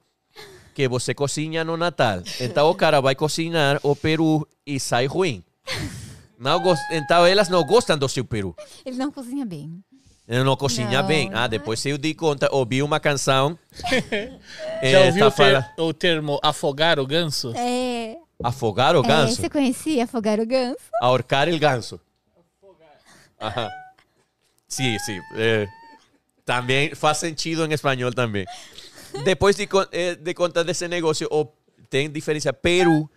que você cozinha no Natal. Então o cara vai cozinhar o peru e sai ruim. Não, então elas não gostam do seu peru. Ele não cozinha bem. Ele não cozinha Não, bem. não Ah, é. depois eu dei conta, ouvi uma canção. [LAUGHS] Já eh, ouviu tá o, ter- o termo afogar o ganso? É. Afogar o é, ganso? você conhecia afogar o ganso? Ahorcar el ganso. Ajá. Sí, sí. eh, también faz sentido en español también. Depois de, eh, de contar desse negócio, o, tem diferença peru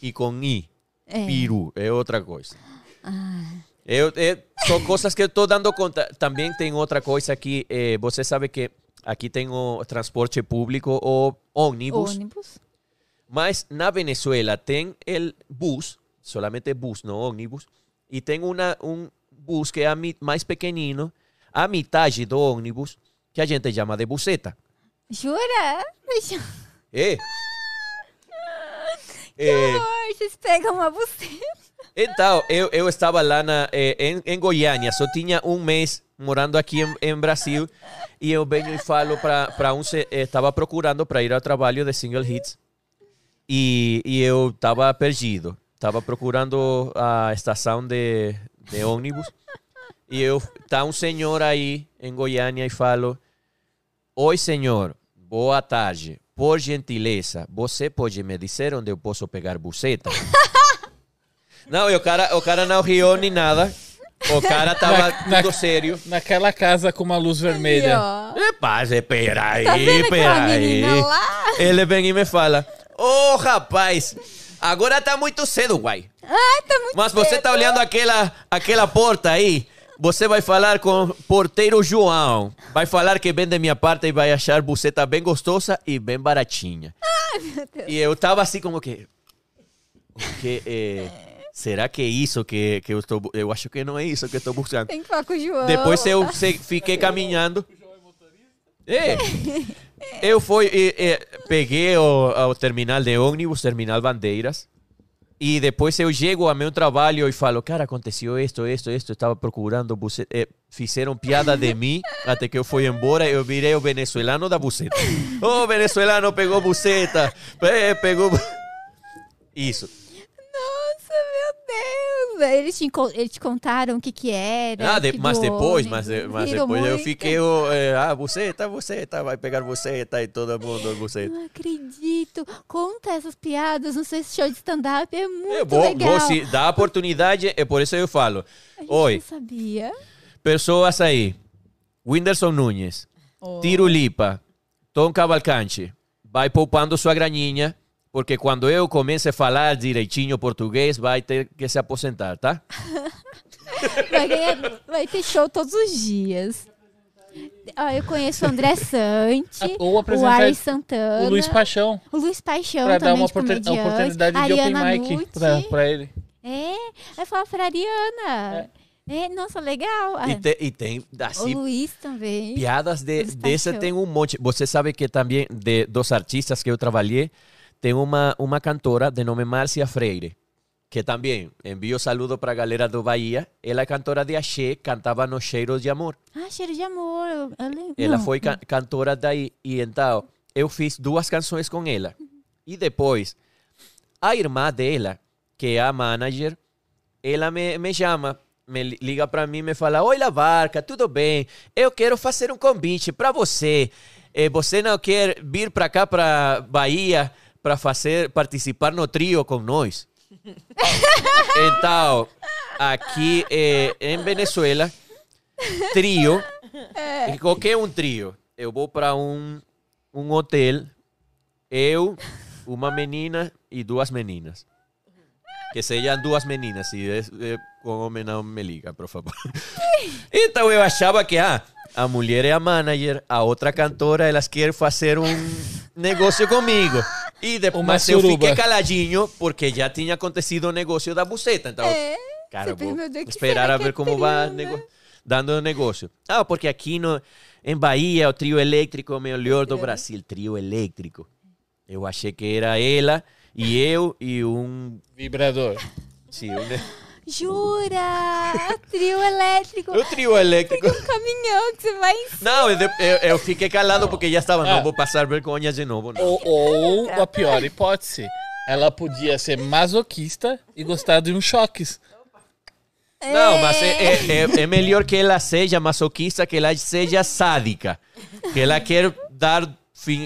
e com i. É. Peru é outra coisa. Ah, Eu, é, são coisas que eu estou dando conta. Também tem outra coisa que eh, você sabe que aqui tem o transporte público, o ônibus. ônibus. Mas na Venezuela tem el bus, solamente bus, no ônibus, e tem uma, um bus que é mais pequenino, a metade do ônibus, que a gente chama de buseta. Jura? É. Que É, horror, vocês pegam uma buceta. Então, eu, eu estava lá na, eh, em, em Goiânia, só tinha um mês morando aqui em, em Brasil, e eu venho e falo para um, se- eh, estava procurando para ir ao trabalho de single hits, e, e eu estava perdido. Estava procurando a estação de, de ônibus. E eu, tá um senhor aí em Goiânia e falo: Oi, senhor, boa tarde. Por gentileza, você pode me dizer onde eu posso pegar buceta? Não, e o cara, o cara não riu nem nada. O [LAUGHS] cara tava Na- na- tudo sério. Naquela casa com uma luz vermelha. Ó. É, Paz, espera aí, Tá vendo aquela espera aí. menina lá? Ele vem e me fala: Ô rapaz, agora tá muito cedo, guai. Ai, tá muito Mas você tá olhando aquela, aquela porta aí. Você vai falar com o porteiro João. Vai falar que vem de minha parte e vai achar buceta bem gostosa e bem baratinha. Ai, meu Deus. E eu tava assim como que. o que eh, será que é isso que, que eu estou. Eu acho que não é isso que eu estou buscando. Tem que falar com o João. Depois eu se- fiquei [LAUGHS] caminhando. É. Eu fui, e, e, peguei o, o terminal de ônibus, terminal Bandeiras. E depois eu chego ao meu trabalho e falo, cara, aconteceu isto, isto, isto. Estava procurando buceta. Eh, fizeram piada de mim até que eu fui embora. Eu virei o venezuelano da buceta. [LAUGHS] Oh, venezuelano pegou buceta. Eh, pegou. [LAUGHS] Isso. Eles te, eles te contaram o que que era. Ah, de- que mas depois, mas, de- mas depois eu muito. fiquei, o, eh, ah, buceta, buceta, vai pegar buceta e todo mundo buceta. Não acredito. Conta essas piadas no seu show de stand-up. É muito Eu vou, legal. vou se dá oportunidade, é por isso eu falo. A gente Oi, não sabia. pessoas aí, Whindersson Nunes, Oh. Tiro Lipa, Tom Cavalcante, vai poupando sua graninha, porque quando eu comece a falar direitinho português, vai ter que se aposentar, tá? [LAUGHS] Vai, ganhar- vai ter show todos os dias. Ah, eu conheço o André [LAUGHS] Sante, Ah, ou o Ari Santana, O Luiz Paixão. o Luiz Paixão Pra dar também uma de oportun- comediante, oportunidade a de open Ariana mic Nucci. pra, pra ele. É, vai falar pra Ariana. É, nossa, legal. E, te- e tem, o assim, Luiz também. Piadas de, Luiz dessa tem um monte. Você sabe que também, de, dos artistas que eu trabalhei, tem uma, uma cantora de nome Márcia Freire, que também envio saludo para a galera do Bahia. Ela é cantora de axé, cantava no Cheiro de Amor. Ah, cheiro de amor. Eu. Ela foi ca- cantora daí. E então, eu fiz duas canções com ela. E depois, a irmã dela, que é a manager, ela me, me chama, me li- liga para mim e me fala: Oi, Barca, tudo bem? Eu quero fazer um convite para você. Eh, você não quer vir para cá, para Bahia, para fazer participar no trio com nós? [LAUGHS] então, aqui eh, em Venezuela, trio, e qualquer um trio. Eu vou para um, um hotel, eu, uma menina e duas meninas. Que sejam duas meninas, se é, é com homem não me liga, por favor. Então eu achava que ah, a mulher é a manager, a outra cantora, elas querem fazer um negócio comigo. E depois Uma mas eu fiquei caladinho porque já tinha acontecido o negócio da buceta. Então, É, cara, vou pensa, "Meu Deus, que esperar a ver é como vai trio, né?" nego- dando o negócio. Ah, porque aqui no, em Bahia o trio elétrico é o melhor do Brasil. Trio elétrico. Eu achei que era ela e eu e um... Vibrador. Sim, um... Jura? Trio elétrico. O trio elétrico. Um caminhão que você vai em cima. Não, eu, eu, eu fiquei calado porque já estava. Ah. Não vou passar vergonha de novo. Não. Ou, ou a pior hipótese, ela podia ser masoquista e gostar de uns choques. Não, mas é, é, é- é melhor que ela seja masoquista que ela seja sádica. Que ela quer dar,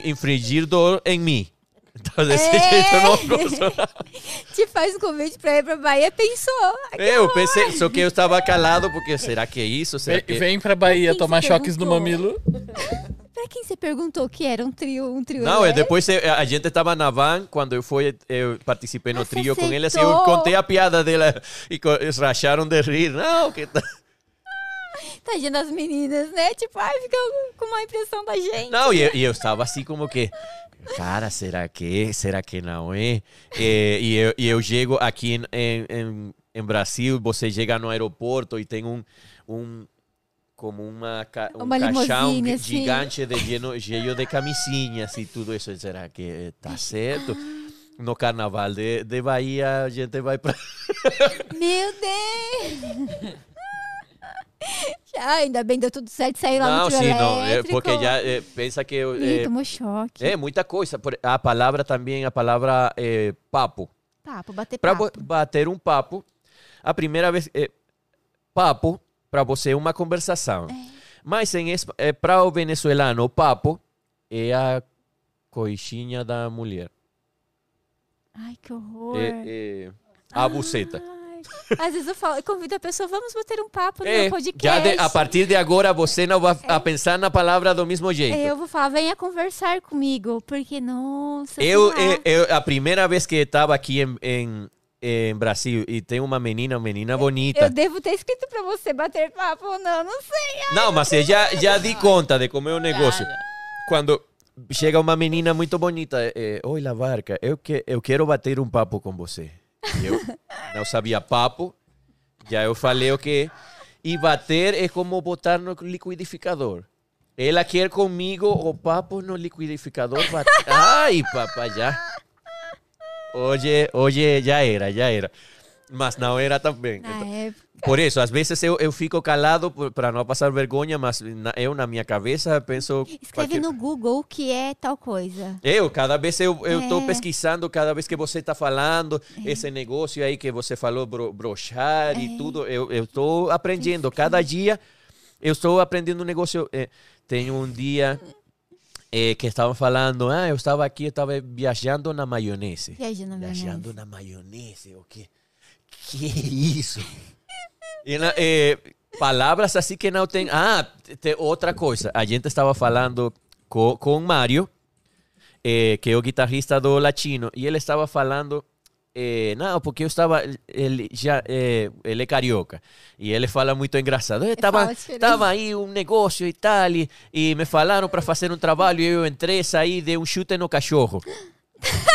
infringir dor em mim. Então, desse É. jeito eu não gosto. [LAUGHS] Te faz um convite pra ir pra Bahia, pensou. Eu pensei, só que eu estava calado porque será que é isso? Será Vem, que... vem pra Bahia tomar choques no mamilo. [LAUGHS] Pra quem você perguntou que era um trio, um trio Não, é depois eh, a gente estava na van quando eu fui, eu participei no Mas trio com eles e aceitou. eu contei a piada dela e co- eles racharam de rir. Não, que tá... [LAUGHS] Tadinha das meninas, né? Tipo, ai, fica com uma impressão da gente. Não, e, eu- e eu estava assim como que, cara, será que, será que não é? E, e eu, e eu chego aqui em, em, em, Brasil, você chega no aeroporto e tem um, um como uma, um Uma caixão assim. gigante de lleno, cheio de camisinhas e tudo isso. Será que tá certo? No carnaval de, de Bahia, a gente vai para... Meu Deus! [LAUGHS] Já, ainda bem, deu tudo certo, saiu lá Não, no trio sim, não, é porque já eh, pensa que... Ih, eh, tomou choque. é muita coisa. A palavra também, a palavra eh, papo. Papo, bater Para papo. bater um papo, a primeira vez. É, papo, para você, é uma conversação. Mas em, é, para o venezuelano, o papo é a coxinha da mulher. Ai, que horror. É, é a buceta. [LAUGHS] Às vezes eu falo, eu convido a pessoa, vamos bater um papo no É, meu podcast. já de- a partir de agora você não vai a pensar na palavra do mesmo jeito. É, eu vou falar, venha conversar comigo, porque, nossa... Eu, eu, eu- a primeira vez que estava aqui em, em, em Brasil e tem uma menina, uma menina bonita. Eu devo ter escrito pra você bater papo ou não, não sei. Ai, Não, mas eu já, já di conta de como é o negócio. Quando chega uma menina muito bonita, é, oi, Lavarca, eu, que, eu quero bater um papo com você. Eu não sabia papo, já eu falei o que. E bater é como botar no liquidificador. Ela quer comigo o papo no liquidificador. bate- Ai, papá, já. Hoje, hoje já era, já era. Mas não era também. Na época. por isso, às vezes eu, eu fico calado para não passar vergonha, mas na- eu, na minha cabeça, penso. Escreve qualquer- no Google o que é tal coisa. Eu, cada vez eu estou É. pesquisando, cada vez que você está falando, esse negócio aí que você falou, bro, brochar É. e tudo, eu estou aprendendo. Cada dia eu estou aprendendo um negócio. Eh, tem um dia eh, que estavam falando, ah, eu estava aqui, eu estava viajando na maionese. Viajando na maionese. Viajando na maionese, o quê? Que isso? E na- eh, palavras assim que não tem. Ah, outra coisa. A gente estava falando com, com o Mário, eh, que é o guitarrista do Latino, e ele estava falando. eh, não, porque eu estava. Ele, já, eh, ele é carioca. E ele fala muito engraçado. Eh, Estava fala diferente. tava aí um negócio e tal, e, e me falaram para fazer um trabalho, e eu entrei, saí, dei um chute no cachorro.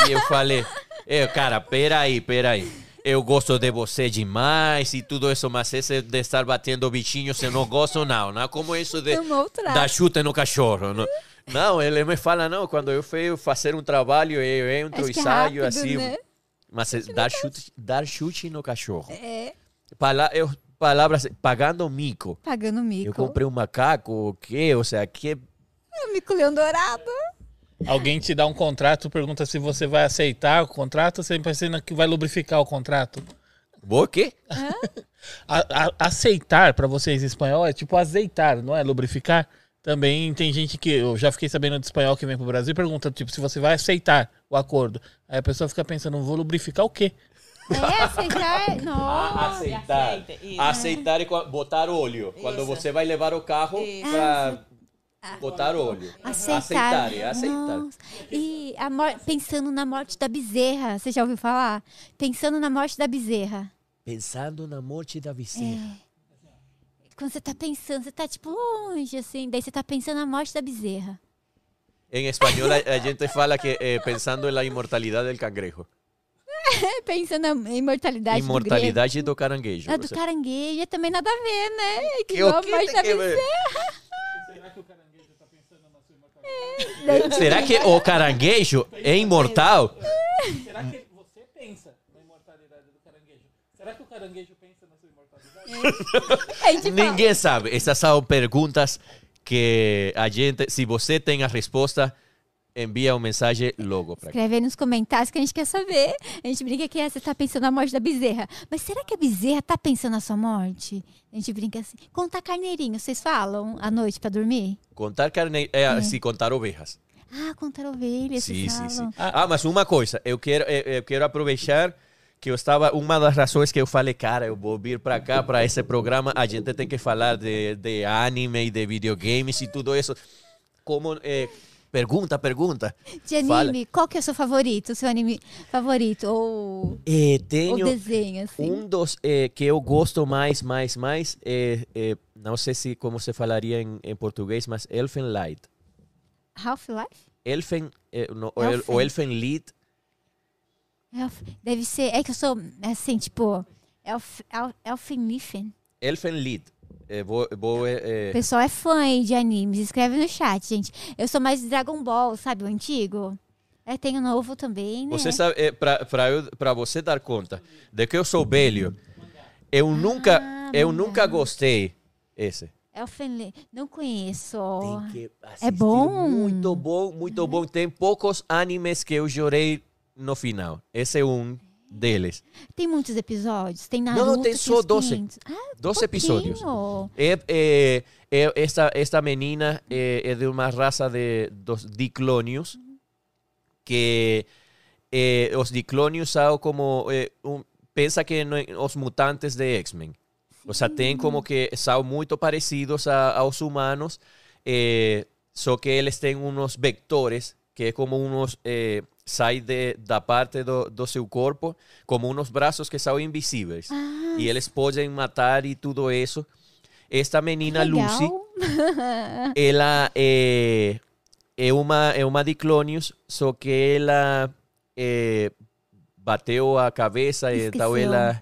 E eu falei, eu, cara, peraí, peraí. Eu gosto de você demais e tudo isso, mas esse de estar batendo bichinhos eu não gosto, não. Não é como isso de [LAUGHS] dar chute no cachorro. Não, não ele me fala, não, quando eu fui fazer um trabalho, eu entro Acho e é saio rápido, assim. né? Mas é dar chute, dar chute no cachorro. É, Pala eu, palavras, pagando mico. pagando mico. Eu comprei um macaco, o quê? Ou seja, que É um mico-leão dourado. Alguém te dá um contrato, pergunta se você vai aceitar o contrato, você pensa que vai lubrificar o contrato. O quê? A- a- aceitar, para vocês em espanhol, é tipo azeitar, não é? Lubrificar. Também tem gente que, eu já fiquei sabendo de espanhol que vem pro Brasil e pergunta, tipo, se você vai aceitar o acordo. Aí a pessoa fica pensando, vou lubrificar o quê? É, aceitar. [LAUGHS] Nossa. aceitar. aceite, isso. Aceitar e botar óleo. Quando Isso. você vai levar o carro para botar óleo. Aceitar. Aceitar, é aceitar. Nossa. E pensando na morte da bezerra. Você já ouviu falar? Pensando na morte da bezerra. Pensando na morte da bezerra. Quando você tá pensando, você tá tipo longe, assim. Daí você tá pensando na morte da bezerra. Em espanhol, a, a gente fala que eh, pensando [LAUGHS] na imortalidade do cangrejo. É, pensando na imortalidade Imortalidade do caranguejo. do grego. A do caranguejo é também nada a ver, né? Que Que- que que bezerra. [LAUGHS] Será que o caranguejo é imortal? Será que você pensa na imortalidade do caranguejo? Será que o caranguejo pensa na sua imortalidade? Fala. Ninguém sabe. Essas são perguntas que a gente, se você tem a resposta, envia uma mensagem logo para. Escreve aí nos comentários que a gente quer saber. A gente brinca que é, você tá pensando na morte da bezerra. Mas será que a bezerra tá pensando na sua morte? A gente brinca assim. Contar carneirinho, vocês falam à noite pra dormir? Contar carne é assim, contar ovelhas. Ah, contar ovelhas, Sim, sim, sim. Ah, mas uma coisa, eu quero, eu, eu quero aproveitar que eu estava, uma das razões que eu falei, cara, eu vou vir para cá, para esse programa, a gente tem que falar de, de anime e de videogames e tudo isso. Como, eh, pergunta, pergunta. De Fala. anime, qual que é o seu favorito? O seu anime favorito? Ou, ou tenho desenho, assim? um dos eh, que eu gosto mais, mais, mais, é, é, não sei se como se falaria em, em português, mas Elfen Light. Half-Life? Elfen, eh, no, Elfen. o Elfen Lied Elf- Deve ser. É que eu sou assim, tipo. Elf, El, Elfenlifen. Elfen Lied. Vou, vou, eh, eh, O pessoal é fã aí de animes. Escreve no chat, gente. Eu sou mais de Dragon Ball, sabe? O antigo. É, tem o novo também, né? Você sabe, é, para você dar conta de que eu sou velho, eu nunca, eu mangá. nunca gostei esse. Elfenlifen. Não conheço. Tem que É bom? Muito bom, muito bom. Tem poucos animes que eu chorei no final. Esse é um deles. Tem muitos episódios? Tem Não, Naruto? não, tem só os 12. 500. Ah, Dois episódios. pouquinho. É, é, é, esta, esta menina é, é de uma raça de dos diclônios que os diclônios são como um, pensa que no- os mutantes de X-Men. O sea, tem como que são muito parecidos a, aos humanos, eh, que eles têm uns vectores que é como uns eh, sai de, da parte do, do seu corpo, como uns braços que são invisíveis. Ah, E eles podem matar e tudo isso. Esta menina legal. Lucy, [LAUGHS] ela é, é uma é uma diclônios, só que ela é, bateu a cabeça e então Esqueceu. ela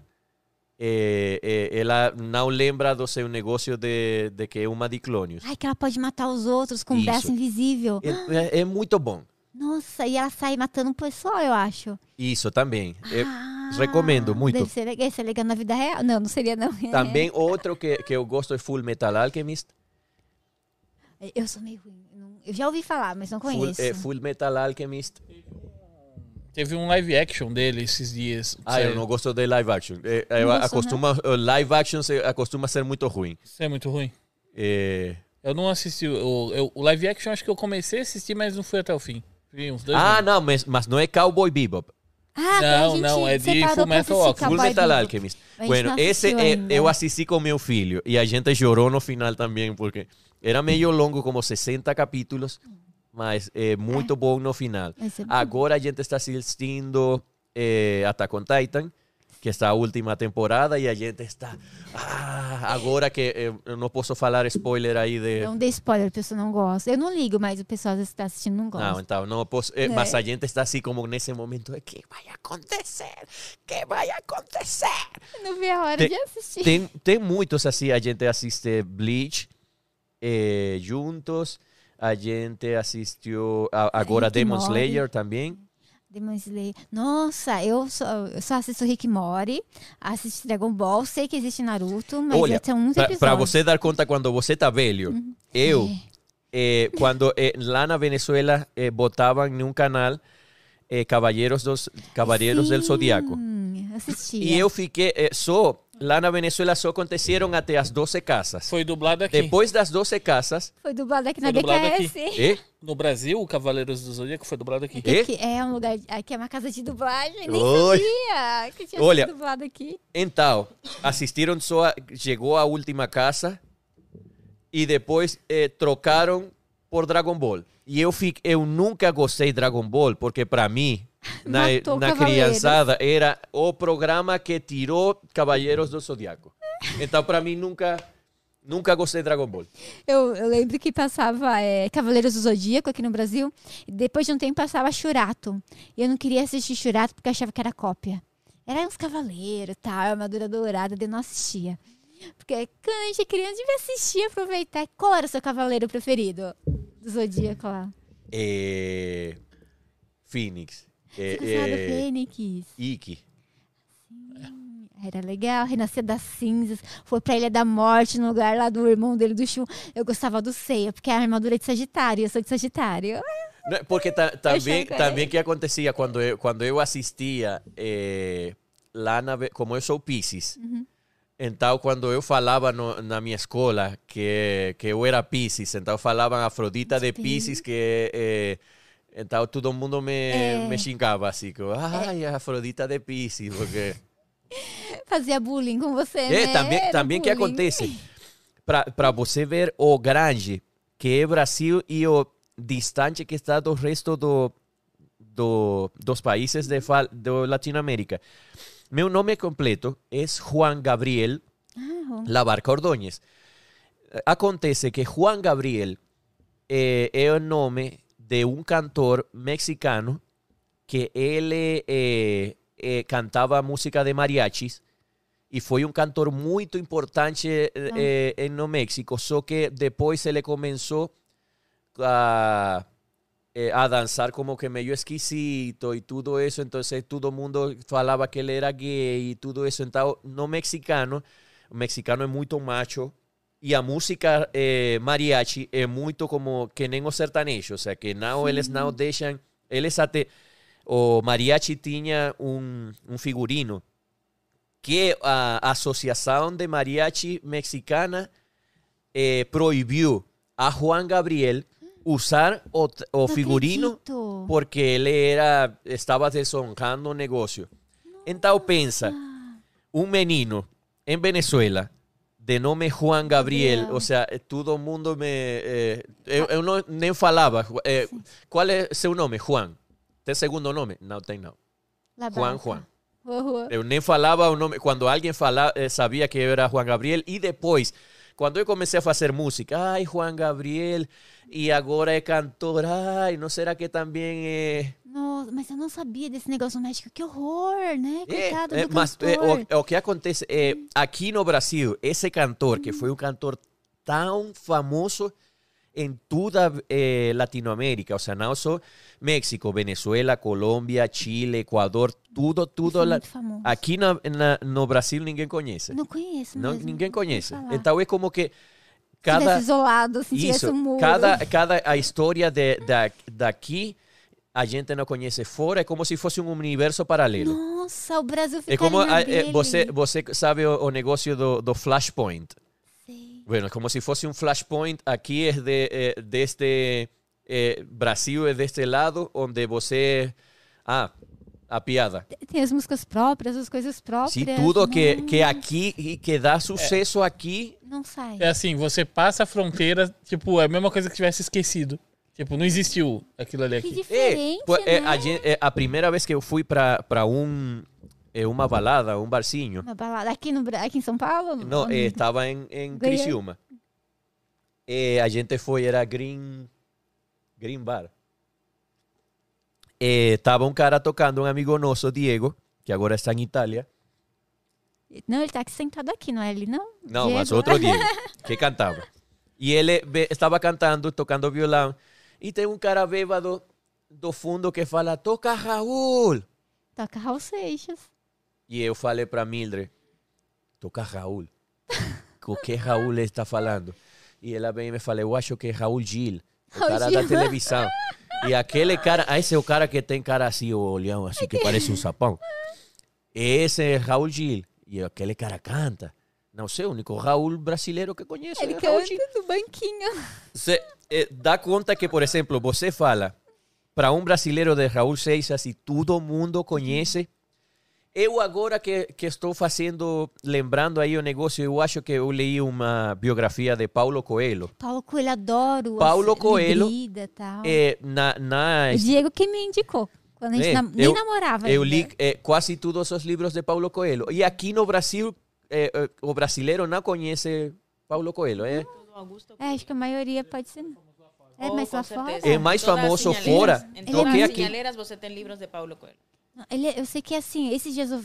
é, ela não lembra do seu negócio de, de que é uma diclônios. Ai, que ela pode matar os outros com um braço invisível. É, é- é muito bom. Nossa, e ela sai matando o pessoal, eu acho. Isso também. É- Ah, recomendo muito. Deve ser legal. Isso é legal na vida real? Não, não seria não. [LAUGHS] Também outro que, que eu gosto é Full Metal Alchemist. Eu sou meio ruim. eu Eu já ouvi falar, mas não Full, conheço. é, Full Metal Alchemist. Teve um live action dele esses dias. Ah, eu não gosto de live action. É, eu gostou, acostuma, live action acostuma ser muito ruim. Isso é muito ruim. É, Eu não assisti. O, eu- o live action acho que eu comecei a assistir, mas não fui até o fim. Vi uns dois Ah, minutos. não, mas, mas não é Cowboy Bebop. Ah, Não, a gente não, é de Full Metal Alchemist. Full Metal. Alchemist. Bueno, esse é- eu assisti com meu filho e a gente chorou no final também, porque era meio longo, como 60 capítulos, mas é muito bom no final. É. Agora a gente está assistindo eh, Attack on Titan, que está a última temporada, e a gente está. Ah, agora que eh, eu não posso falar spoiler aí de. Não dê spoiler, a pessoa não gosta. Eu não ligo, mas o pessoal que tá assistindo não gosta. Não, então não posso. eh, Mas É. a gente está assim como nesse momento de que vai acontecer? Que vai acontecer? Não vi a hora Tem- de assistir. Tem, tem muitos assim, a gente assiste Bleach eh, juntos, a gente assistiu a- agora Rick Demon. Slayer também. Demon Slayer. Nossa, eu só, eu só assisto Rick Morty, assisto Dragon Ball, sei que existe Naruto, mas Olha, tem uns pra- episódios. Para você dar conta quando você tá velho, eu, eh, quando eh, lá na Venezuela eh, botavam em um canal Caballeros dos Caballeros del Zodíaco. Sim, assistia. E eu fiquei só lá na Venezuela só aconteceram até as 12 casas. Foi dublado aqui. Depois das 12 casas, Foi dublado aqui na dublado BKS. eh, No Brasil, o Cavaleiros do Zodíaco foi dublado aqui. Eh? Que é um lugar, aqui é uma casa de dublagem, nem Oi. sabia que tinha Olha. sido dublado aqui. Então, assistiram só, a- chegou a última casa e depois eh, trocaram por Dragon Ball. E eu, fico, eu nunca gostei de Dragon Ball, porque para mim, [LAUGHS] na, Matou na Cavaleiros. criançada, era o programa que tirou Caballeros do Zodíaco. [LAUGHS] Então, para mim, nunca, nunca gostei de Dragon Ball. Eu, eu lembro que passava é, Cavaleiros do Zodíaco aqui no Brasil, e depois de um tempo passava Churato. E eu não queria assistir Churato porque achava que era cópia. Era uns cavaleiros, tal, armadura dourada, eu não assistia. Porque quando a gente é criança, devia assistir, aproveitar. Qual era o seu cavaleiro preferido do Zodíaco lá? Eh, Phoenix. Do eh, Fênix. Ikki. Era legal, renascer das cinzas, foi pra Ilha da Morte, no lugar lá do irmão dele, do Shun. Eu gostava do Ceia, porque a armadura é de Sagitário, eu sou de Sagitário. Não, Porque ta- [LAUGHS] também, chocei. também que acontecia quando eu, quando eu assistia eh, lá na, como eu sou Pisces, então quando eu falava no- na minha escola que, que eu era Pisces, então falavam Afrodita de Pisces, que eh, então todo mundo me, É. me xingava assim, que, ai, Afrodita de Pisces, porque... [LAUGHS] Fazia bullying com você, É, né? também, Era também que acontece. Para você ver o grande que é Brasil e o distante que está do resto do, do, dos países de, de Latinoamérica. Meu nome completo é Juan Gabriel Ah, Labarca Ordóñez. Acontece que Juan Gabriel eh, é o nome de um cantor mexicano que ele eh, eh, cantava música de mariachis e foi um cantor muito importante eh, eh, no México, só que depois ele começou a, eh, a dançar como que meio esquisito e tudo isso, então todo mundo falava que ele era gay e tudo isso, então no mexicano, o mexicano é muito macho e a música eh, mariachi é muito como que nem o sertanejo, ou seja, que não eles não deixam, eles até o mariachi tinha um, um figurino que a Associação de Mariachi Mexicana eh, proibiu a Juan Gabriel usar o, figurino acredito. porque ele era estava desonrando o negócio. Então pensa, um menino em Venezuela de nome Juan Gabriel, Gabriel. ou seja, todo mundo me eh, eu, eu não nem falava. eh, qual é seu nome? Juan. Tem segundo nome? Não tem não. La Juan Barca. Juan. Uhum. Eu nem falava o nome. Quando alguém falava, eh, sabia que eu era Juan Gabriel. E depois, quando eu comecei a fazer música, ai, Juan Gabriel, e agora é cantor, ai, não será que também é. Mas eu não sabia desse negócio no México. Que horror, né? É, Coitado é, do mas cantor. é, o, o que acontece é, aqui no Brasil, esse cantor, que foi um cantor tão famoso em toda eh, Latinoamérica, ou seja, não só México, Venezuela, Colômbia, Chile, Equador, tudo, tudo. Famoso. Aqui na- na- no Brasil ninguém conhece. Não conheço Não, mesmo, ninguém conhece. Então é como que cada isolado, se tivesse isso, um muro. cada cada a história de, da daqui a gente não conhece fora, é como se fosse um universo paralelo. Nossa, o Brasil fica É como a- é, você você sabe o, o negócio do, do flashpoint. Sei. Bueno, como se fosse um flashpoint aqui é de eh, deste eh, Brasil é deste lado onde você ah a piada. Tem as músicas próprias, as coisas próprias. Se tudo que não, que aqui e que dá sucesso aqui Não sai. É assim, você passa a fronteira, tipo, é a mesma coisa que tivesse esquecido. Tipo, não existiu aquilo ali Que aqui. diferente, é, né? a, é, a primeira vez que eu fui para um é, uma balada, um barzinho, Uma balada aqui, no, aqui em São Paulo? não, eh, estava em, em? Criciúma. Eh, a gente foi, era Green, Green Bar. Eh, tava um cara tocando, um amigo nosso, Diego, que agora está em Itália. Não, ele tá aqui sentado aqui, não é ele, não? Não, Diego? mas outro Diego, [LAUGHS] que cantava. E ele estava cantando, tocando violão, e tem um cara bêbado do fundo que fala, toca Raul. Toca Raul Seixas. E eu falei para Mildred, toca Raul. [LAUGHS] O que Raul está falando? E ela vem e me fala, eu acho que é Raul Gil, o Raul cara Gil. da televisão. E aquele cara, esse é o cara que tem cara assim, o olhão assim, que parece um sapão. Esse é Raul Gil. E aquele cara canta. Não sei, o único Raul brasileiro que conheço Ele é Raul canta Gil. do banquinho. Você eh, dá conta que, por exemplo, você fala para um brasileiro de Raul Seixas e todo mundo conhece. Eu agora que, que estou fazendo, lembrando aí o negócio, eu acho que eu li uma biografia de Paulo Coelho. Paulo Coelho, adoro. Paulo as- Coelho, Librida tal. Eh, na, na, O Diego que me indicou. Quando a gente É, nem eu- namorava eu ainda. li eh, quase todos os livros de Paulo Coelho. E aqui no Brasil, eh, o brasileiro não conhece Paulo Coelho. É, É, acho que a maioria pode ser. É, mas lá fora. É mais famoso sinhaleiras- fora Em do que aqui. você tem livros de Paulo Coelho. Ele, é- eu sei que assim, esses dias eu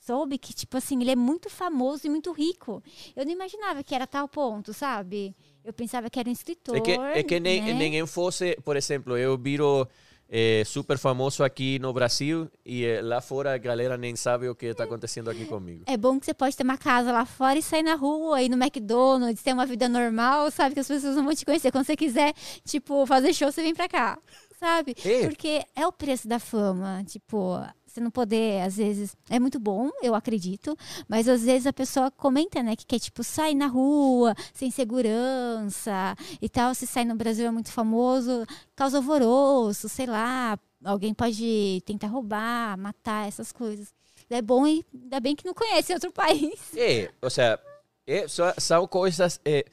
soube que, tipo assim, ele é muito famoso e muito rico. Eu não imaginava que era tal ponto, sabe? Eu pensava que era um escritor. É que, é que nem, né? ninguém fosse, por exemplo, eu viro é super famoso aqui no Brasil e eh, lá fora a galera nem sabe o que está acontecendo aqui comigo. É bom que você pode ter uma casa lá fora e sair na rua, ir no McDonald's, ter uma vida normal, sabe? Que as pessoas não vão te conhecer. Quando você quiser, tipo, fazer show, você vem pra cá, sabe? É. Porque é o preço da fama. Tipo, você não poder, às vezes, é muito bom, eu acredito, mas às vezes a pessoa comenta, né, que quer, tipo, sair na rua, sem segurança e tal. Se sai no Brasil é muito famoso, causa alvoroço, sei lá, alguém pode tentar roubar, matar, essas coisas. É bom e ainda bem que não conhece outro país. É, o sea, é, são coisas. É,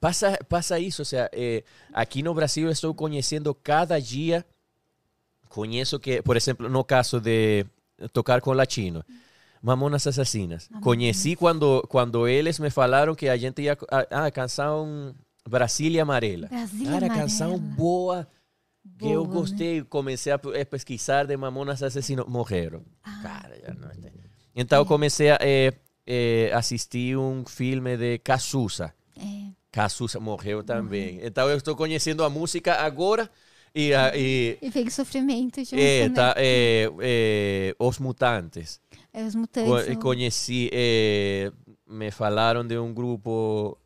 passa, passa isso, o sea, é, aqui no Brasil estou conhecendo cada dia. Conheço que, por exemplo, no caso de tocar com latino, Mamonas Assassinas. Conheci quando, quando eles me falaram que a gente ia. Ah, a canção Brasília Amarela. Brasília Cara, Amarela. canção boa. Que eu né? gostei, comecei a a pesquisar de Mamonas Assassinas. Morreram. Ah. Cara, já não tem. Então eu comecei a eh, eh, assistir um filme de Cazuza. É. Cazuza morreu também. Então eu estou conhecendo a música agora e, a- e E vem sofrimento junto, é, né? tá, é, é, Os Mutantes. É, os Co- mutantes. são- conheci, eh, me falaram de um grupo,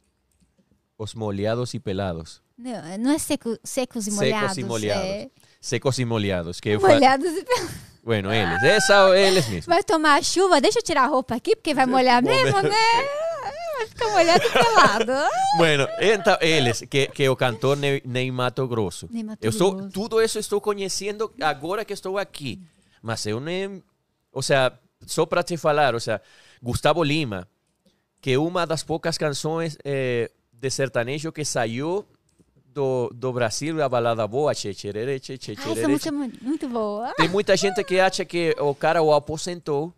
Os Molhados e Pelados. Não, não é seco- secos e Secos molhados. e molhados. É Secos e Molhados. Que molhados e pelados. Bueno, eles. É, são eles mesmos. Vai tomar chuva, deixa eu tirar a roupa aqui, porque vai molhar mesmo, né? Vai ficar molhado e pelado. [LAUGHS] Bueno, então, eles, que, que o cantor Ney, Ney Mato Grosso. Ney Mato eu estou, Grosso. tudo isso estou conhecendo agora que estou aqui. Mas eu nem... Ou seja, só para te falar, ou seja, Gustavo Lima, que uma das poucas canções eh, de sertanejo que saiu do, do Brasil, a balada boa, Che Cherere, Che Che Ai, essa música é mu- muito boa. Tem muita gente que acha que o cara o aposentou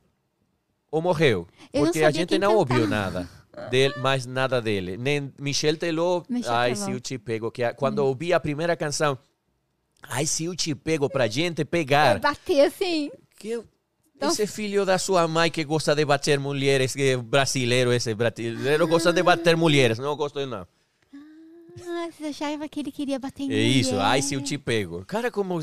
ou morreu. Eu Porque a gente não ouviu nada. [LAUGHS] Dele, mais nada dele. Nem Michel Teló, Michel Ai, Teló. se eu te pego. Que quando eu ouvi a primeira canção, Ai, se eu te pego, pra gente pegar. Bater assim. Que esse filho da sua mãe que gosta de bater mulheres, que é brasileiro esse, brasileiro gosta de bater mulheres. Não gosto de não. Ah, você achava que ele queria bater em É isso, mulher. ai se eu te pego. Cara, como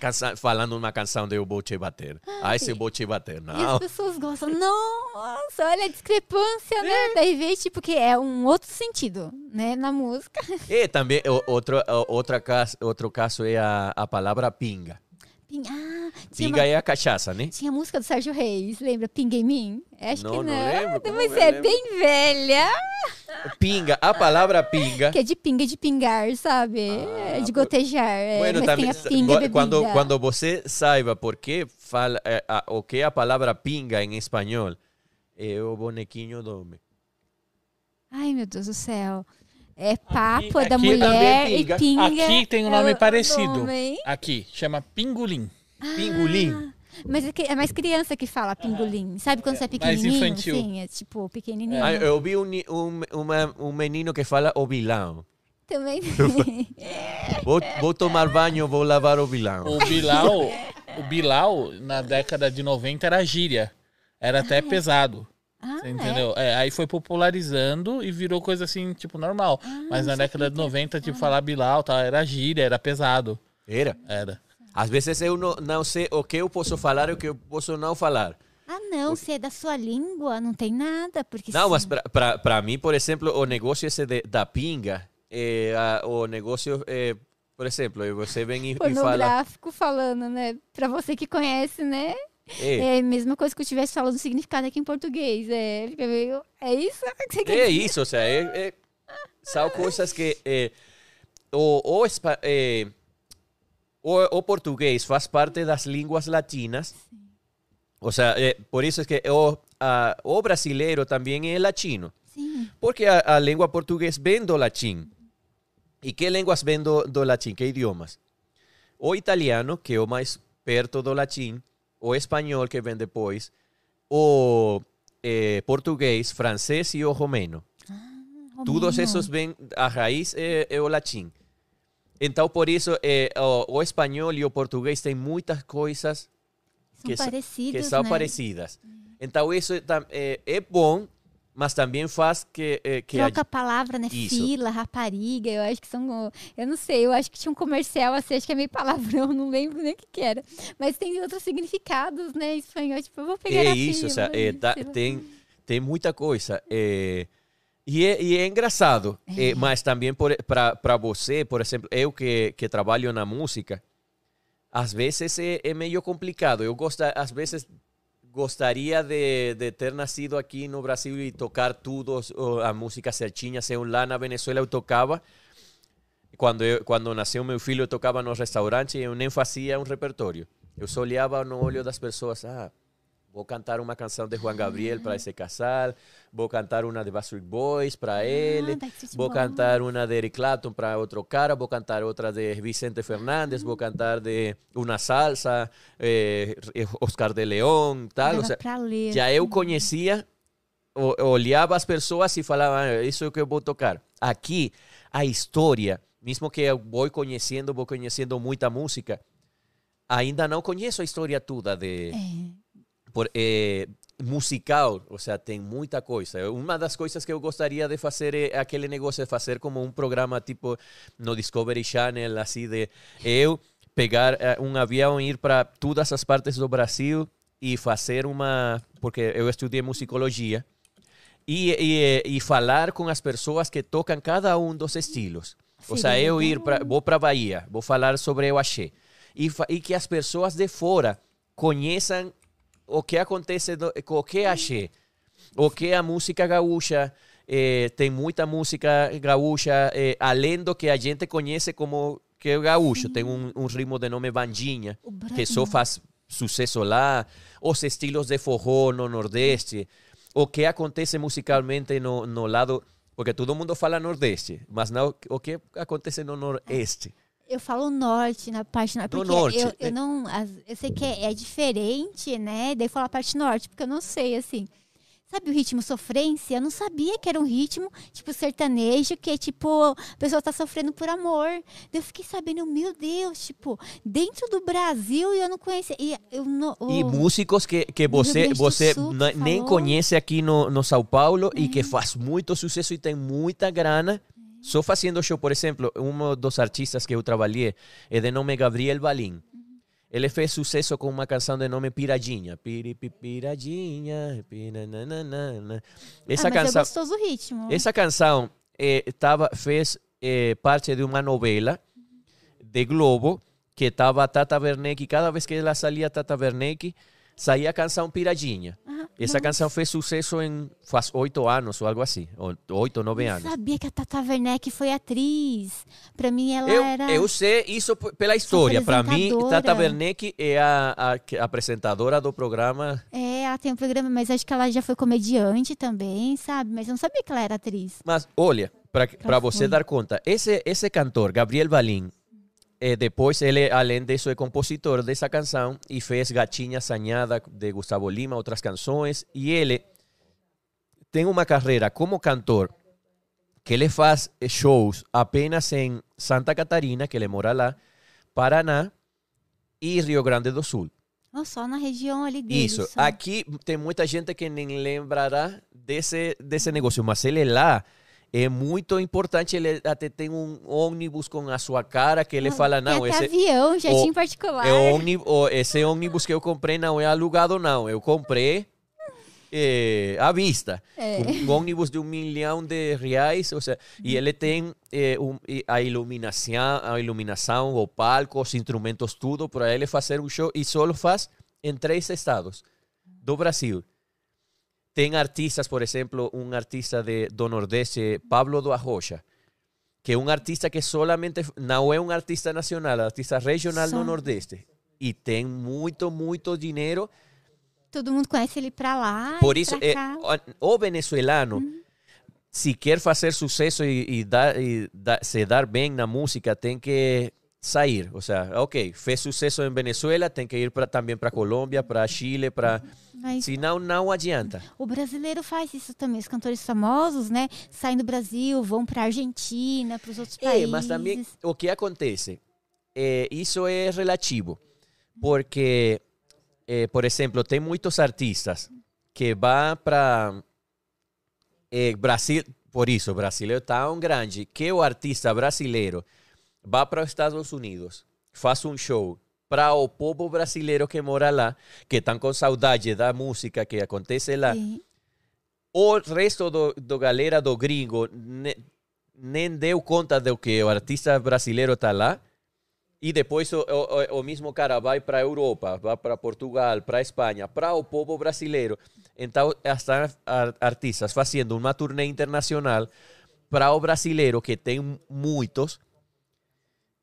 cansa- falando uma canção de eu vou te bater. Ai, se eu vou te bater. E Não. as pessoas gostam. Nossa, olha a discrepância, né? Daí vê, tipo, que é um outro sentido, né? Na música. E também o- outro, o- outra caso, outro caso é a, a palavra pinga. Ping- Ah, Pinga uma, é a cachaça, né? tinha a música do Sérgio Reis, lembra? Pinga em mim? Acho Não, que não não. lembro, como Mas é lembro? bem velha. Pinga, a palavra pinga. Que é de pinga, de pingar, sabe? é de gotejar. é, Bueno, mas também, pinga quando, bebida. quando você saiba por que fala, eh, a- o que é a palavra pinga em espanhol, é o bonequinho do homem. Ai, meu Deus do céu. É papo, é aqui da também mulher pinga. e pinga. Aqui tem um é nome o- do parecido. homem. Aqui, chama Pingolim. Pingolim. Mas é, que- é mais criança que fala pingolim. Sabe quando você é mais pequenininho? infantil. Sim, é tipo pequenininho. Ah, eu vi um, um, uma- um menino que fala o vilão. Também. [LAUGHS] Vou, vou tomar banho, vou lavar o vilão. O Bilal, o Bilal, na década de 90, era gíria. Era até pesado. Ah, Você entendeu? É, aí foi popularizando e virou coisa assim, tipo, normal. Ah, Mas na década de 90, tipo, falar Bilal tal, era gíria, era pesado. Era. Era. Às vezes eu não, não sei o que eu posso falar e o que eu posso não falar. Ah, não, se é da sua língua, não tem nada. Porque Não, se- mas para mim, por exemplo, o negócio esse de, da pinga, é, a- o negócio, é, por exemplo, você vem e, e fala... pornográfico falando, né? Pra você que conhece, né? É, É a mesma coisa que eu estivesse falando o significado aqui em português. É, fica meio. É isso [LAUGHS] que você quer é isso, ou seja, é, é- são coisas que é, o, o, é, o, o português faz parte das línguas latinas. O sea, é, por isso é que o, a, o brasileiro também é latino. Sim. Porque a, a língua portuguesa vem do latim. E que línguas vêm do, do latim? Que idiomas? O italiano, que é o mais perto do latim. O espanhol, que vem depois. O eh, português, francês e o romeno. Todos Romeno. esses vêm, a raiz é, é o latim. Então, por isso, eh, o, o espanhol e o português têm muitas coisas São que, que são né? parecidas. Então, isso é, é bom mas também faz que, eh, que Troca a palavra, né? Isso. Fila, rapariga, eu acho que são. Eu não sei, eu acho que tinha um comercial assim, acho que é meio palavrão, [LAUGHS] não lembro nem o que, que era. Mas tem outros significados, né? Em espanhol, tipo, eu vou pegar É isso, fila, é, tá- tem, tem muita coisa. É, e, é, e é engraçado, é, mas também para você, por exemplo, eu que, que trabalho na música, às vezes é, é meio complicado. Eu gosta, às vezes gostaria de, de ter nascido aqui no Brasil e tocar tudo, a música certinha. Se eu lá na Venezuela eu tocava, quando, eu, quando nasceu meu filho, eu tocava no restaurante e eu nem fazia um repertório. Eu só olhava no olho das pessoas, ah, vou cantar uma canção de Juan Gabriel para esse casal, vou cantar uma de Backstreet Boys para ele, Backstreet vou cantar uma de Eric Clapton para outro cara, vou cantar outra de Vicente Fernandes, vou cantar de uma salsa, eh, Oscar de León, tal. Ou seja, já eu conhecia, o- olhava as pessoas e falava, "Ah, isso é o que eu vou tocar. Aqui, a história, mesmo que eu vou conhecendo, vou conhecendo muita música, ainda não conheço a história toda de por, eh, musical, ou seja, tem muita coisa. Uma das coisas que eu gostaria de fazer é aquele negócio de fazer como um programa tipo no Discovery Channel, assim de eu pegar eh, um avião e ir para todas as partes do Brasil e fazer uma, porque eu estudei musicologia, e, e, e falar com as pessoas que tocam cada um dos estilos. Ou seja, eu ir pra, vou para Bahia, vou falar sobre o axé. E, e que as pessoas de fora conheçam o que acontece o que axé. O que a música gaúcha. eh, tem muita música gaúcha, eh, além do que a gente conhece como que é o gaúcho. Tem um, um ritmo de nome bandinha, que só faz sucesso lá. Os estilos de forró no Nordeste. O que acontece musicalmente no, no lado... Porque todo mundo fala Nordeste, mas não o que acontece no Nordeste. Eu falo norte na parte norte. Porque norte, eu, é. eu não. as- Eu sei que é, é diferente, né? Daí eu falo a parte norte, porque eu não sei, assim. Sabe o ritmo sofrência? Eu não sabia que era um ritmo, tipo, sertanejo, que é tipo, a pessoa tá sofrendo por amor. Daí eu fiquei sabendo, meu Deus, tipo, dentro do Brasil e eu não conhecia. E, eu não, E o- músicos que, que você, você Sul, nem falou. conhece aqui no, no São Paulo e que faz muito sucesso e tem muita grana. Só fazendo show, por exemplo, um dos artistas que eu trabalhei é de nome Gabriel Valim. Ele fez sucesso com uma canção de nome Piradinha. Piripi, Piradinha. pirananana. Essa ah, mas canção. é gostoso o ritmo. Essa canção eh, tava, fez eh, parte de uma novela de Globo que estava Tata Werneck. Cada vez que ela saía Tata Werneck, saía a canção Piradinha. Ah, Essa canção fez sucesso em faz oito anos ou algo assim, oito, nove Eu anos. sabia que a Tata Werneck foi atriz. Pra mim, ela Eu, era. eu sei isso pela história. Para mim. Tata Werneck é a, a apresentadora do programa. É, ela tem um programa, mas acho que ela já foi comediante também, sabe? Mas eu não sabia que ela era atriz. Mas olha, para você dar conta, esse, esse cantor, Gabriel Valim, eh, depois ele, além disso, é compositor dessa canção e fez Gatinha Sanhada de Gustavo Lima, outras canções. E ele tem uma carreira como cantor que ele faz eh, shows apenas em Santa Catarina, que ele mora lá, Paraná e Rio Grande do Sul. Ou só na região ali dele. Isso. só. Aqui tem muita gente que nem lembrará desse, desse negócio, mas ele lá é muito importante. Ele até tem um ônibus com a sua cara que ele fala: Tem não, esse, avião, jardim o- particular. é ônibus, esse ônibus que eu comprei não é alugado, não. Eu comprei eh, à vista. É. Um, ônibus de um milhão de reais, ou seja, e ele tem eh, um- a iluminação, a iluminação, o palco, os instrumentos, tudo para ele fazer um show e só faz em três estados do Brasil. Tem artistas, por exemplo, um artista de, do Nordeste, Pablo do Arrocha, que um artista que solamente não é um artista nacional, artista regional Só. do Nordeste. E tem muito, muito dinheiro Todo mundo conhece ele pra lá. por e isso, pra é, o, venezuelano, se quer fazer sucesso e, e dar, e dar- se dar bem na música, tem que sair. Ou seja, ok, fez sucesso em Venezuela, tem que ir pra, também para Colômbia, para Chile, para... Senão, não adianta. o brasileiro faz isso também. Os cantores famosos, né? Saem do Brasil, vão pra Argentina, pros outros É, países. mas também o que acontece? É, isso é relativo. Porque, é, por exemplo, tem muitos artistas que vão para Brasil, por isso, o Brasil é tão grande que o artista brasileiro vai para os Estados Unidos, faz um show para o povo brasileiro que mora lá, que estão com saudade da música que acontece lá. O resto do, do galera do gringo ne- nem deu conta do que o artista brasileiro está lá. E depois o, o, o mesmo cara vai para a Europa, vai para Portugal, para Espanha, para o povo brasileiro. Então, estão ar- artistas fazendo uma turnê internacional para o brasileiro, que tem muitos,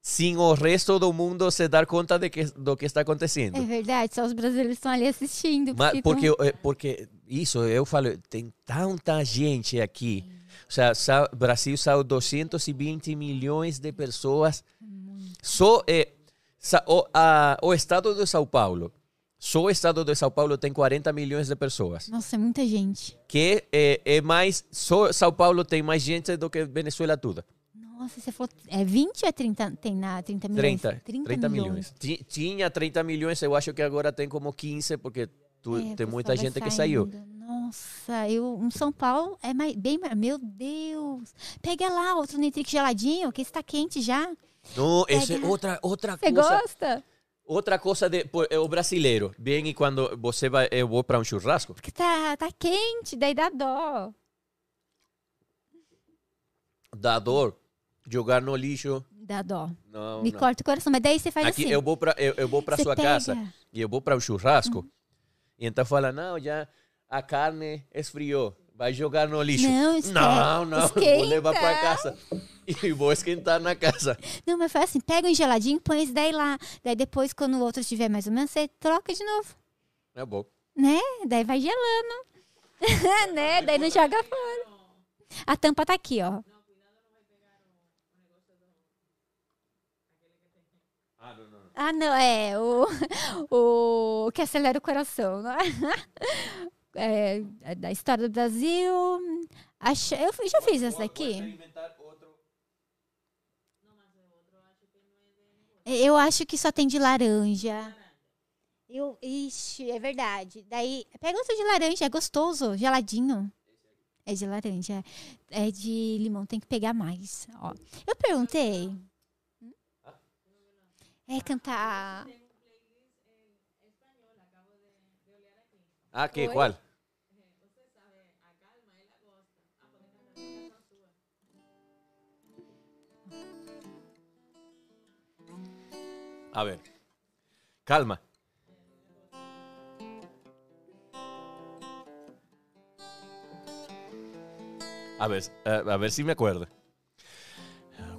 sem o resto do mundo se dar conta de que, do que está acontecendo. É verdade, só os brasileiros estão ali assistindo. Mas porque eh, porque isso, eu falo, tem tanta gente aqui. O sea, Brasil são 220 milhões de pessoas. Só eh, o, a- o estado de São Paulo, só o estado de São Paulo tem 40 milhões de pessoas. Nossa, é muita gente. Que é, é mais, só São Paulo tem mais gente do que Venezuela toda. Nossa, você falou. É 20 ou é 30? Tem na 30 milhões? 30, 30, milhões. Ti- Tinha 30 milhões, eu acho que agora tem como 15, porque tu- É, tem muita gente que saiu. saindo. Nossa, eu, um São Paulo é mais, bem. Meu Deus! Pega lá outro Nitrix geladinho, que está quente já. Não, essa é outra, outra Você coisa. gosta? Outra coisa de pô, é o brasileiro. Vem e quando você vai, eu vou para um churrasco, Porque tá, tá quente, daí dá dó. dá dor jogar no lixo. Dá dó. Não, Me não. corta o coração. Mas daí você faz Aqui assim. eu vou para eu, eu vou Você sua pega. casa e eu vou para o churrasco. E então fala, não, já a carne esfriou. Vai jogar no lixo. Não, não, não, vou levar para casa. [LAUGHS] E vou esquentar na casa. Não, mas faz assim, pega um geladinho, põe esse daí lá. Daí depois, quando o outro estiver mais ou menos, você troca de novo. É bom. Né? Daí vai gelando. [LAUGHS] né? Daí não joga fora. A tampa tá aqui, ó. Ah, não, é o, o que acelera o coração, não é? [LAUGHS] É, é da história do Brasil. Acho, eu já fiz essa daqui. Eu acho que só tem de laranja. Eu, ixi, é verdade. Daí, pega outro de laranja, é gostoso, geladinho. É de laranja. É de limão, tem que pegar mais. Ó. Eu perguntei. É cantar. Ah, Oi? qual? A ver. Calma. A ver, eh, a ver si me acuerdo.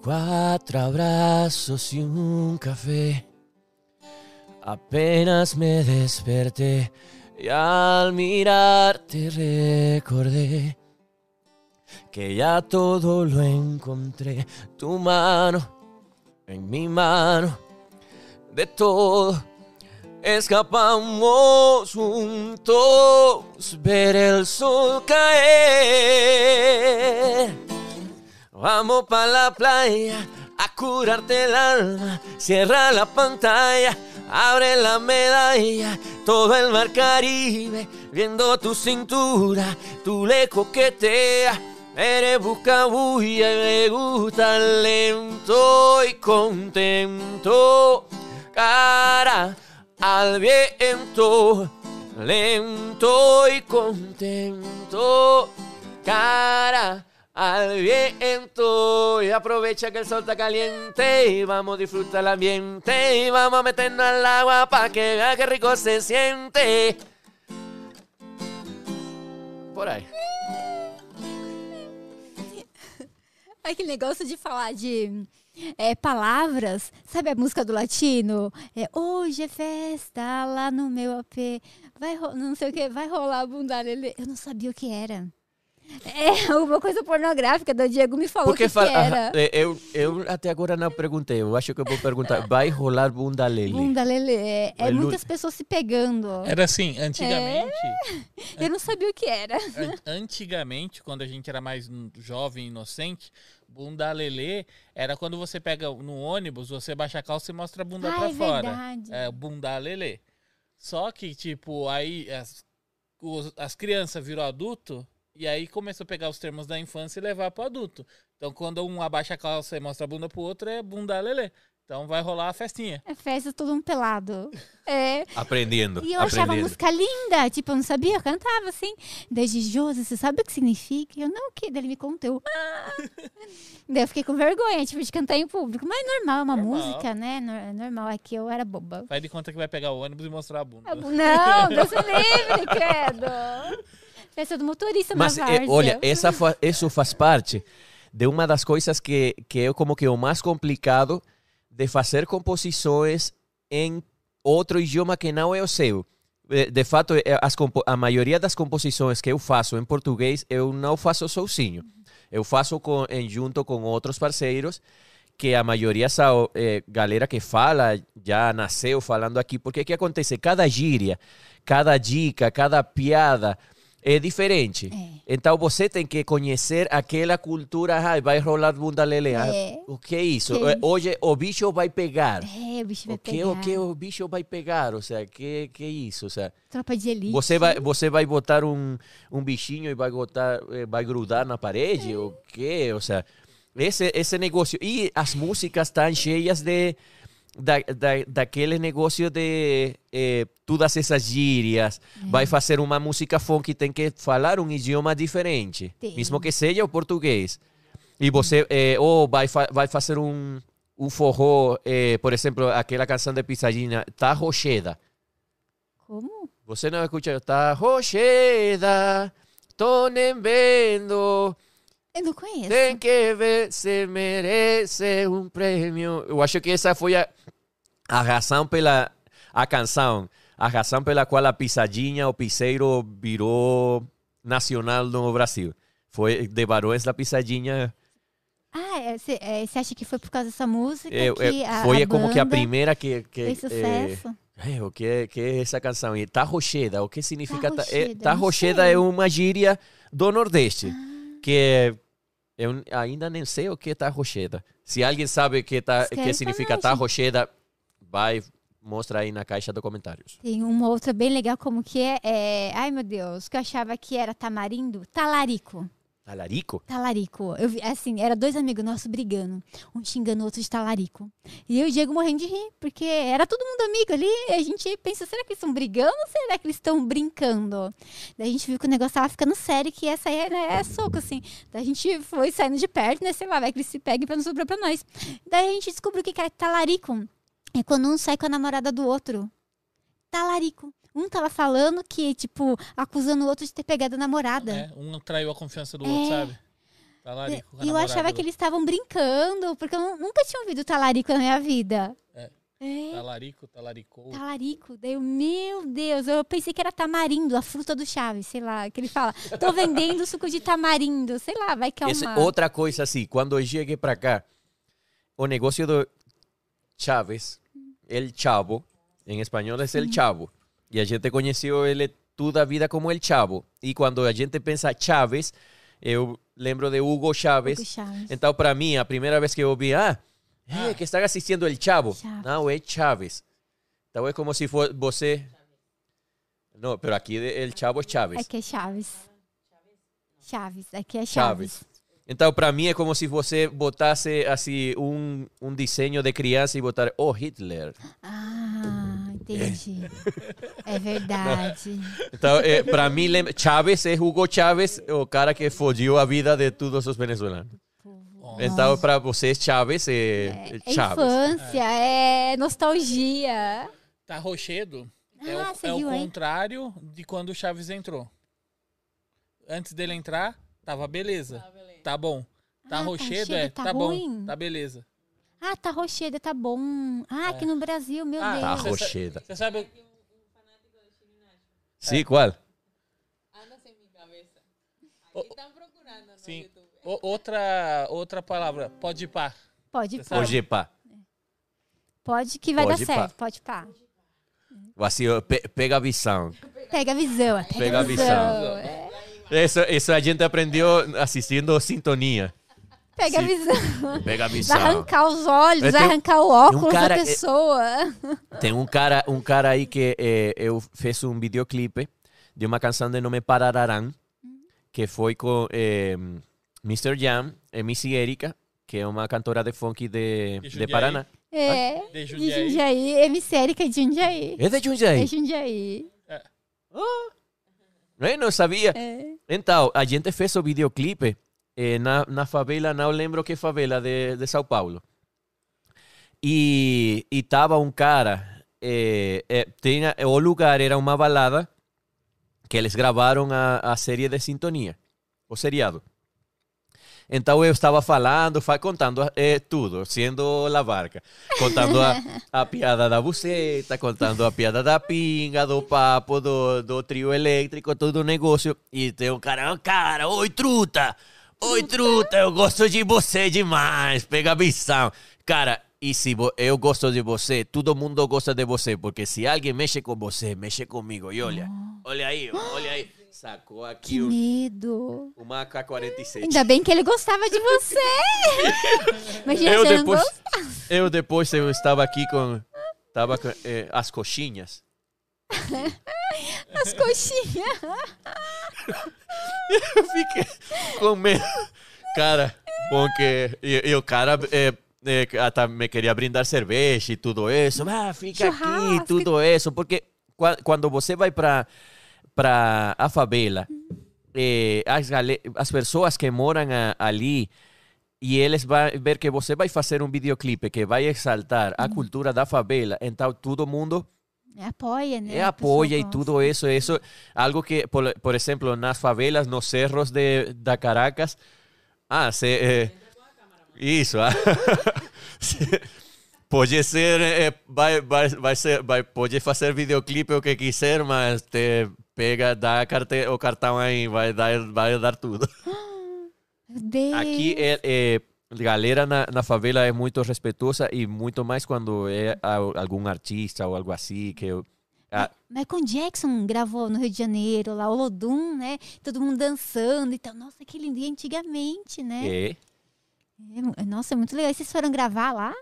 Cuatro abrazos y un café. Apenas me desperté y al mirarte recordé que ya todo lo encontré. Tu mano en mi mano, de todo escapamos juntos, ver el sol caer. Vamos pa' la playa a curarte el alma. Cierra la pantalla, abre la medalla. Todo el mar Caribe, viendo tu cintura, tú le coqueteas. Eres buscabulla y me gusta lento y contento. Cara al viento, lento y contento. Cara al viento y aprovecha que el sol está caliente y vamos a disfrutar el ambiente y vamos a meternos al agua para que vea qué rico se siente. Por ahí. [LAUGHS] Aquele negócio de falar de é, palavras. Sabe a música do latino? É, hoje é festa lá no meu AP. Vai, não sei o que, vai rolar a bunda. Eu não sabia o que era. É alguma coisa pornográfica. Do Diego me falou Porque que, que fala, era. Ajá, eh, eu, eu até agora não perguntei, eu acho que eu vou perguntar. Vai rolar bunda lele? Bunda lelê. É, é muitas pessoas se pegando. Era assim, antigamente. Eu não sabia o que era. An- Antigamente, quando a gente era mais jovem, inocente, bunda lelê era quando você pega no ônibus, você baixa a calça e mostra a bunda Ah, pra é fora. verdade. É bunda lelê. Só que, tipo, aí as, os- as crianças virou adulto, E aí começou a pegar os termos da infância e levar pro adulto. Então, quando um abaixa a calça e mostra a bunda pro outro, é bunda lelê. Então vai rolar a festinha. É festa todo um pelado. [LAUGHS] É. Aprendendo. E eu achava a aprendendo. música linda, tipo, eu não sabia, eu cantava assim. Desde Josi, você sabe o que significa? Eu não, o que? Daí ele me contou. Ah! Daí eu fiquei com vergonha, tipo, de cantar em público. Mas é normal, é uma Normal. música, né? É normal, é que eu era boba. Faz de conta que vai pegar o ônibus e mostrar a bunda. Não, [LAUGHS] Deus me livre, credo. [LAUGHS] Do motorista Mas, na eh, várzea. olha, essa fa- isso faz parte de uma das coisas que, que é como que o mais complicado de fazer composições em outro idioma que não é o seu. Eh, De fato, eh, as a maioria das composições que eu faço em português, eu não faço sozinho. Eu faço com, em junto com outros parceiros, que a maioria são eh, galera que fala, já nasceu falando aqui. Porque o que acontece? Cada gíria, cada dica, cada piada é diferente. É. Então você tem que conhecer aquela cultura. Ai, vai rolar bunda lele. É. O que é isso? Que Eh, isso? Hoje o bicho vai pegar. É, o bicho vai O que, pegar. o que o bicho vai pegar? Ou seja, que que é isso? Ou seja, Tropa de elite. você vai, você vai botar um, um bichinho e vai botar, eh, vai grudar na parede? O quê? Ou seja, esse, esse negócio. E as músicas estão cheias de da, da, daquele negócio de eh, todas essas gírias. Vai fazer uma música funk, tem que falar um idioma diferente, Tem. mesmo que seja o português. E você, eh, ou vai, fa vai fazer um, um forró, eh, por exemplo, aquela canção de Pisadinha, Tá Rocheda. Como? Você não escuta, Tá Rocheda, tô nem vendo. Eu não conheço. Tem que ver se merece um prêmio. Eu acho que essa foi a, a razão pela a canção, a razão pela qual a pisadinha, o piseiro virou nacional no Brasil. Foi de Barões da Pisadinha. Ah, você acha que foi por causa dessa música É, que é, a, foi a como que a primeira que, que fez sucesso? é, é, o que, que é essa canção? E Tá Rocheda, o que significa? Tá, é, Rocheda, tá não Rocheda sei. é uma gíria do Nordeste, Ah. Que eu ainda nem sei o que é Tá Rocheda. Se alguém sabe que, tá, Escreve que significa nós, Tá vai, mostra aí na caixa de comentários. Tem uma outra bem legal, como que é, é- Ai, meu Deus, que eu achava que era tamarindo. Talarico. Talarico? Talarico. Eu vi, assim, era dois amigos nossos brigando. Um xingando o outro de talarico. E eu e o Diego morrendo de rir, porque era todo mundo amigo ali. A gente pensa, será que eles estão brigando ou será que eles estão brincando? Daí a gente viu que o negócio tava ficando sério, que essa aí né, é soco, assim. Daí a gente foi saindo de perto, né? Sei lá, vai que eles se peguem pra não sobrar pra nós. Daí a gente descobriu que que é talarico. É quando um sai com a namorada do outro. Talarico. Um tava falando que, tipo, acusando o outro de ter pegado a namorada. É, um traiu a confiança do É. outro, sabe? Lá, E eu achava que eles estavam brincando, porque eu nu- nunca tinha ouvido talarico na minha vida. É. É, Talarico, talaricou. talarico. Daí eu, meu Deus, eu pensei que era tamarindo, a fruta do Chaves, sei lá, que ele fala, tô vendendo suco de tamarindo, sei lá, vai que é uma... outra coisa assim, quando eu cheguei para cá, o negócio do Chaves, el chavo, em espanhol é el chavo, e a gente conheceu ele toda a vida como el chavo, e quando a gente pensa Chaves, eu lembro de Hugo Chaves, Hugo Chaves. então para mim, a primeira vez que eu vi, ah, é Ah. que está assistindo el chavo, Chaves. não, é Chaves, então é como se fosse você... Não, pero aqui el chavo é Chaves. Aqui é Chaves. Chaves, aqui é Chaves. Chaves. Então, para mim, é como se você botasse assim um, um desenho de criança e botar o Hitler. Ah, entendi. É verdade. Então, é, para mim, lembra, Chávez é Hugo Chávez, o cara que fodiu a vida de todos os venezuelanos. Então, para vocês, Chávez é, É Chávez. infância, é nostalgia. Tá rochedo é, Ah, o, é o viu, hein? contrário de quando o Chaves entrou. Antes dele entrar, tava beleza. Tá bom. Tá Ah, tá rochedo é, rochedo, tá tá, ruim. bom, tá beleza. Ah, tá rocheda, tá bom. Ah, aqui no Brasil, meu Ah, Tá Deus. você sa- rocheda. Você sabe, Sim, qual? Anda sem minha cabeça. Aqui estão procurando no sim. YouTube. O- outra, outra palavra, pode ir pá. Pode, sabe? Hoje, pá. pode que vai Pode dar pá. certo. Pode pá. Assim, pe- pega a visão. Pega a visão. é, Pega, Pega a a visão. visão. é. Isso, isso a gente aprendeu assistindo Sintonia. Pega a visão. Pega a Vai visão. arrancar os olhos, É, vai arrancar o óculos cara, da é- pessoa. Tem um cara, um cara aí que eh, eu fiz um videoclipe de uma canção de nome Parararán, que foi com eh, Mr. Jam, Missy Erika, que é uma cantora de funk de, De de. Paraná. É, De de Jundiaí. Jundiaí. Emissérica de Jundiaí. É de Jundiaí? É Jundiaí. Eu não sabia. É. Então, a gente fez o videoclipe eh, na, na favela, não lembro que favela de, de São Paulo. E, e tava um cara, eh, eh, tinha, o lugar era uma balada que eles gravaram a, a série de sintonia, o seriado. Então eu estava falando, fa- contando eh, tudo, sendo la barca. Contando a, a [LAUGHS] piada da buceta, contando a piada da pinga, do papo, do, do trio elétrico, todo o negócio. E tem um cara, "Ah, cara, oi truta, oi truta, eu gosto de você demais, pega a visão. Cara, e se eu gosto de você, todo mundo gosta de você, porque se alguém mexe com você, mexe comigo. E olha, olha aí, olha aí. Sacou Que aqui um- medo. uma AK-47. Ainda bem que ele gostava de você. [LAUGHS] Imagina Eu se ele não depois, gosta. eu depois eu estava aqui com, tava com eh, as coxinhas. As coxinhas. [LAUGHS] [LAUGHS] Eu fiquei com medo. Cara, porque e, e o cara eh, eh, até me queria brindar cerveja e tudo isso. Ah, fica aqui, Churrasco. tudo isso. Porque qua- quando você vai para para a favela, eh, as, gale- as pessoas que moram a- ali e eles vão ver que você vai fazer um videoclipe que vai exaltar a cultura da favela, então todo mundo Apoia, né? É A pessoa apoia e gosta. tudo isso, isso algo que, por, por exemplo, nas favelas, nos cerros de, da Caracas, ah, se, eh, isso, ah, [LAUGHS] pode ser, eh, vai, vai, vai ser, vai, pode fazer videoclipe o que quiser, mas te pega, dá carte, o cartão aí, vai dar, vai dar tudo. Deus. Aqui, é, é, galera na, na favela é muito respeitosa e muito mais quando é a- algum artista ou algo assim, que eu- ah, Michael Jackson gravou no Rio de Janeiro, lá o Lodum, né? Todo mundo dançando. Então, nossa, que lindo. E antigamente, né? é, É mu- nossa, é muito legal. E vocês foram gravar lá?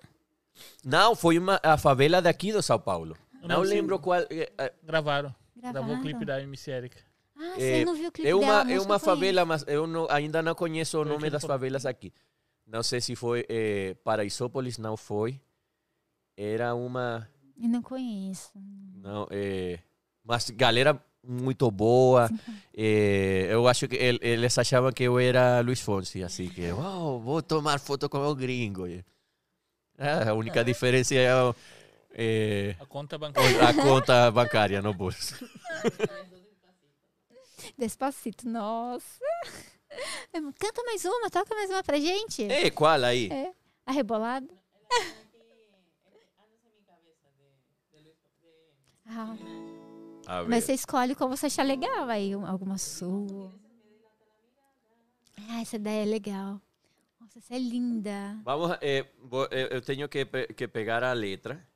Não, foi uma, a favela daqui do São Paulo. Eu Não, não lembro qual. É, é- Gravaram. Gravaram? Gravou o clipe da MC Erika. Ah, é, você não viu o clipe é dela, uma, a é uma favela, mas eu não- ainda não conheço o nome das favelas aqui. Não sei se foi eh, Paraisópolis, não foi. Era uma. Eu não conheço. Não, eh, mas galera muito boa. Eh, eu acho que el- eles achavam que eu era Luiz Fonsi, assim que, uau, vou tomar foto com o gringo. Ah, a única diferença é eh, A conta bancária. a conta bancária no bolso. Despacito, nossa. Canta mais uma, toca mais uma pra gente. Ei, qual aí? É. A rebolada. Ah, A ver. mas você escolhe qual você achar legal aí, um- alguma sua. Ah, essa daí é legal. Nossa, essa é linda. Vamos, eh, eh, eu tenho que, pe- que pegar a letra.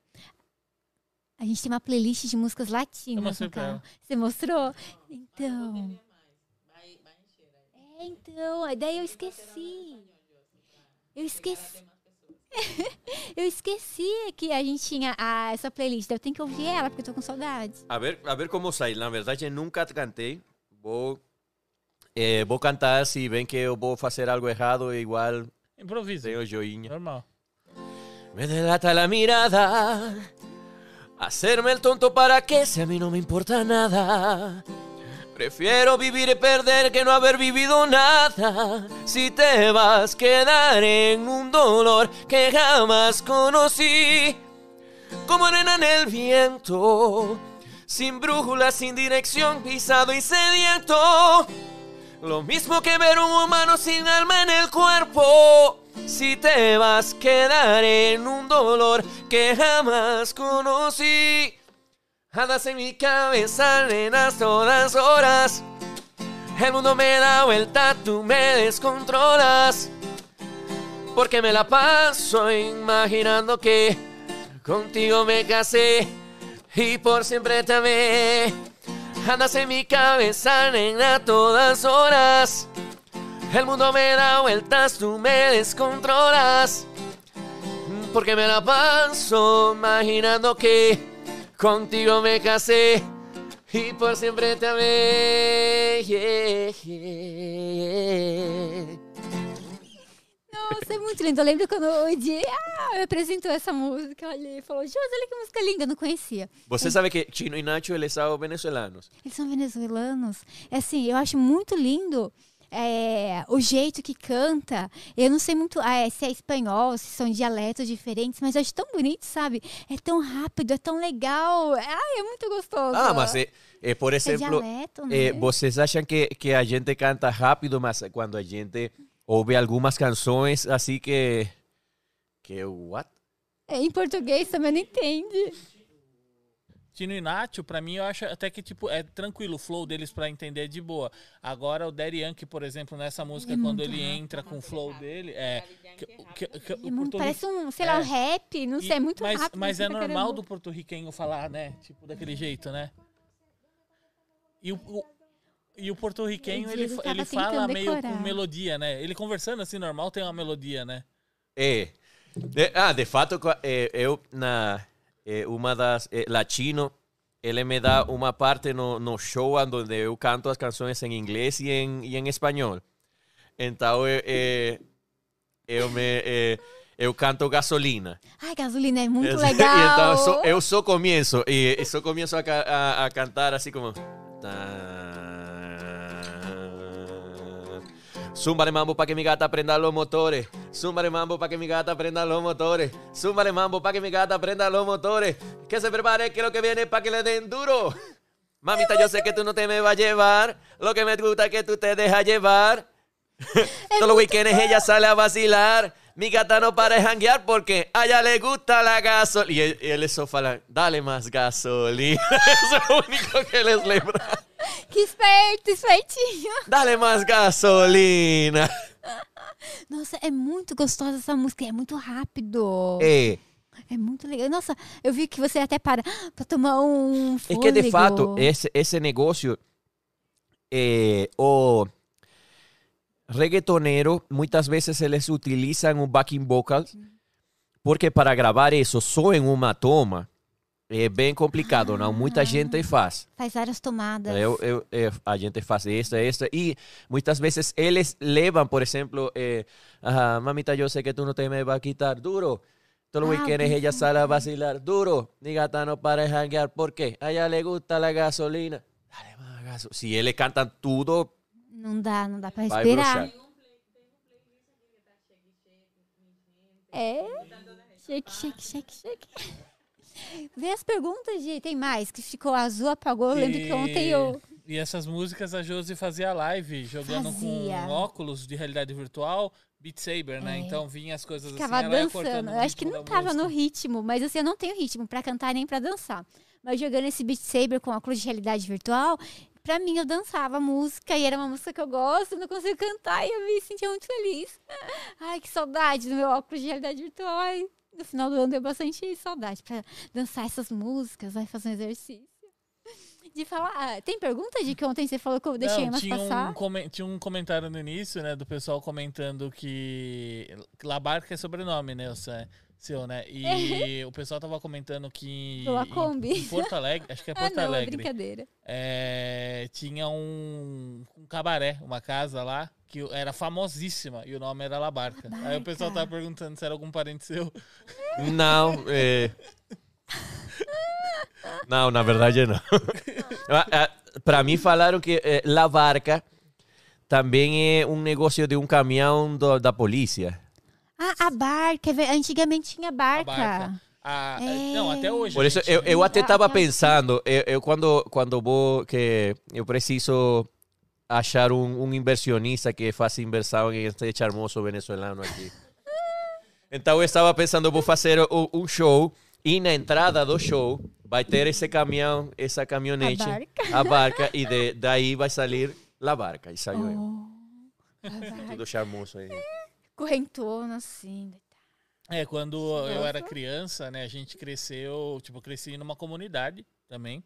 A gente tem uma playlist de músicas latinas. Você mostrou? Então. É, então. aí Daí eu esqueci. Eu esqueci. [LAUGHS] eu esqueci que a gente tinha a, essa playlist. Eu tenho que ouvir ela, porque eu tô com saudade. A ver, a ver como sai. Na verdade, nunca cantei. Vou, eh, vou cantar. Se bem que eu vou fazer algo errado, igual Improvisa. tenho joinha. Normal. Me delata la mirada. Hacerme el tonto para que si a mí no me importa nada. Prefiero vivir y perder que no haber vivido nada. Si te vas, quedar en un dolor que jamás conocí. Como arena en el viento. Sin brújula, sin dirección, pisado y sediento. Lo mismo que ver un humano sin alma en el cuerpo. Si te vas, quedar en un dolor que jamás conocí. Andas en mi cabeza, nenas, todas horas. El mundo me da vuelta, tú me descontrolas. Porque me la paso imaginando que contigo me casé y por siempre te amé. Andas en mi cabeza, nena, todas horas. El mundo me da vueltas, tú me descontrolas. Porque me la paso imaginando que contigo me casé y por siempre te amé. Yeah, yeah. Nossa, é muito lindo. Eu lembro quando o Di ah, me apresentou essa música. Olha, ele falou, Josi, olha que música linda. Eu não conhecia. Você sabe que Chino y Nacho, eles são venezuelanos. Eles são venezuelanos. É assim, eu acho muito lindo é, o jeito que canta. Eu não sei muito é, se é espanhol, se são dialetos diferentes, mas eu acho tão bonito, sabe? É tão rápido, é tão legal. Ai, é muito gostoso. Ah, mas eh, eh, por é exemplo, dialeto, né? eh, vocês acham que, que a gente canta rápido, mas quando a gente ouve algumas canções assim que... Que what? É, em português também não entende. Tino e Nacho, pra mim, eu acho até que, tipo, é tranquilo o flow deles pra entender de boa. Agora, o Daddy Yankee, por exemplo, nessa música, É quando ele rápido. entra com o flow dele, é... que- que- que- É o muito- parece um, sei lá, um é. rap, não E- sei, é muito mas, rápido. Mas é normal caramba. do porto-riquenho falar, né? Tipo, daquele jeito, né? E o, o- e o porto-riquenho, ele, ele fala tentando meio com decorar. melodia, né? Ele conversando assim, normal, tem uma melodia, né? É. De- ah, de fato, eh, eu, na, eh, uma das, eh, Latino, ele me dá uma parte no, no show onde eu canto as canções em inglês e em, e em espanhol. Então, eh, eh, eu, me, eh, eu canto gasolina. Ai, gasolina é muito legal. então, eu só, começo, e, só começo a, a, a cantar assim como... de mambo pa' que mi gata prenda los motores. Zumba de mambo pa' que mi gata prenda los motores. Zumba de mambo pa' que mi gata prenda los motores. Que se prepare que lo que viene pa' que le den duro. Mamita, yo sé que tú no te me vas a llevar. Lo que me gusta es que tú te dejas llevar. Todos los weekends ella sale a vacilar. Mi gata no para de janguear porque a ella le gusta la gasolina. Y él, él fala, dale más gasolina. [LAUGHS] Eso es lo único que les lembra. Que esperto, espertinho. Dale más gasolina. Nossa, é muito gostosa essa música, é muito rápido. Eh, É muito legal. Nossa, eu vi que você até para pra tomar um es que de fôlego. fato ese, ese negocio, eh, o reggaetonero, muchas veces se les utilizan un backing vocal porque para grabar eso só em uma toma é bem complicado, não? Muita gente faz. Faz várias tomadas. Eu, eu, eh, a gente faz esta, esta. E muitas vezes eles levam, por exemplo, eh, ah, mamita, eu sei que tu não te me vas a quitar duro. Todos los Ah, weekends ok. ella sale a vacilar duro. Mi gata no para de janguear. ¿Por qué? A ella le gusta la gasolina. Dale más gasolina. Si eles cantam tudo, Não dá, não dá pra vai respirar. broxar. É. Shake, shake, shake, shake. Vê as perguntas, Gi. Tem mais? Que ficou azul, apagou. Eu lembro que ontem eu. E essas músicas a Josi fazia live, jogando Fazia. com óculos de realidade virtual, Beat Saber, né? É. Então vinha as coisas Ficava assim, ia cortando dançando. Eu acho que não tava no música. ritmo, mas assim, eu não tenho ritmo pra cantar nem pra dançar. Mas jogando esse Beat Saber com óculos de realidade virtual, pra mim eu dançava música e era uma música que eu gosto, não consigo cantar e eu me sentia muito feliz. [LAUGHS] Ai, que saudade do meu óculos de realidade virtual. Ai, no final do ano deu bastante saudade pra dançar essas músicas, vai fazer um exercício. De falar. ah, Tem pergunta de que ontem você falou que eu deixei Não, umas tinha passar? um, tinha um comentário no início, né, do pessoal comentando que Labarca é sobrenome, né, o seu, seu, né? E [LAUGHS] o pessoal tava comentando que Pela em- Kombi. em Porto Alegre, acho que é [LAUGHS] Ah, Porto não, é Alegre, brincadeira. é, tinha um, um cabaré, uma casa lá, que era famosíssima e o nome era Labarca. Aí o pessoal Labarca. tava perguntando se era algum parente seu. [LAUGHS] Não, é... Não, na verdade não. Para mim falaram que eh, La Barca também é um negócio de um caminhão do- da polícia. Ah, a barca. é Antigamente tinha A barca. barca. Ah, É. Não, até hoje. Por isso gente. eu, eu até estava pensando, eu, eu quando quando vou que eu preciso achar um, um inversionista que faça inversão em este charmoso venezuelano aqui. [LAUGHS] Então eu estava pensando, vou fazer o- um show e na entrada do show vai ter esse caminhão, essa caminhonete, A barca. a barca e de, daí vai sair la barca e saiu eu. Oh, a barca. Tudo charmoso aí. Correntona, assim. É, quando eu Nossa. era criança, né, a gente cresceu, tipo, eu cresci numa comunidade também.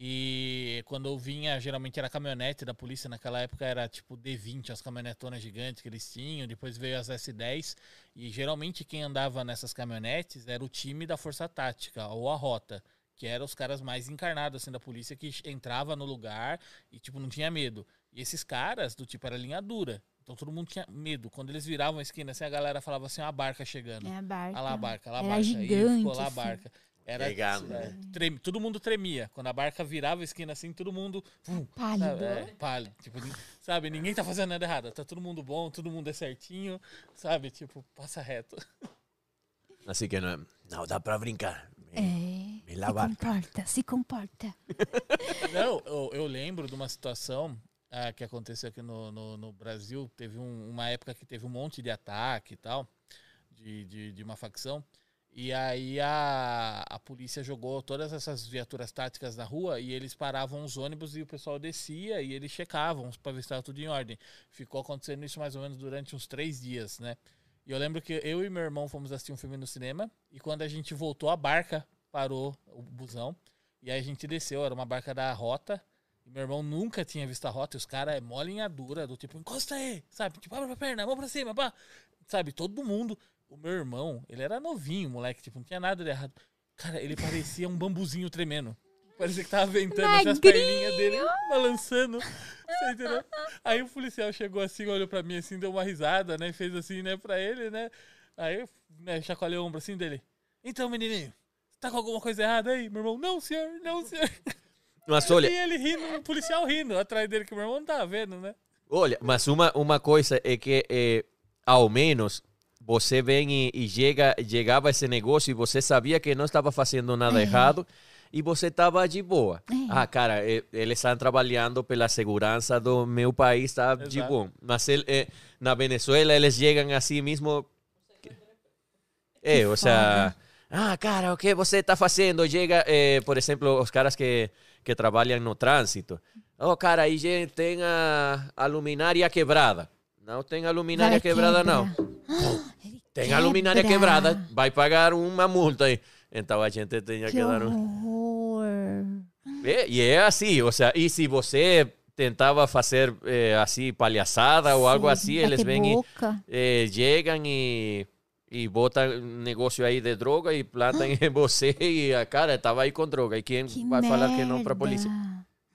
E quando eu vinha, geralmente era caminhonete da polícia, naquela época era tipo D20, as caminhonetonas gigantes que eles tinham, depois veio as S10, e geralmente quem andava nessas caminhonetes era o time da Força Tática, ou a Rota, que eram os caras mais encarnados assim da polícia que entrava no lugar e tipo não tinha medo. E esses caras do tipo era linha dura. Então todo mundo tinha medo. Quando eles viravam a esquina, assim, a galera falava assim, a barca chegando. É a barca. Olha lá a barca, lá a Era barca. gigante, e ficou lá a assim. barca. Era, Pegando, é, né? treme- todo mundo tremia. Quando a barca virava a esquina assim, todo mundo. Hum, Pálido. Sabe, é, pálido. Tipo, sabe, ninguém tá fazendo nada errado. Tá todo mundo bom, todo mundo é certinho. Sabe, tipo, passa reto. [LAUGHS] Así que no, no da para brincar. É. Me Se comporta, se comporta. [LAUGHS] Não, eu, eu lembro de uma situação ah, que aconteceu aqui no, no, no Brasil. Teve um- uma época que teve um monte de ataque e tal, de, de, de uma facção. E aí a, a polícia jogou todas essas viaturas táticas na rua e eles paravam os ônibus e o pessoal descia e eles checavam para ver se estava tudo em ordem. Ficou acontecendo isso mais ou menos durante uns três dias, né? E eu lembro que eu e meu irmão fomos assistir um filme no cinema e quando a gente voltou, a barca parou o busão. E aí a gente desceu, era uma barca da rota. E meu irmão nunca tinha visto a rota. E os caras é mó linha dura, do tipo, encosta aí, sabe? Tipo, abre a perna, mão pra cima, pá. Sabe, todo mundo. O meu irmão, ele era novinho, moleque, tipo, não tinha nada de errado. Cara, ele parecia um bambuzinho tremendo. Parecia que tava ventando assim, as perninhas dele balançando. Você entendeu? Aí o policial chegou assim, olhou pra mim assim, deu uma risada, né? Fez assim, né, pra ele, né? Aí, né, chacoalhou o ombro assim dele. Então, menininho, tá com alguma coisa errada aí? Meu irmão, não, senhor, não, senhor. Mas E olha, ele rindo, um policial rindo atrás dele, que o meu irmão não tava vendo, né? olha, mas uma, uma coisa é que eh, ao menos você vem e, e chega, chegava esse negócio e você sabia que não estava fazendo nada É. errado e você estava de boa. É. Ah, cara, eles estão trabalhando pela segurança do meu país, tá de Exato. bom. Mas ele, eh, na Venezuela eles chegam assim mesmo. É, ou seja, ah, cara, o que você está fazendo? Chega, eh, por exemplo, os caras que, que trabalham no trânsito. Oh, cara, aí tem a, a luminária quebrada. Não tem a luminária quebrada, quebrar. não. Ele [GASPS] Tem a luminária quebra. quebrada, vai pagar uma multa aí. Então a gente tinha que, dar um... É, e é assim, ou seja, e se você tentava fazer eh, assim, palhaçada ou algo Sim, assim, eles vêm e eh, chegam e, e botam um negócio aí de droga e plantam em você e a cara estava aí com droga. E quem Que vai merda. falar que não para a polícia?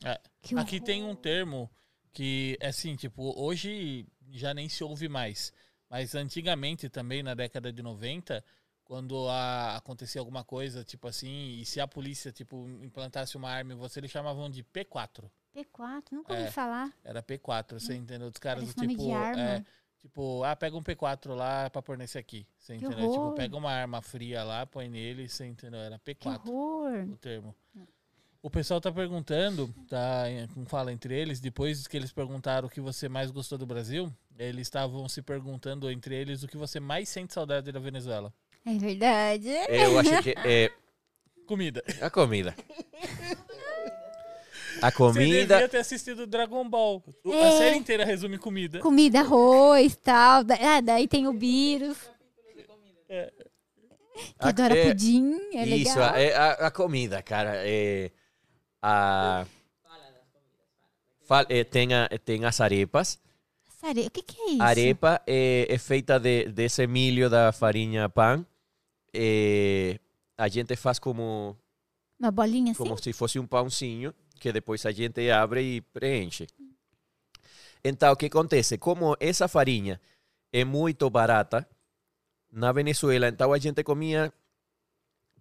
É, Aqui tem um termo que, é assim, tipo, hoje já nem se ouve mais. Mas antigamente também, na década de 90, quando a- acontecia alguma coisa, tipo assim, e se a polícia, tipo, implantasse uma arma em você, eles chamavam de P4. P4, nunca É. ouvi falar. Era P4, você entendeu? Os caras Parece do tipo. de arma. É, tipo, ah, pega um P4 lá pra pôr nesse aqui. Você Que entendeu? Tipo, horror. pega uma arma fria lá, põe nele, você entendeu? Era Que P4 horror. o termo. O pessoal tá perguntando, tá, como fala entre eles, depois que eles perguntaram o que você mais gostou do Brasil, eles estavam se perguntando entre eles o que você mais sente saudade da Venezuela. É verdade. Eu acho que é Comida. a comida. [LAUGHS] A Você comida. devia ter assistido Dragon Ball. O- A É. série inteira resume comida. Comida, arroz, tal. Ah, daí tem o vírus. É. Que adora é- pudim. É Isso, legal. é a, a comida, cara. É, a, fal- é, tem, a, tem as arepas. O que, que é isso? Arepa é, é feita de, desse milho da farinha pan. É, a gente faz como, Uma bolinha assim? como se fosse um pãozinho, que depois a gente abre e preenche. Então, o que acontece? Como essa farinha é muito barata na Venezuela, então a gente comia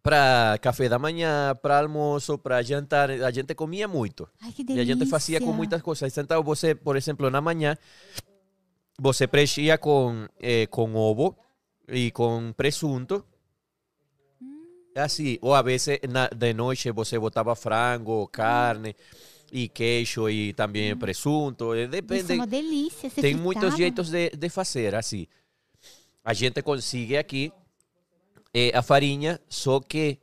para café da manhã, para almoço, para jantar, a gente comia muito. Ai, E a gente fazia com muitas coisas. Então, você, por exemplo, na manhã, você preenchia com, eh, com ovo e com presunto. Assim, ou a vezes na, de noite você botava frango, carne e queijo e também presunto. eh, Isso é Depende. uma delícia. Você Tem muitos jeitos de, de fazer, assim. A gente consegue aqui eh, a farinha, só que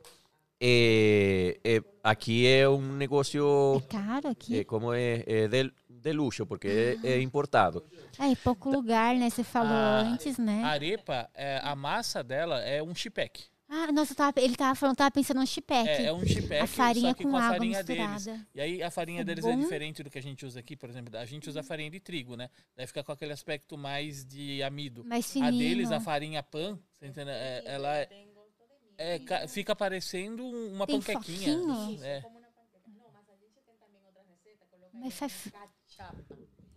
eh, eh, aqui é um negócio É caro aqui. é, como é, é de, de luxo, porque é, é importado. É, pouco lugar, né? Você falou A- antes, né? A arepa, é, a massa dela é um chipec. Ah, nossa, tava- ele tava falando, tava pensando num chipete. É, é um chipec, A farinha só que com com, a água farinha deles. misturada. E aí a farinha É deles é bom. diferente do que a gente usa aqui, por exemplo. A gente usa farinha de trigo, né? Daí fica com aquele aspecto mais de amido. Mais A fininho. deles, a farinha pan, você entendeu? É, ela é, É, ca- fica parecendo um- uma Tem panquequinha. foquinho? É. Mas faz,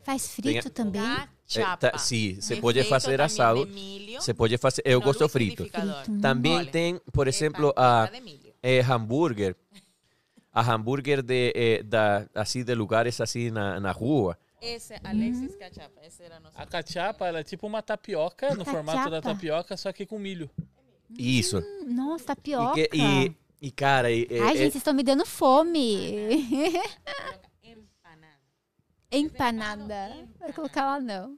faz Tem a- frito também? Cachapa. Eh, ta- sí, se De puede feito hacer también asado. de milho, Se pode fazer. Eu no gosto frito. liquidificador. Também Olha, tem, por é exemplo, a é, hambúrguer. A hambúrguer de, eh, da, assim, de lugares assim na, na rua. Esse, Alexis Cachapa, esse era nosso. A cachapa ela é tipo uma tapioca, no formato da Cachapa. tapioca, só que com milho. Isso. Hum, Nossa, E, tapioca. que- e, e, cara, e- e- Ai, é- gente, vocês estão me dando fome. [LAUGHS] Empanada. Vou colocar lá, não.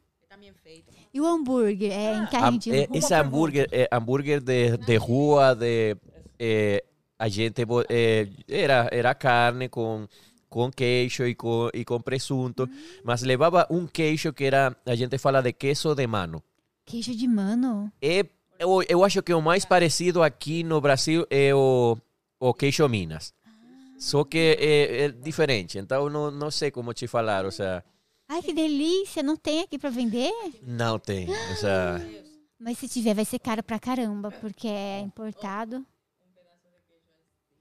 Feito. E o hambúrguer? É em a- carne de é, rua? esse hambúrguer, é, hambúrguer de, de rua, de é, a gente é, era era carne com com queijo e com e com presunto, mas levava um queijo que era a gente fala de queso de mano. Queijo de mano. É, eu, eu acho que o mais parecido aqui no Brasil é o, o queijo Minas. Só que é, é diferente, então não, não sei como te falar, ou seja, Ai, que delícia. Não tem aqui pra vender? não tem, ou seja, Mas se tiver, vai ser caro pra caramba, porque é importado.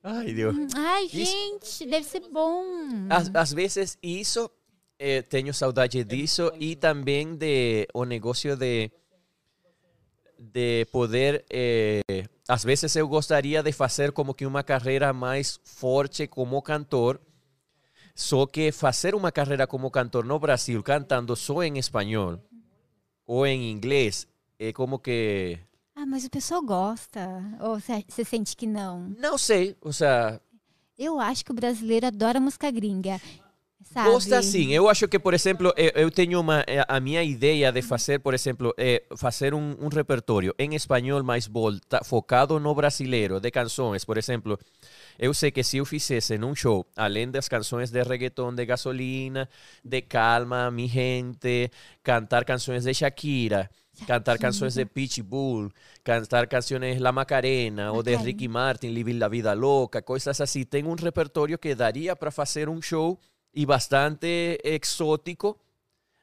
ai Deus. Ai, Isso- gente, deve ser bom. Às, às vezes isso, eh, tenho saudade disso e também de o negócio de de poder, eh, às vezes eu gostaria de fazer como que uma carreira mais forte como cantor, só que fazer uma carreira como cantor no Brasil cantando só em espanhol ou em inglês é como que Ah, mas o pessoal gosta. Ou você você sente que não? não sei, ou seja, Eu acho que o brasileiro adora música gringa. Sabe? Gosta sim. Eu acho que, por exemplo, eu, eu tenho uma eh, a minha ideia de fazer, por exemplo, é fazer um, um repertório em espanhol mais volta, focado no brasileiro, de canções. Por exemplo, eu sei que se eu fizesse num show, além das canções de reggaeton, de gasolina, de calma, mi gente, cantar canções de Shakira, cantar canções de Pitbull, cantar canções La Macarena ou de. Ricky Martin, Living la Vida Loca, coisas assim. Tem um repertório que daria para fazer um show e bastante exótico.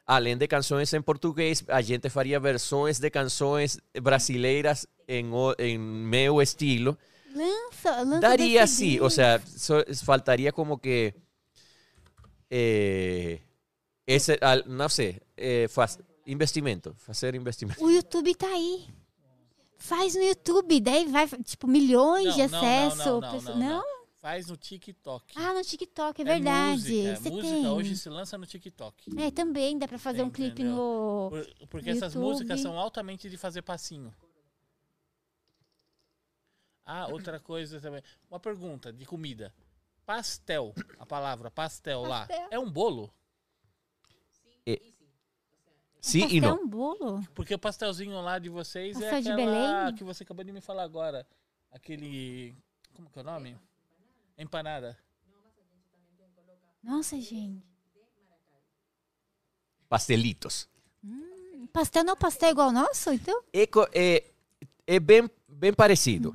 Além de canções em português, a gente faria versões de canções brasileiras em, em meu estilo. Lança, lança Daria sim, ou seja, faltaria como que. Eh, esse, al- não sei, eh, faz, investimento, fazer investimento. O YouTube tá aí. Faz no YouTube, daí vai, tipo, milhões de acesso. pessoa- não? Faz no TikTok. Ah, no TikTok, é verdade. música, Você música tem. hoje se lança no TikTok. É, também dá pra fazer um clipe no. Por- porque essas YouTube. músicas são altamente de fazer passinho. Ah, [COUGHS] outra coisa também. Uma pergunta de comida. Pastel, a palavra pastel, lá, Pastel. é um bolo? Sim Pastel e é não. um bolo. Porque o pastelzinho lá de vocês Pastel é de aquela Belém? que você acabou de me falar agora. Aquele. Como que é o nome? Empanada. Nossa, gente. Pastelitos. Pastel não é pastel igual ao nosso, então? É, é, é bem, bem parecido.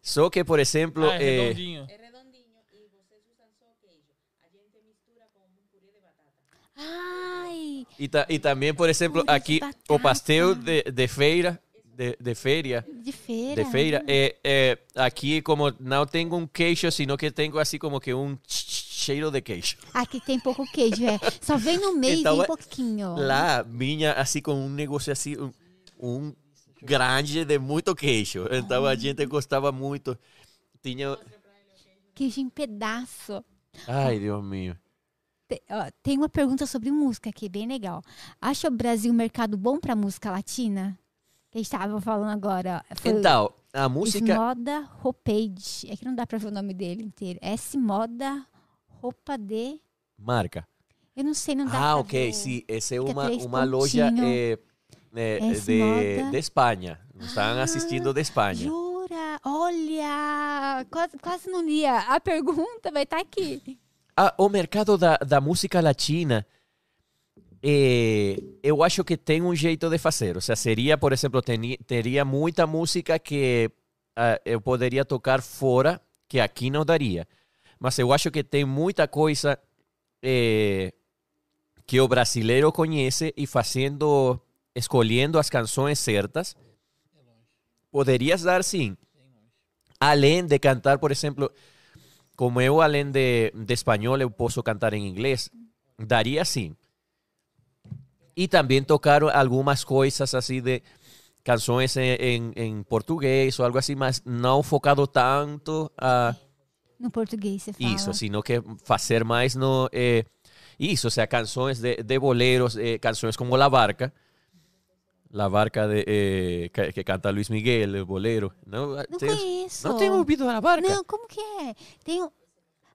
Só que, por exemplo, Ah, é redondinho. É redondinho e vocês usam só queijo. A gente mistura com um purê de batata. Ai, E, ta- e também, por exemplo, aqui o pastel de, de feira, de, de feira, de feira. de feira, é, é, aqui como não tenho um queijo, sino que tenho assim como que um cheiro de queijo. Aqui tem pouco queijo, é. Só vem no meio Então, e vem é- pouquinho. Lá vinha assim com um negócio assim, um, um grande de muito queijo. Então a gente gostava muito. Tinha... Queijo em pedaço. Ai, Deus ó, Tem uma pergunta sobre música aqui, bem legal. Acha o Brasil um mercado bom para música latina? Que a gente estava falando agora. Foi Então, a música... Moda Roupage. É que não dá para ver o nome dele inteiro. S Moda Roupa de. Marca. Eu não sei, não dá Ah, pra ok, ver. sim. Essa é é uma, uma loja eh, Esse de, moda. de Espanha. Nos estão assistindo de Espanha. Jura? Olha! Quase, quase não lia. A pergunta vai estar aqui. Ah, o mercado da, da música latina, eh, eu acho que tem um jeito de fazer. Ou seja, seria, por exemplo, teria muita música que ah, eu poderia tocar fora, que aqui não daria. Mas eu acho que tem muita coisa eh, que o brasileiro conhece e fazendo, escolhendo as canções certas, poderias dar sim. além de cantar, por exemplo, como eu, além de, de espanhol, eu posso cantar em inglês, daria sim. E também tocar algumas coisas assim de canções em, em, em português ou algo assim, mas não focado tanto a No português fala. isso, sino que fazer mais no eh, isso, ou seja, canções de, de boleros, eh, canções como La Barca, La Barca de, eh, que, que canta Luis Miguel, el bolero. Não, Não tem- conheço. não tem ouvido La Barca? Não, como que é? Tem.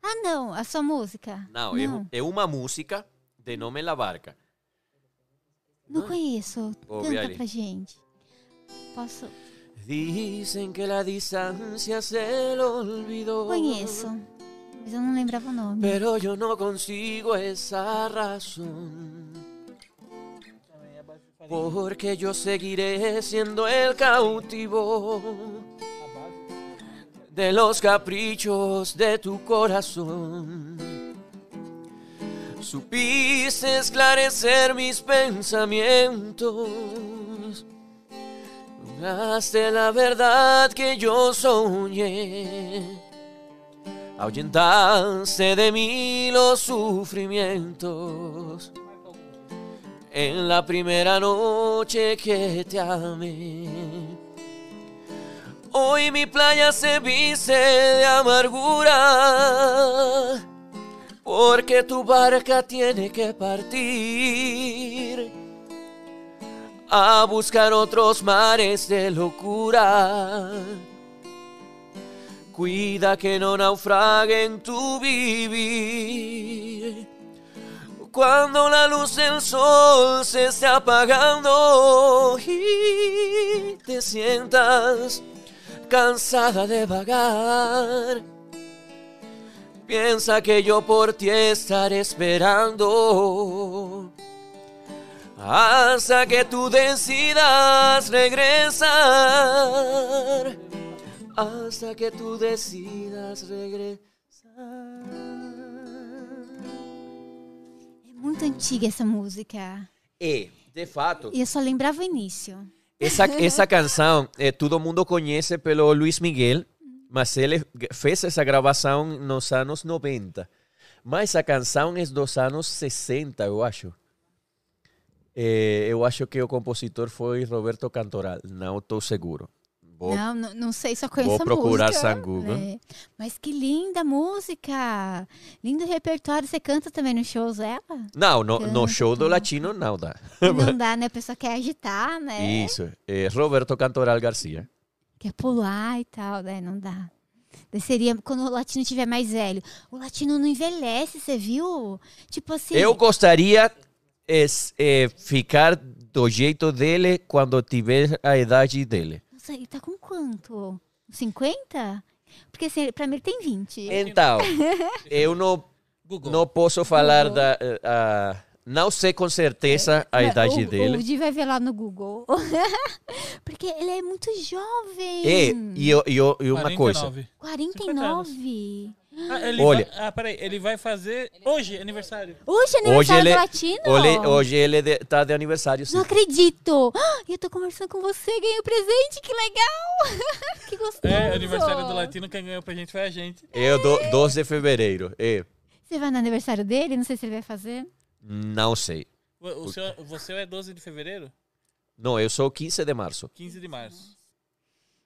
Ah, não, a sua música. Não, é, é uma música de nome La Barca. Não conheço. Vou Canta pra gente. Posso... Dicen que la distancia se lo olvidó. Conheço. Mas eu não lembrava o nome. Pero yo no consigo esa razón. Porque yo seguiré siendo el cautivo de los caprichos de tu corazón. Supiste esclarecer mis pensamientos. Lograste la verdad que yo soñé. Ahuyentaste de mí los sufrimientos en la primera noche que te amé. Hoy mi playa se viste de amargura porque tu barca tiene que partir a buscar otros mares de locura. Cuida que no naufrague en tu vivir. Cuando la luz del sol se esté apagando y te sientas cansada de vagar, piensa que yo por ti estaré esperando. Hasta que tú decidas regresar hasta que tú decidas regresar. É muito antiga essa música. E, de fato, E eu só lembrava o início. essa, essa [LAUGHS] canção eh, todo mundo conhece pelo Luis Miguel, mas ele fez essa gravação nos anos 90. Mas a canção é dos anos 60, eu acho. Eh, eu acho que o compositor foi Roberto Cantoral, não estou seguro. Vou- Não, não, não sei, só conheço vou procurar música. Google. É. Mas que linda música! Lindo repertório. Você canta também nos shows dela? Não, no, no Canta, show do latino não dá. Não [LAUGHS] dá, né? A pessoa quer agitar, né? Isso, é Roberto Cantoral Garcia. Quer pular e tal, né? Não dá. Seria quando o latino tiver mais velho. O latino não envelhece, você viu? Tipo assim. Eu gostaria es, eh, ficar do jeito dele quando tiver a idade dele. Nossa, ele tá com quanto? 50? Porque assim, pra mim ele tem 20. Então, [LAUGHS] eu não, Google. não posso falar Google. da. eh, não sei com certeza a Mas idade o, dele. O Di vai ver lá no Google. [LAUGHS] Porque ele é muito jovem. E, e, eu- e eu- e uma coisa. 49. 49. Ah, ele Olha. Vai, ah, peraí. Ele vai fazer hoje, aniversário. Hoje é Hoje aniversário ele, do latino? hoje, hoje ele de, tá de aniversário, sim. Não acredito. Ah, [GASPS] Eu tô conversando com você, ganhei um presente, que legal. [LAUGHS] que gostoso. É, aniversário do latino, quem ganhou pra gente foi a gente. Eu, do, 12 de fevereiro. É, Você vai no aniversário dele? Não sei se ele vai fazer. Não sei. O, o seu, você é 12 de fevereiro? Não, eu sou 15 de março. 15 de março.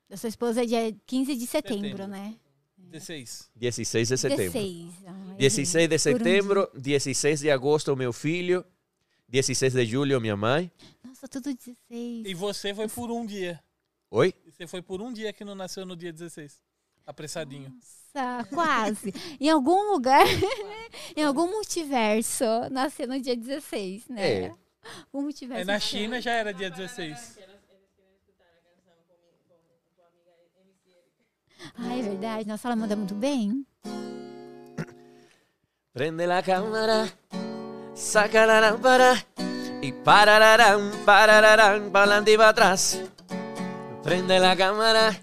Da sua esposa é dia 15 de setembro, Setembro. né? 16. 16 de setembro. 16. Ai, 16 de por um setembro, 16 de agosto, meu filho. 16 de julho, minha mãe. Nossa, tudo 16. E você foi por um dia. Oi? Você foi por um dia que não nasceu no dia 16. Apressadinho. Nossa, quase. em algum lugar, [LAUGHS] em algum multiverso, nasceu no dia 16, né? É. Um multiverso. É, na China já era dia 16. Ah, é verdade. Nossa, ela manda muito bem. Prende la cámara, saca la lámpara y parararán, parararán, para adelante y para atrás. Prende la cámara,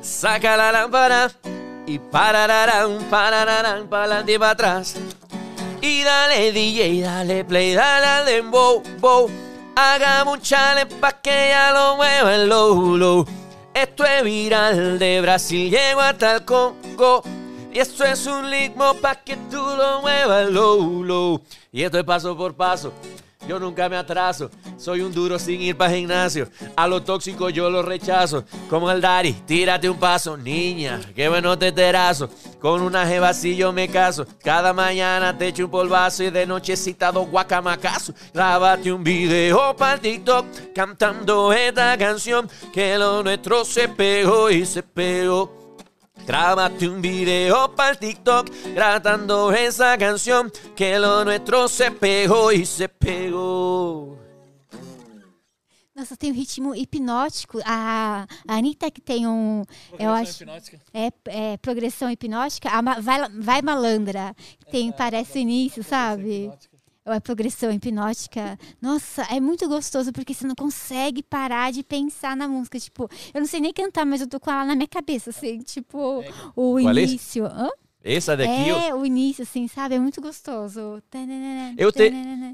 saca la lámpara y parararán, parararán, para adelante y para atrás. Y dale DJ, dale play, dale al dembow, bow. Hagamos un pa' que ella lo mueva el low, low. Esto es viral de Brasil, llego hasta el Congo. Y esto es un ritmo pa' que tú lo muevas low, low. Y esto es paso por paso. Yo nunca me atraso, soy un duro sin ir para gimnasio. A lo tóxico yo lo rechazo. Como el daddy, tírate un paso, niña, qué bueno te terazo. Con una jeva si yo me caso. Cada mañana te echo un polvazo y de nochecita dos guacamacazos. Grábate un video para TikTok cantando esta canción. Que lo nuestro se pegó y se pegó. Grábate un video para el TikTok cantando esa canción que lo nuestro se pegou e se pegou. Nossa, tem um ritmo hipnótico. A, a Anitta que tem um. eu acho. hipnótica. É, é progressão hipnótica. A vai, vai malandra. Tem, parece o início, sabe? hipnótica. Ou é progressão hipnótica. Nossa, é muito gostoso porque você não consegue parar de pensar na música. Tipo, eu não sei nem cantar, mas eu tô com ela na minha cabeça, assim. Tipo, o Qual é? início. Hã? Essa daqui, É, o início, assim, sabe? É muito gostoso. Eu te-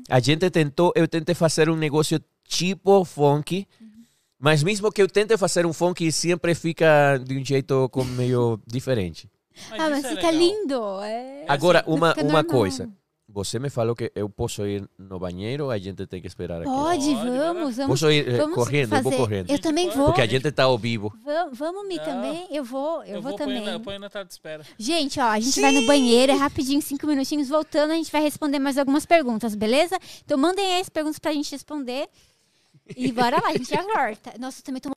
a gente tentou, eu tentei fazer um negócio tipo funk, mas mesmo que eu tente fazer um funk, sempre fica de um jeito meio diferente. Ah, mas é fica legal. lindo. É, Agora, não uma, uma normal. coisa. Você me falou que eu posso ir no banheiro, a gente tem que esperar aqui. Pode, vamos, vamos. Posso ir eh, vamos correndo? Eu vou fazer. correndo. Eu também vou. Porque a gente tá ao vivo. Vamos, vamos me Não. também? Eu vou, eu, vou, pôr também. na- Eu ponho na tela de espera. Gente, ó, a gente vai no banheiro, é rapidinho, cinco minutinhos, voltando, a gente vai responder mais algumas perguntas, beleza? Então mandem aí as perguntas pra gente responder. E bora lá, a gente já [LAUGHS] volta. Nossa, eu também tô.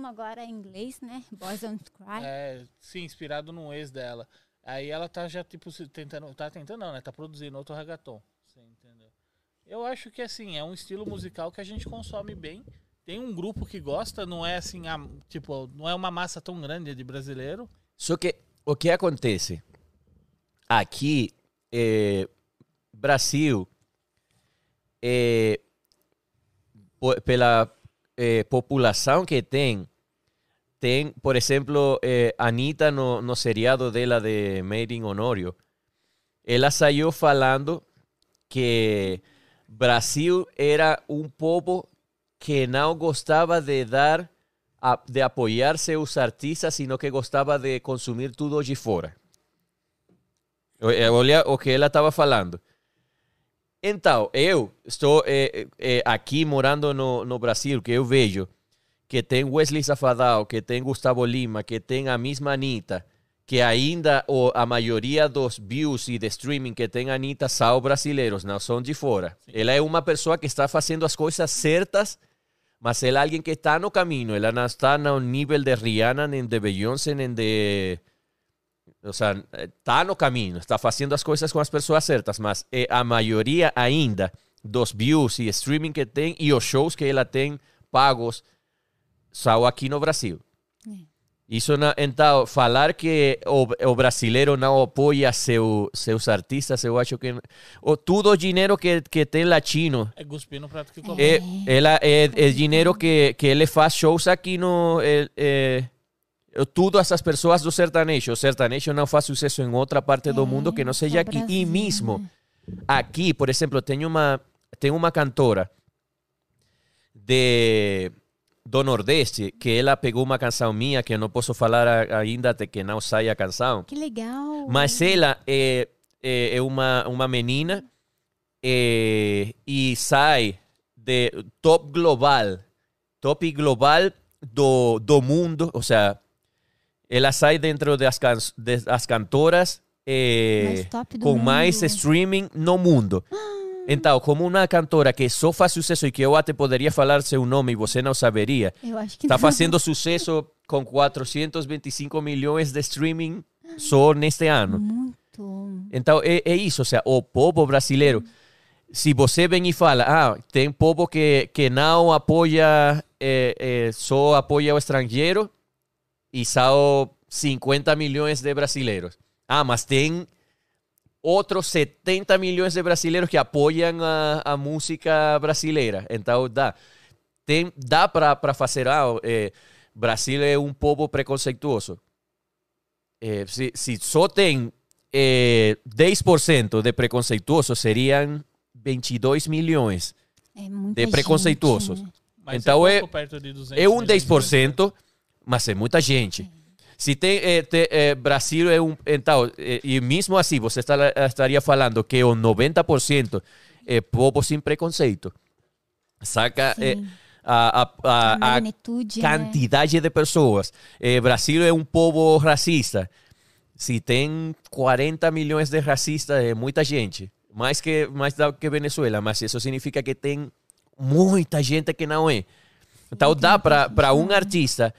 Uma agora em inglês, né? Boys Don't Cry. É, sim, inspirado num ex dela. Aí ela tá já, tipo, tentando. Tá tentando não, né? Tá produzindo outro reggaeton. Você entendeu? Eu acho que assim, é um estilo musical que a gente consome bem. Tem um grupo que gosta, não é assim, a- tipo, não é uma massa tão grande de brasileiro. Só que o que acontece aqui, eh, Brasil, eh, po- pela eh, população que tem, tem, por exemplo, eh, Anitta no, no seriado dela de Made in Honorio, ela saiu falando que Brasil era um povo que não gostava de dar a- de apoiar seus artistas, sino que gostava de consumir tudo de. O- eh, Olha o que ela estava falando. Então, eu estou eh, eh, aqui morando no, no Brasil, que eu vejo que tem Wesley Safadão, que tem Gustavo Lima, que tem a mesma Anitta, que ainda o, a maioria dos views e de streaming que tem a Anitta são brasileiros, não são de fora. Ela é uma pessoa que está fazendo as coisas certas, mas ela é alguém que está no caminho. Ela não está no nível de Rihanna, nem de Beyoncé, nem de... O sea, está no caminho, está fazendo as coisas com as pessoas certas, mas eh, a maioria ainda dos views e streaming que tem e os shows que ela tem pagos são aqui no Brasil. Isso não, então, falar que o, o brasileiro não apoia seu, seus artistas, eu acho que o, tudo o dinheiro que, que tem latino É cuspir no prato que come. é, ela, é, é dinheiro que, que ele faz shows aqui no. É, é, todas essas pessoas do sertanejo. O sertanejo não faz sucesso em outra parte do É, mundo que não só seja aqui. E mesmo aqui, por exemplo, tem uma, tem uma cantora de do Nordeste que ela pegou uma canção minha que eu não posso falar a- ainda até que não saia a canção. Que legal. Mas ela é, é, é uma, uma menina é, e sai de top global, top global do, do mundo, ou seja, ela sai dentro das, can, das cantoras é, Mais com mais mundo. streaming no mundo. Então, como uma cantora que só faz sucesso e que eu até poderia falar seu nome e você não saberia, Está fazendo sucesso com 425 milhões de streaming só neste ano. Muito. Então é, é isso, ou seja, o povo brasileiro. Se você vem e fala, ah, tem povo que, que não apoia, eh, eh, só apoia o estrangeiro e são 50 milhões de brasileiros. Ah, mas tem outros 70 milhões de brasileiros que apoiam a, a música brasileira. Então dá. Tem, dá para fazer, ah, eh, Brasil é um povo preconceituoso. Eh, se, se só tem eh, 10% de preconceituosos, seriam 22 milhões. É de gente, preconceituosos. né? Mas Então é, é- pouco perto de 200 É um milhões de brasileiros. 10%, mas é muita gente. Se tem, eh, te- eh, Brasil é um. Então, eh, e mesmo assim, você está- estaria falando que o 90% é povo sem preconceito. Saca? A, a, a, A né? quantidade de pessoas. Eh, Brasil é um povo racista. Se tem 40 milhões de racistas, é muita gente. Mais que, mais da que Venezuela. Mas isso significa que tem muita gente que não é. Então dá para um artista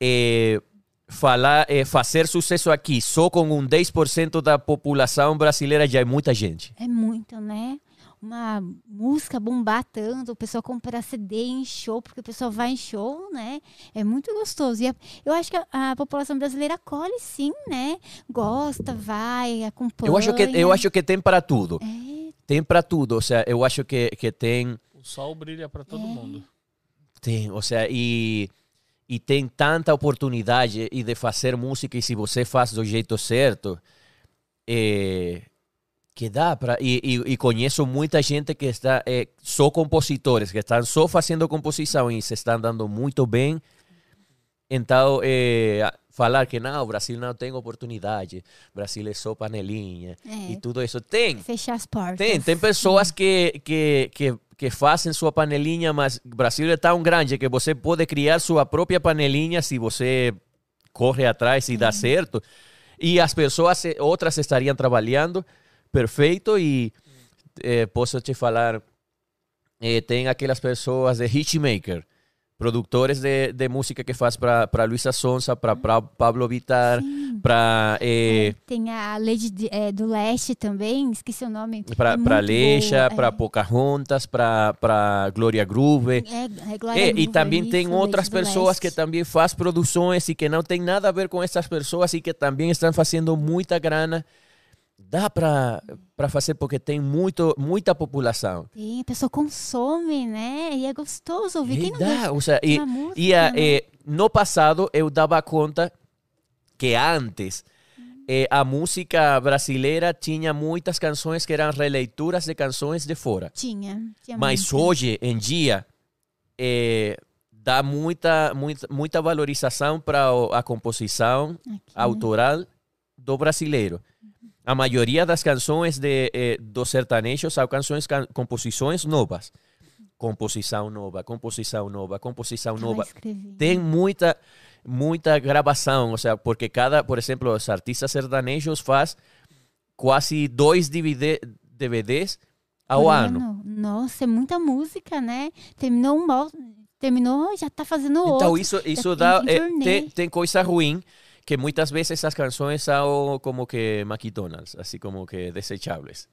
eh, falar, eh, fazer sucesso aqui só com um 10% da população brasileira já é muita gente. É muito, né? Uma música bombar tanto, o pessoal comprar CD em show, porque o pessoal vai em show, né? É muito gostoso. E a- eu acho que a, a população brasileira acolhe sim, né? Gosta, vai, acompanha. Eu acho que eu acho que tem para tudo. É, Tem para tudo. Ou seja, eu acho que, que tem O sol brilha para todo mundo. Tem, ou seja, e, e tem tanta oportunidade e de fazer música e se você faz do jeito certo, é, que dá para e, e, e conheço muita gente que está é, só compositores que estão só fazendo composição e se estão dando muito bem. Então, é, falar que não, o Brasil não tem oportunidade, Brasil é só panelinha É. e tudo isso tem. fechar as portas. Tem, tem pessoas que, que, que, que fazem sua panelinha, mas o Brasil é tão grande que você pode criar sua própria panelinha se você corre atrás e dá certo. E as pessoas, eh, outras estariam trabalhando perfeito e eh, posso te falar, eh, tem aquelas pessoas de hitmaker, produtores de, de música que faz para Luísa Sonza, para Pablo Vittar, para... É, tem a Lady de- é, do Leste também, esqueci o nome. para é Leixa, para é. Pocahontas, para Gloria Groove. É, é Glória É, e Groove, também tem outras pessoas que também faz produções e que não tem nada a ver com essas pessoas e que também estão fazendo muita grana. Dá para para fazer porque tem muito muita população. Tem, a pessoa consome, né? E é gostoso ouvir. Quem E não dá, ou seja, e, música, e a- né? eh, no passado eu dava conta que antes eh, a música brasileira tinha muitas canções que eram releituras de canções de fora. Tinha. tinha Mas muito. hoje em dia eh, dá muita, muita, muita valorização para a composição Aqui, autoral do brasileiro. A maioria das canções de, eh, do sertanejo são canções, can- composições novas. Composição nova, composição nova, composição nova. Tem muita, muita gravação, ou seja, porque cada, por exemplo, os artistas sertanejos faz quase dois DVD, DVDs ao Por ano. Nossa, é muita música, né? Terminou um terminou, já tá fazendo Então outro. isso, isso tem- dá, turnê. tem, tem coisa ruim que muitas vezes as canções são como que McDonald's, assim como que desechables.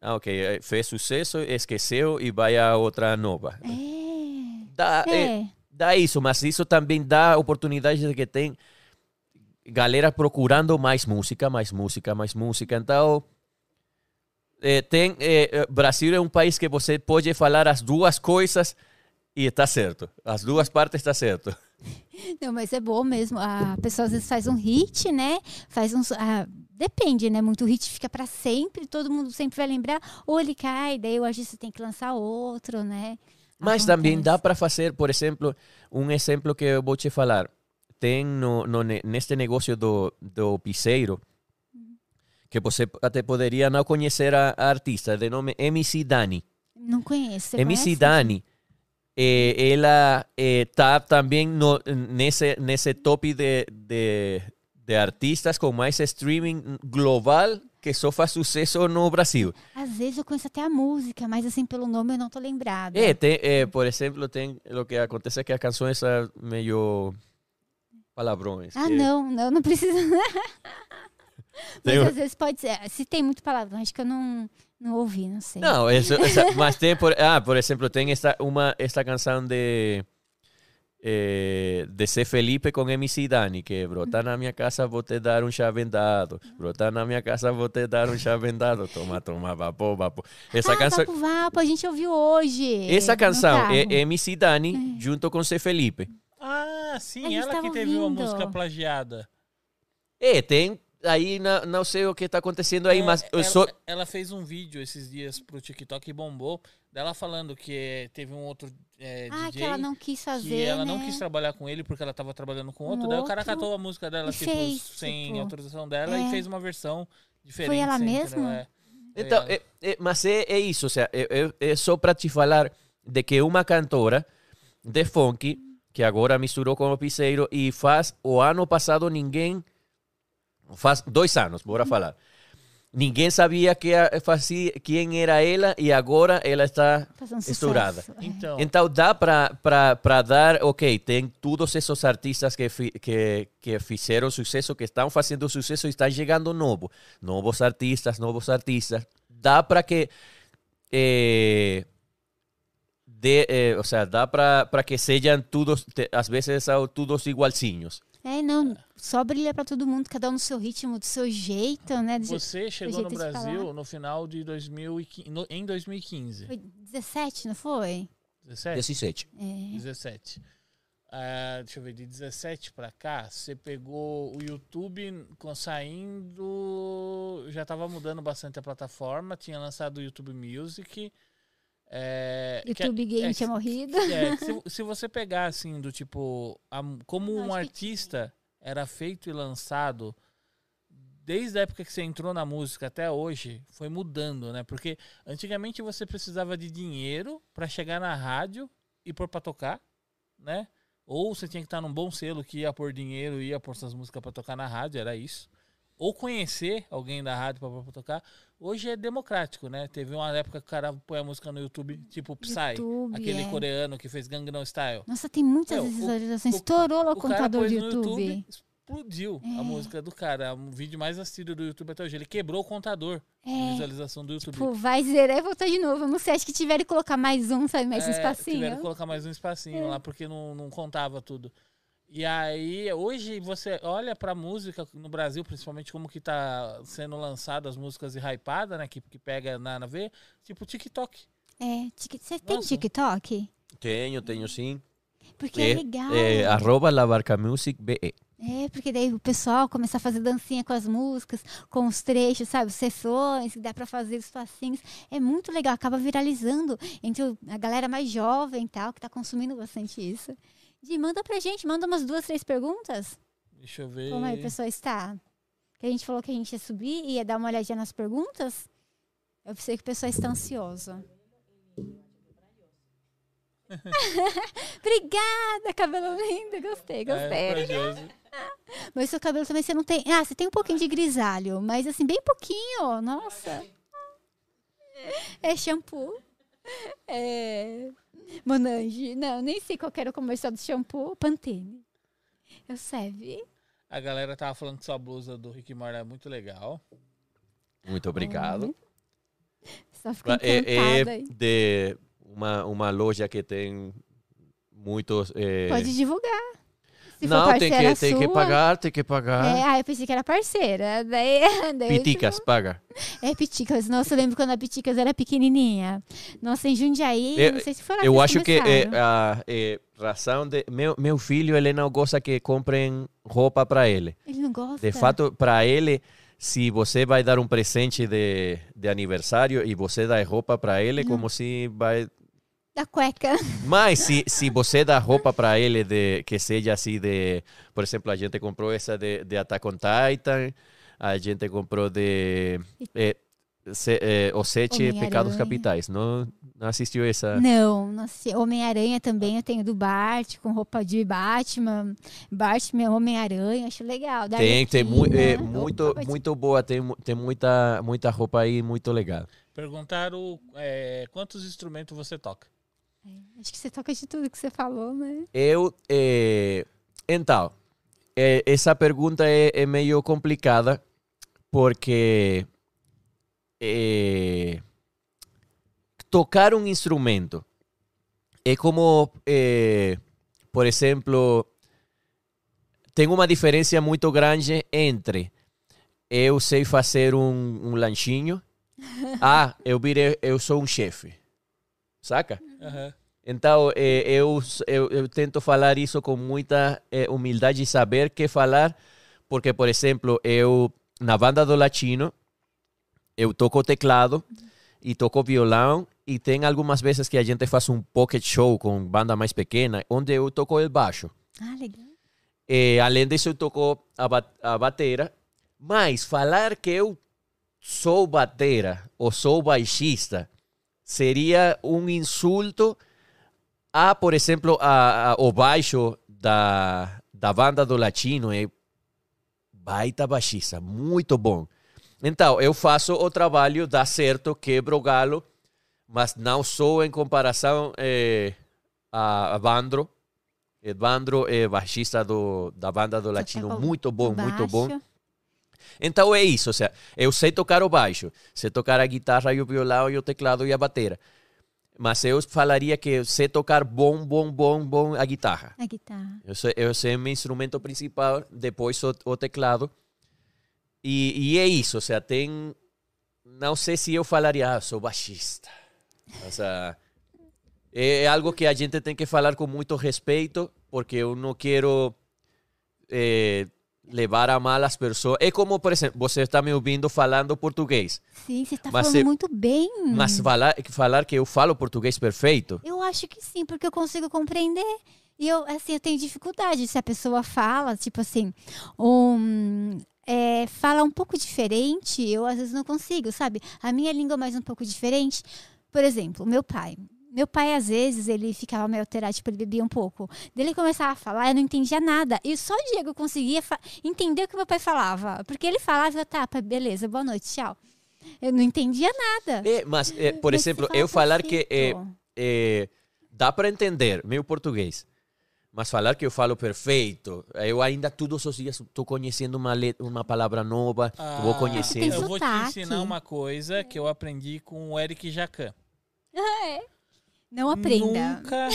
Ah, ok, eh, fez sucesso, esqueceu e vai a outra nova. É. Dá, eh, É. dá isso, mas isso também dá oportunidade de que tem galera procurando mais música, mais música, mais música. Então, eh, tem, eh, eh, Brasil é um país que você pode falar as duas coisas e está certo. As duas partes está certo. [LAUGHS] Não, mas é bom mesmo. A pessoa às vezes faz um hit, né? Faz uns. ah, depende, né? Muito hit fica pra sempre, todo mundo sempre vai lembrar. Ou ele cai, daí o artista tem que lançar outro, né? Mas também dá Acontece. para fazer, por exemplo, um exemplo que eu vou te falar. Tem no, no, ne- neste negócio do, do piseiro, que você até poderia não conhecer a, a artista, de nome MC Dani. Não conheço. MC conhece? Dani, eh, ela está também no, nesse, nesse top de, de, de artistas com mais streaming global que só faz sucesso no Brasil. Às vezes eu conheço até a música, mas assim, pelo nome eu não tô lembrada. É, tem, eh, por exemplo, tem o que acontece é que as canções são meio palavrões. Ah, que- não, não, não precisa. [LAUGHS] Mas um- às vezes pode ser. Se tem muito palavrão, acho que eu não, não ouvi, não sei. Não, isso, essa- mas tem, por, ah, por exemplo, tem esta, uma, esta canção de, eh, de C. Felipe com MC Dani, que brota na minha casa, vou te dar um chá vendado. Brota na minha casa, vou te dar um chá vendado. Toma, toma, vapo, vapo. Essa ah, canção, Vapo Vapo, a gente ouviu hoje. essa canção é MC Dani junto com C. Felipe. Ah, sim, ela que tava teve uma ouvindo. música plagiada. É, tem, aí não, não sei o que está acontecendo aí, É, mas eu ela, só... ela fez um vídeo esses dias pro TikTok e bombou, dela falando que teve um outro é, Ah, DJ que ela não quis fazer. que ela não né? quis trabalhar com ele porque ela tava trabalhando com Um outro. Daí o cara outro, catou a música dela, e tipo, fez, sem tipo, autorização dela é. e fez uma versão diferente. Foi ela assim, mesma? É. Então, é, é, mas é, é isso, ou seja, é, é, é só para te falar de que uma cantora de funk, que agora misturou com o piseiro, e faz, o ano passado ninguém, faz dois anos, bora falar, ninguém sabia que a- fazia, quem era ela, e agora ela está sucesso, estourada. Então, Então dá para dar, ok, tem todos esses artistas que, fi- que, que fizeram sucesso, que estão fazendo sucesso e estão chegando novo. Novos artistas, novos artistas. Dá para que. eh, dê, eh, ou seja, dá para que sejam todos, às vezes são todos igualzinhos. É, não, só brilha pra todo mundo, cada um no seu ritmo, do seu jeito, né? Do je- você chegou jeito no de Brasil no final de 2015, no- em 2015. Foi 17, não foi? 17? 17. É. 17. Ah, deixa eu ver, de 17 pra cá, você pegou o YouTube com- saindo. Já tava mudando bastante a plataforma, tinha lançado o YouTube Music. É, que- YouTube Game é, tinha morrido. é, que se, [LAUGHS] se você pegar assim, do tipo, a- como Não, um que artista era feito e lançado desde a época que você entrou na música até hoje, foi mudando, né? Porque antigamente você precisava de dinheiro pra chegar na rádio e pôr pra tocar, né? Ou você tinha que estar num bom selo que ia pôr dinheiro e ia pôr suas músicas pra tocar na rádio, era isso. Ou conhecer alguém da rádio pra tocar. Hoje é democrático, né? Teve uma época que o cara põe a música no YouTube, tipo Psy, YouTube, aquele é. coreano que fez Gangnam Style. Nossa, tem muitas Meu, visualizações. o- Estourou o, O contador do YouTube. YouTube, explodiu a É. música do cara. É o vídeo mais assistido do YouTube até hoje. Ele quebrou o contador de É. visualização do YouTube. Tipo, vai zerar e voltar de novo. Eu não sei, acho que tiveram que colocar mais um, sabe? Mais um É, espacinho. Tiveram que colocar mais um espacinho É. lá, porque não, não contava tudo. E aí, hoje você olha pra música no Brasil, principalmente como que tá sendo lançado as músicas e hypada, né? Que, que pega na, na V, tipo TikTok. É, tic- você tem Nossa. TikTok? Tenho, tenho sim. Porque é, legal. é, arroba BE. É, porque daí o pessoal começa a fazer dancinha com as músicas, com os trechos, sabe? Os refrões, que dá pra fazer os passinhos. É muito legal, acaba viralizando entre a galera mais jovem e tal, que tá consumindo bastante isso. Di, manda pra gente, manda umas duas, três perguntas. Deixa eu ver. Como aí o pessoal está? Que a gente falou que a gente ia subir e ia dar uma olhadinha nas perguntas. Eu sei que o pessoal está ansioso. [LAUGHS] Obrigada, cabelo lindo. Gostei, gostei. É, corajoso. [LAUGHS] Mas seu cabelo também você não tem. Ah, você tem um pouquinho de grisalho, mas assim, bem pouquinho. Nossa. É shampoo. É. Monange. Não, nem sei qual que era o comercial do shampoo. Pantene. Eu serve. A galera tava falando que sua blusa do Rick Martin é muito legal. Muito obrigado. Só fico É, é de uma, uma loja que tem muitos. eh, Pode divulgar. Se for Não, tem que, tem que pagar, tem que pagar. É, ah, eu pensei que era parceira. Daí, [LAUGHS] daí Piticas, paga. É, Piticas. Nossa, eu lembro quando a Piticas era pequenininha. Nossa, em Jundiaí, Eu- não sei se foi lá Eu acho que é, começaram. a é, razão de meu, meu filho ele não gosta que comprem roupa para ele. Ele não gosta. De fato, para ele, se você vai dar um presente de, de aniversário e você dá roupa para ele, como se vai. Da cueca. Mas se, se você dá roupa para ele de que seja assim de, por exemplo, a gente comprou essa de, de Attack on Titan, a gente comprou de eh, se, eh. Pecados Capitais. Não, não assistiu essa? Não, não sei. Homem-Aranha também eu tenho do Bart, com roupa de Batman. Batman, Homem-Aranha, acho legal. Da Tem, tem mu é, muito, pode- muito boa, tem, tem muita, muita roupa aí muito legal. Perguntaram é, quantos instrumentos você toca. Acho que você toca de tudo que você falou, né? Eu, eh, então, eh, essa pergunta é, é meio complicada porque eh, tocar um instrumento é como, eh, por exemplo, tem uma diferença muito grande entre eu sei fazer um, um lanchinho, [LAUGHS] ah, eu virei, eu sou um chefe, saca? Aham. Então, eh, eu, eu, eu tento falar isso com muita eh, humildade e saber que falar, porque, por exemplo, eu, na banda do Latino, eu toco teclado e toco violão, e tem algumas vezes que a gente faz um pocket show com banda mais pequena, onde eu toco o baixo. Ah, legal. Eh, além disso, eu toco a, ba a batera, mas falar que eu sou batera ou sou baixista seria um insulto a, por exemplo, a, a, o baixo da, da banda do Latino é baita baixista, muito bom. Então, eu faço o trabalho, dá certo, quebro o galo, mas não sou em comparação eh, a, a Vandro. Evandro é baixista do, da banda do Latino, toca o- muito bom, muito bom. Então é isso, ou seja, eu sei tocar o baixo, sei tocar a guitarra e o violão e o teclado e a bateria. Mas eu falaria que eu sei tocar bom, bom, bom, bom a guitarra. A guitarra. Eu sei, eu sei meu instrumento principal, depois o, o teclado. E, e é isso, ou seja, tem... Não sei se eu falaria, ah, sou baixista. Ou seja, é algo que a gente tem que falar com muito respeito, porque eu não quero eh, levar a mal as pessoas. É como, por exemplo, você está me ouvindo falando português, Sim, você tá Mas falando você- muito bem. mas falar, falar que eu falo português perfeito, Eu acho que sim, porque eu consigo compreender. E eu, assim, eu tenho dificuldade. Se a pessoa fala, tipo assim, um, é, fala um pouco diferente, eu às vezes não consigo, sabe? A minha língua é mais um pouco diferente. Por exemplo, meu pai. Meu pai, às vezes, ele ficava meio alterado, tipo, ele bebia um pouco. Daí ele começava a falar, eu não entendia nada. E só o Diego conseguia entender o que meu pai falava. Porque ele falava, tá, pai, beleza, boa noite, tchau. Eu não entendia nada. É, mas, é, por Mas exemplo, fala eu falar que é, é, dá para entender meu português, mas falar que eu falo perfeito, eu ainda todos os dias estou conhecendo uma, letra, uma palavra nova, vou Ah, conhecendo. Tem Eu vou te ensinar uma coisa que eu aprendi com o Eric Jacan. [LAUGHS] Não aprenda. Nunca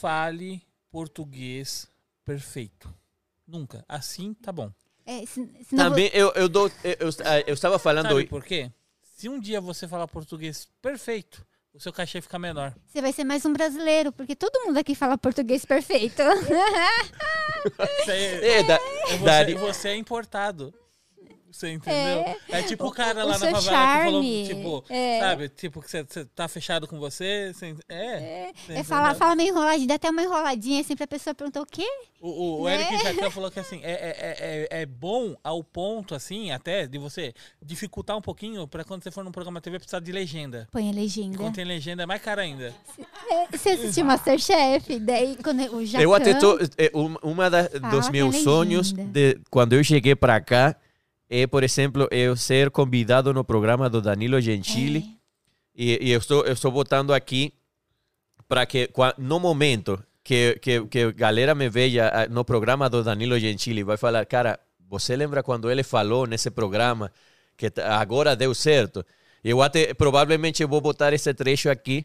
fale português perfeito. Nunca. Assim tá bom. É, se- senão Também eu, eu, dou, eu, eu, eu estava falando... Sabe por quê? Se um dia você falar português perfeito, o seu cachê fica menor. Você vai ser mais um brasileiro, porque todo mundo aqui fala português perfeito. [LAUGHS] Você é, É, da, você, Dari- você é importado. Você entendeu? É, tipo o cara o lá na seu favela que falou, charme. tipo, É. sabe? Tipo, que você, tá fechado com você. você- é. É, fala, entendeu? fala meio enroladinho, dá até uma enroladinha, sempre a pessoa pergunta o quê? O, o, o Né? Eric [LAUGHS] Jacan falou que assim, é, é, é, é bom ao ponto, assim, até de você dificultar um pouquinho pra quando você for num programa TV precisar de legenda. Põe a legenda. Quando tem legenda é mais cara ainda. É, você assistiu Masterchef, daí quando o Jacan... Eu até tô, é, um- uma da, dos meus é sonhos de quando eu cheguei para cá é, por exemplo, eu ser convidado no programa do Danilo Gentili. E, e eu estou eu estou botando aqui para que no momento que que que a galera me veja ah, no programa do Danilo Gentili vai falar, cara, você lembra quando ele falou nesse programa que agora deu certo? Eu até provavelmente vou botar esse trecho aqui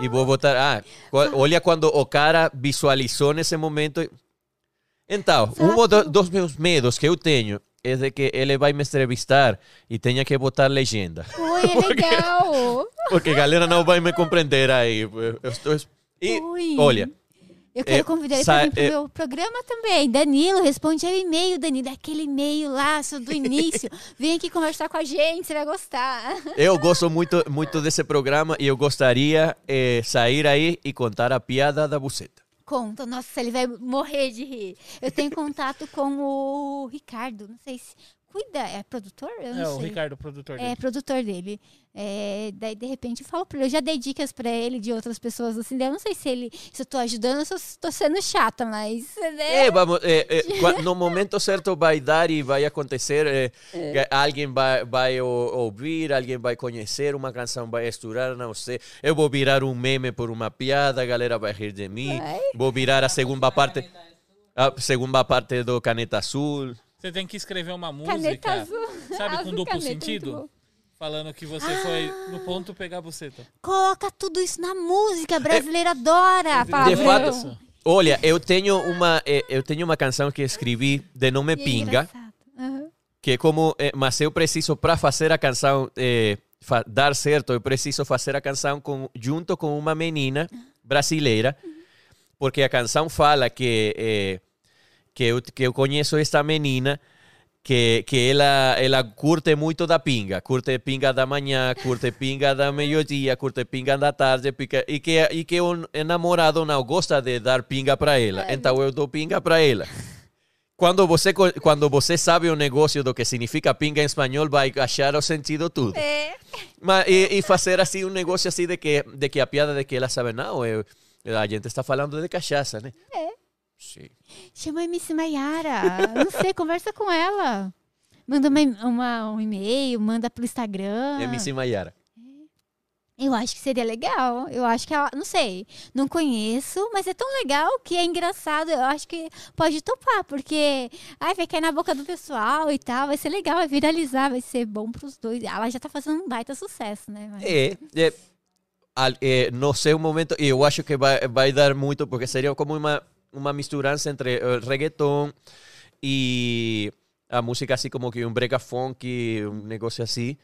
e vou botar, ah, qua- olha quando o cara visualizou nesse momento. Então, um do, dos meus medos que eu tenho é de que ele vai me entrevistar e tenha que botar legenda. Oi, é legal. [LAUGHS] Porque a galera não vai me compreender aí. Eu estou... E, Ui. olha, Eu quero É, convidar ele para pro é- meu programa também. Danilo, responde ao e-mail, Danilo. Aquele e-mail lá do início. [LAUGHS] Vem aqui conversar com a gente, você vai gostar. eu gosto muito, muito desse programa e eu gostaria eh, sair aí e contar a piada da buceta. Conta, nossa, ele vai morrer de rir. Eu tenho contato com o Ricardo, não sei se. Cuida, é produtor? Eu não É, o sei. Ricardo, o produtor É, dele. produtor dele. É, daí, de repente, eu falo pra ele. Eu já dei dicas pra ele de outras pessoas assim. daí Eu não sei se ele. Se eu tô ajudando ou se eu tô sendo chata, mas. Né? É, vamos, eh, qua- no momento certo vai dar e vai acontecer. que Alguém vai, vai ouvir, alguém vai conhecer uma canção, vai estourar, não sei. Eu vou virar um meme por uma piada, a galera vai rir de mim. Vai. Vou virar a segunda parte, a segunda parte do Caneta Azul. Você tem que escrever uma música, Caneta azul. sabe, com Azul duplo caneta, muito sentido? Falando que você foi no ponto pegar a buceta. Coloca tudo isso na música. Brasileira adora. De fato, olha, eu tenho uma, eh, eu tenho uma canção que escrevi de nome E é Pinga. que como eh, mas eu preciso para fazer a canção eh, dar certo eu preciso fazer a canção com, junto com uma menina brasileira porque a canção fala que eh, que eu, que eu conheço esta menina que, que ela, ela curte muito da pinga, curte pinga da manhã, curte pinga da meio-dia, curte pinga da tarde, pica, e, que, e que o namorado não gosta de dar pinga para ela, então eu dou pinga para ela. Quando você, quando você sabe o negócio do que significa pinga em espanhol, vai achar o sentido tudo. É. Mas, e, e fazer assim um negócio assim de que, de que a piada de que ela sabe, não, eu, a gente está falando de cachaça, né? É. Sim. Chama a MC Maiara. Não sei, [LAUGHS] conversa com ela. Manda uma, uma- um e-mail, manda pro Instagram. MC Maiara. Eu acho que seria legal. Eu acho que ela. Não sei. Não conheço, mas é tão legal que é engraçado. Eu acho que pode topar, porque. Ai, vai cair na boca do pessoal e tal. Vai ser legal, vai viralizar, vai ser bom pros dois. Ela já tá fazendo um baita sucesso, né? Mas- É, é, é, no sei o momento, e eu acho que vai, vai dar muito, porque seria como uma, uma misturança entre eh, reggaeton e a música assim como que um brega funk, um negócio assim.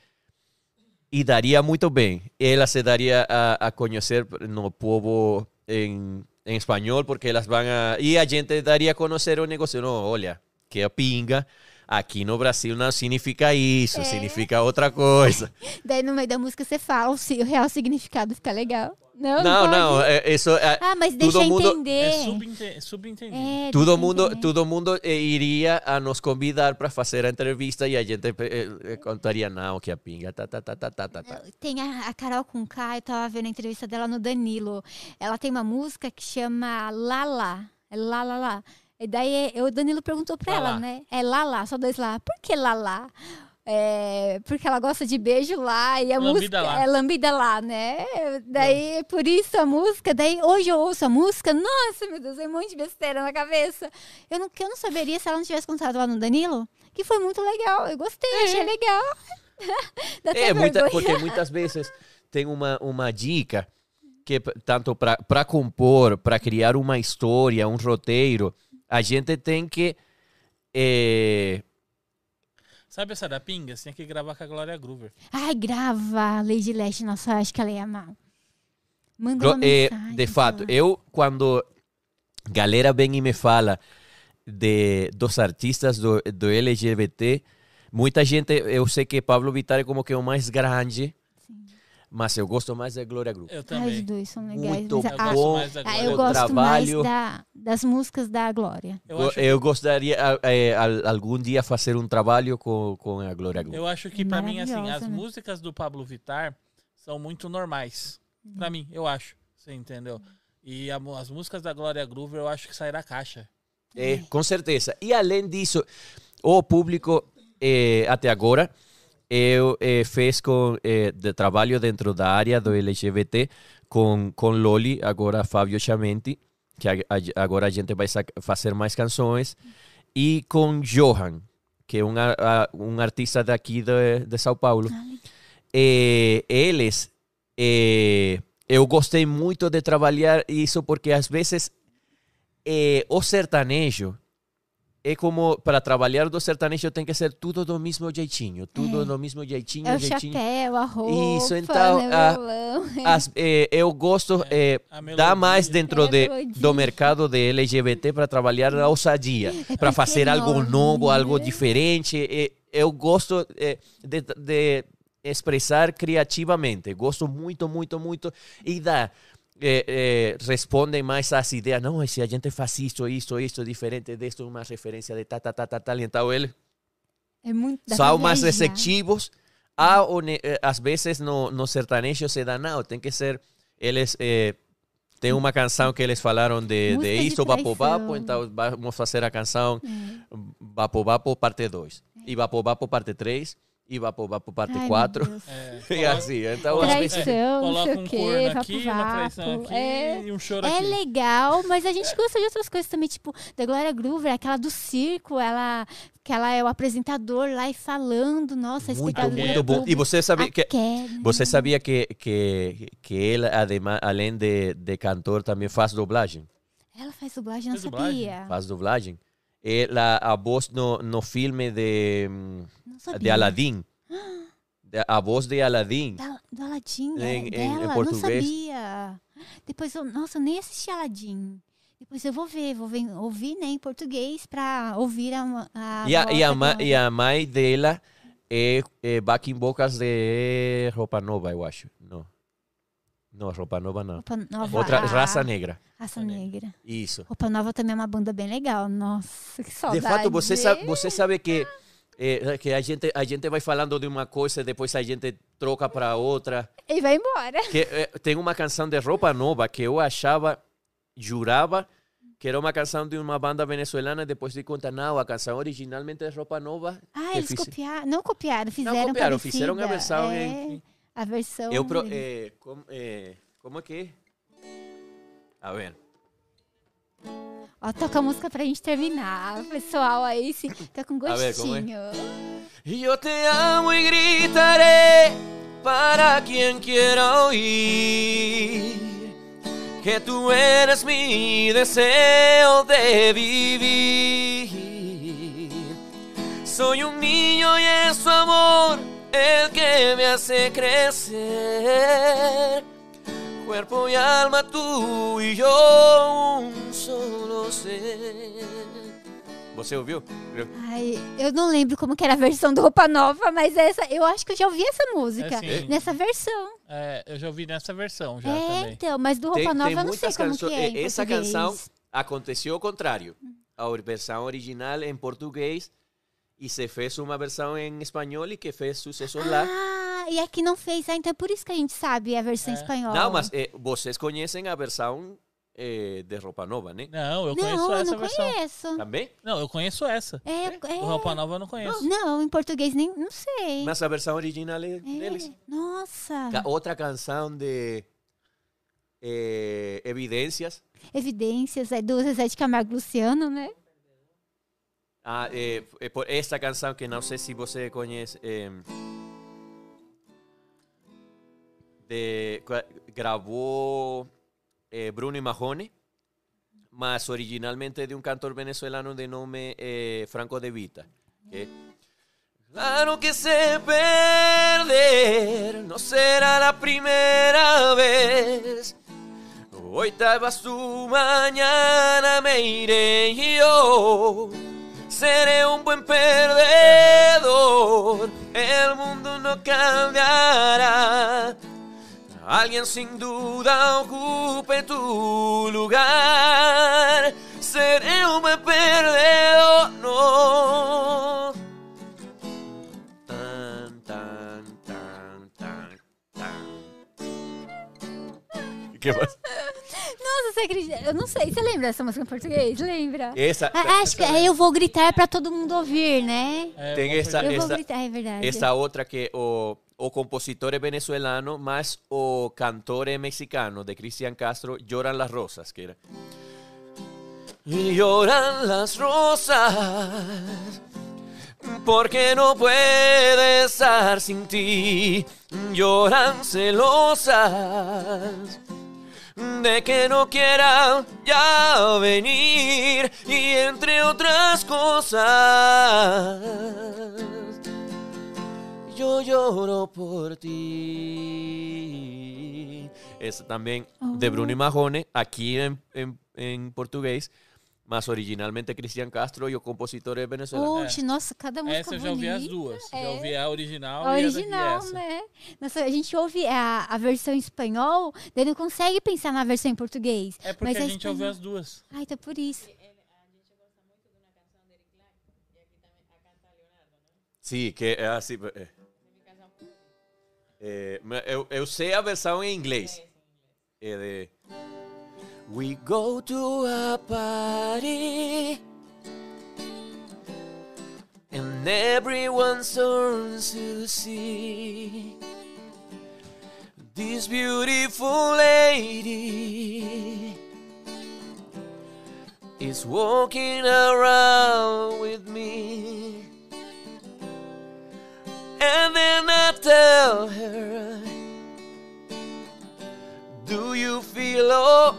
E daria muito bem. Ela se daria a, a conhecer no povo em, em espanhol, porque elas vão a... E a gente daria a conhecer o negócio. Não, olha, que a pinga aqui no Brasil não significa isso, É. significa outra coisa. [LAUGHS] Daí no meio da música você fala o, si- o real significado, fica legal. Não, Não, pode? não, é, isso é, Ah, mas deixa todo eu mundo- entender. É subente- subentendido. É, todo mundo, entender. todo mundo eh, iria a nos convidar para fazer a entrevista e a gente eh, eh, contaria não que a pinga tá tá tá tá tá tá. tá. Tem a, a Carol com K, eu tava vendo a entrevista dela no Danilo. Ela tem uma música que chama Lala. É Lala lá. E daí eu- o Danilo perguntou pra Lala. ela, né? É Lala, só dois lá. Por que Lala? É, porque ela gosta de beijo lá e a Lambida música lá. é lambida lá, né? Daí, por isso a música, daí hoje eu ouço a música, nossa, meu Deus, é um monte de besteira na cabeça. Eu não, eu não saberia se ela não tivesse contado lá no Danilo, que foi muito legal. Eu gostei, achei legal. [LAUGHS] É, muita, porque muitas vezes tem uma, uma dica que tanto para compor, para criar uma história, um roteiro, a gente tem que eh, Sabe essa da pinga? Você tinha que gravar com a Glória Groover. Ai, grava, Lady Leste. Nossa, acho que ela ia amar. Manda Glo- uma eh, mensagem. de fato, eu quando galera vem e me fala de dos artistas do, do LGBT, muita gente, eu sei que Pablo Vittar é como que o mais grande, mas eu gosto mais da Glória Groove. Eu Ai, os também. dois são legais. Muito mas Eu a- gosto bom mais da ah, Glória. eu gosto trabalho. mais da, das músicas da Glória. Eu Eu, eu gostaria al- algum dia fazer um trabalho com, com a Glória Groove. eu acho que pra mim, assim, as né? músicas do Pablo Vittar são muito normais. Pra mim, eu acho. Você entendeu? E a as músicas da Glória Groover eu acho que sai da caixa. É, com certeza. E além disso, o público eh, até agora eu eh, fez com eh, de trabalho dentro da área do LGBT com com Loli, agora Fábio Chamenti, que a- a- agora a gente vai fazer mais canções e com Johan, que é um, a- um artista daqui de, de São Paulo. Eh, eles eu gostei muito de trabalhar isso porque às vezes eh, o sertanejo é como para trabalhar do sertanejo tem que ser tudo do mesmo jeitinho, tudo do mesmo jeitinho, É o jeitinho. chapéu, a roupa, Isso, então, né, o a-. As- eh, eu gosto eh, a dá mais dentro É de, melodia. do mercado de LGBT para trabalhar a ousadia, para porque fazer algo novo, algo né? diferente. Eh, eu gosto eh, de, de expressar criativamente, gosto muito, muito, muito e dá. Eh, eh, respondem mais às ideias, não, se a gente faz isso, isso, isso, diferente disso, uma referência de tal, tal, tal, tal, tal. Então, ele É muito são mais receptivos. Há, one- eh, às vezes, no, no sertanejo se dá, não, tem que ser... Eles... Eh, tem uma canção que eles falaram de, Música de de isso, Vapo Vapo, então vamos fazer a canção. Vapo Vapo parte 2, e Vapo Vapo parte 3, e Vapo Vapo parte Ai, meu 4, Deus. É, [LAUGHS] e assim. Então, Traição, não coloca sei um o quê, corno vapo, aqui, uma traição vapo. aqui É. e um choro É aqui. legal, [LAUGHS] mas a gente gosta de outras coisas também, tipo, da Glória Groover, aquela do circo, ela, que ela é o apresentador lá e falando, nossa, muito, muito bom. E você sabia que... Você sabia que, que, que ele, además, além de, de cantor, também faz dublagem? Ela faz dublagem, não Faz dublagem? sabia. Faz dublagem. Ela, a voz no, no filme de, Não sabia. de Aladdin. [GASPS] De- A voz de Aladdin. Da, do Aladdin, Em- é, em- em dela, português. não sabia. Depois eu, nossa, eu nem assisti Aladdin. Depois eu vou ver, vou ver, ouvir né, em português pra ouvir a, a E a, e, a, ma- e a mãe dela é, é backing vocals de Roupa Nova, eu acho. Não. Não, Roupa Nova não. Roupa Nova, Outra, a- Raça Negra. Raça Negra. Isso. Roupa Nova também é uma banda bem legal. Nossa, que saudade. De fato, você sabe, você sabe que, eh, que a, gente, a gente vai falando de uma coisa e depois a gente troca para outra. E vai embora. Que, eh, tem uma canção de Roupa Nova que eu achava, jurava que era uma canção de uma banda venezuelana depois de conta, não, a canção originalmente é Roupa Nova. Ah, eles fiz- copiaram. Não copiaram, fizeram copiaram, fizeram a parecida. versão é, em- A versão... Eu pro, eh, como, eh, como é que? A ver. Ó, toca a música pra gente terminar. O pessoal aí se fica com é? gostinho. Yo te amo y gritaré para quien quiera oír que tú eres mi deseo de vivir. Soy un niño y es su amor el que me hace crecer. Cuerpo y alma tú y yo un solo ser. Você ouviu? Ai, eu não lembro como que era a versão do Roupa Nova, mas essa, eu acho que eu já ouvi essa música. É, nessa versão. É, eu já ouvi nessa versão já é, também. então, mas do Roupa Nova eu não sei como que é. Essa português. canção aconteceu ao contrário. A versão original em português e se fez uma versão em espanhol e que fez sucesso lá. Ah, e aqui não fez. Ah, então é por isso que a gente sabe a versão É. espanhola. Não, mas eh, vocês conhecem a versão eh, de Roupa Nova, né? Não, eu Não, conheço eu essa não versão. conheço. Também? Não, eu conheço essa. É, é. O Roupa Nova eu não conheço. Não, em português nem não sei. Mas a versão original é É, deles. Nossa. Outra canção de eh, Evidências. Evidências é do Zezé de Camargo Luciano, né? Ah, eh, eh, por esta canção que não sei se você conhece. eh, de, gra- gravou eh, Bruno e Mahone, mas originalmente de um cantor venezuelano de nome eh, Franco de Vita. Claro que sé perder, no será la primera vez. Hoy te vas tú, mañana me iré yo. Seré un buen perdedor, el mundo no cambiará. Alguien sin duda ocupe tu lugar. Seré un buen perdedor, no. Tan, tan, tan, tan, tan. ¿Qué más? Você acredita? Eu não sei. Você lembra dessa música em português? Lembra? Esa, Ah, acho que é Eu Vou Gritar pra todo mundo ouvir, né? É, Tem eu essa-. Eu Vou essa- Gritar, é verdade. esta outra que o, o compositor é venezuelano, mas o cantor é mexicano, de Cristian Castro, Lloran las Rosas, que era. Y lloran las rosas, porque no puede estar sin ti. Lloran celosas, de que no quiera ya venir y entre otras cosas yo lloro por ti. Esa también de Bruno y Mahone, aquí en, en, en português, mas originalmente Cristian Castro e o compositor é venezuelano. Oxe, nossa, cada música Essa eu já ouvi as duas. Já É. ouvi a original, A e original, essa. né? Nossa, a gente ouve a, a versão em espanhol, daí não consegue pensar na versão em português. É porque mas a gente espanhol. ouviu as duas. Ai, tá por isso. Sim, que é assim. É. É, eu, eu sei a versão em inglês. É de. We go to a party and everyone turns to see this beautiful lady is walking around with me. And then I tell her, Do you feel alright?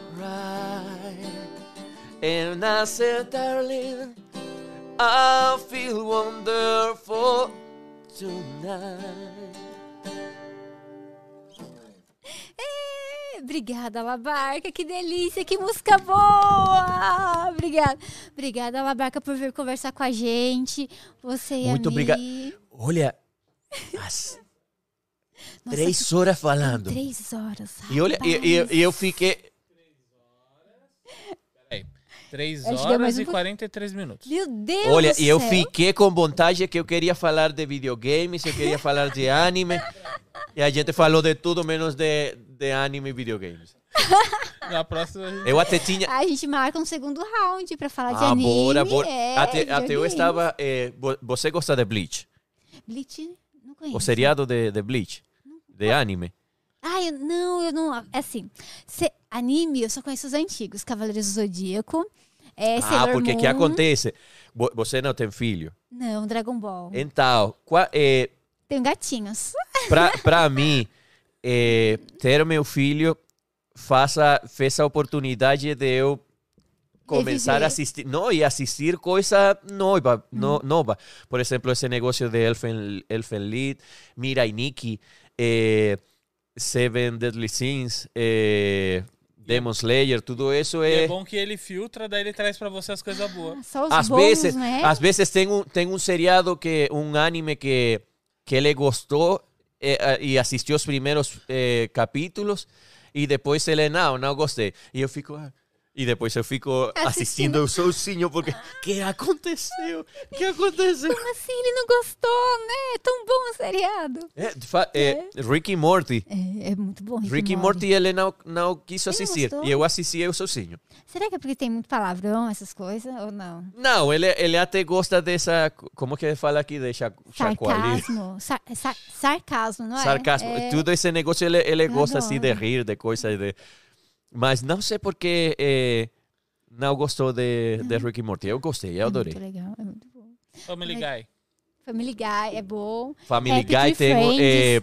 And I said, Darling, I feel wonderful tonight. Obrigada, Labarca, que delícia, que música boa! Obrigada. Obrigada, Labarca, por vir conversar com a gente. Você e Muito obrigado. Olha, as [LAUGHS] Nossa, três horas falando. Três horas. E olha, e, e- rapaz. e eu fiquei. Peraí. 3 Acho que deu mais horas um e pouco. 43 minutos. Meu Deus Olha, do e eu fiquei com vontade que eu queria falar de videogames, eu queria falar de anime. E a gente falou de tudo menos de, de anime e videogames. [LAUGHS] Na próxima a gente... Eu até tinha. A gente marca um segundo round pra falar de Ah, anime. bora, bora. É, até, até eu estava. eh, vo- você gosta de Bleach? Bleach, não conheço. O seriado de, de Bleach? De anime? Ah, eu, não, eu não. É assim, cê- anime, eu só conheço os antigos. Cavaleiros do Zodíaco. É, ah, Sailor porque Moon. que acontece? Vo- Você não tem filho. Não, Dragon Ball. Então, qua- eh, Tenho gatinhos. pra, [LAUGHS] pra mim, eh, ter meu filho faça, fez a oportunidade de eu começar Reviver. a assistir, não, e assistir coisa nova, no, nova. Por exemplo, esse negócio de Elfen, Elfen Lied, Mirai Nikki, eh, Seven Deadly Sins, eh, Demon Slayer, tudo isso E é... é bom que ele filtra, daí ele traz pra você as coisas boas. Só os às bons, vezes, né? às vezes tem um, tem um seriado que um anime que que ele gostou eh, eh, e assistiu os primeiros eh, capítulos e depois ele não, não gostei. E eu fico ah, e depois eu fico assistindo eu sozinho porque que aconteceu? Que aconteceu? Como assim ele não gostou, né? É tão bom o seriado. É, é, Rick e Morty. É, é muito bom. Rick, Rick e Morty ele não não quis Ele não assistir gostou? e eu assisti eu sozinho. Será que é porque tem muito palavrão, essas coisas, ou não? Não, ele ele até gosta dessa como que fala aqui de cha- chacoalhar. Sarcasmo. Sar- sar- sarcasmo, não é? sarcasmo. É, Tudo esse negócio ele, ele gosta assim de rir, de coisas de. Mas não sei porque eh, não gostou de, de Rick e Morty. Eu gostei, eu adorei. É muito legal, é muito bom. Family Guy. Family Guy é bom. Family Happy Guy tem eh,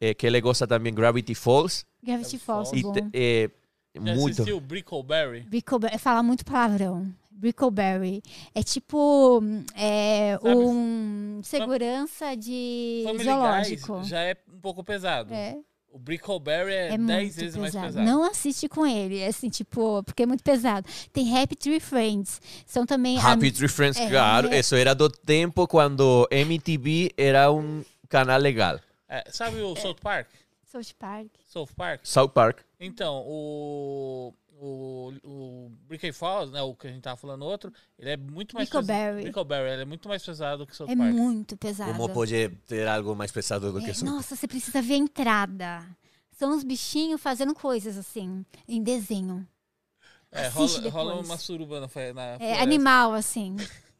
eh, que ele gosta também Gravity Falls. Gravity Falls é E bom. eh, Já muito. assistiu Brickleberry? Brickleberry, fala muito palavrão. Brickleberry. É tipo é, Sabe- um segurança de Family zoológico. Guy já é um pouco pesado. É, O Brickleberry é é 10 muito vezes mais pesado. pesado. Não assiste com ele, é assim, tipo, porque é muito pesado. Tem Happy Tree Friends. São também. Happy am- Tree Friends, é, claro. é. Isso era do tempo quando MTV era um canal legal. É, sabe o South Park? South Park. South Park? South Park. Então, o, o, o Brickleberry Falls, né, o que a gente tava falando outro, ele é muito mais Brickleberry. pesado. Brickleberry, ele é muito mais pesado que South É Park. muito pesado. Como pode ter algo mais pesado do que É, isso? nossa, você precisa ver a entrada. São uns bichinhos fazendo coisas assim, em desenho. É, rola, rola uma suruba na, na É animal, assim. [LAUGHS]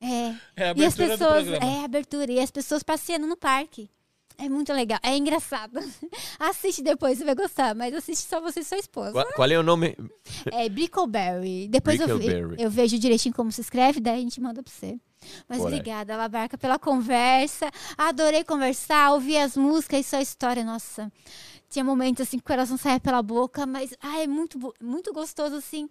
É. É a E as abertura do pessoas. programa. É, abertura. E as pessoas passeando no parque. É muito legal. É engraçado. [LAUGHS] Assiste depois, você vai gostar. Mas assiste só você e sua esposa. Qual, qual é o nome? É Brickleberry. Depois eu, Brickleberry. eu vejo direitinho como se escreve, daí a gente manda pra você. Mas Bora. obrigada, Labarca, pela conversa. Adorei conversar, ouvir as músicas e sua história. Nossa, Tinha momentos assim que o coração saia pela boca, mas ah, é muito, muito gostoso assim.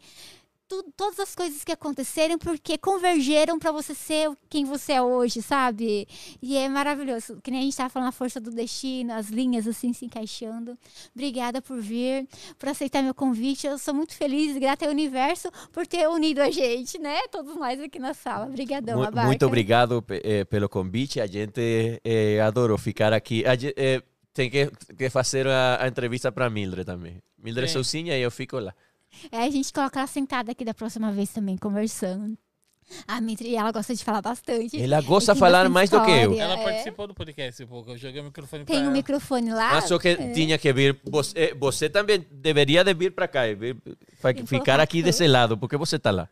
Tu- todas as coisas que aconteceram porque convergeram pra você ser quem você é hoje, sabe? E é maravilhoso. Que nem a gente tava falando a força do destino, as linhas assim se encaixando. Obrigada por vir, por aceitar meu convite. Eu sou muito feliz e grata ao universo por ter unido a gente, né? Todos nós aqui na sala. Obrigadão, Mu- Abarca. Muito obrigado eh, pelo convite. A gente eh, adorou ficar aqui. A gente, eh, tem que, que fazer a, a entrevista para Mildred também. Mildred sozinha e eu fico lá. É, a gente coloca ela sentada aqui da próxima vez também, conversando. A Mitri, ela gosta de falar bastante. Ela gosta de falar mais do que eu. história, Ela é. participou do podcast um pouco. Eu joguei o microfone pra Tem um ela. microfone lá. Mas só que é. tinha que vir. Você, eh, você também deveria de vir para cá. e vir- ficar aqui tudo. desse lado, porque você está lá.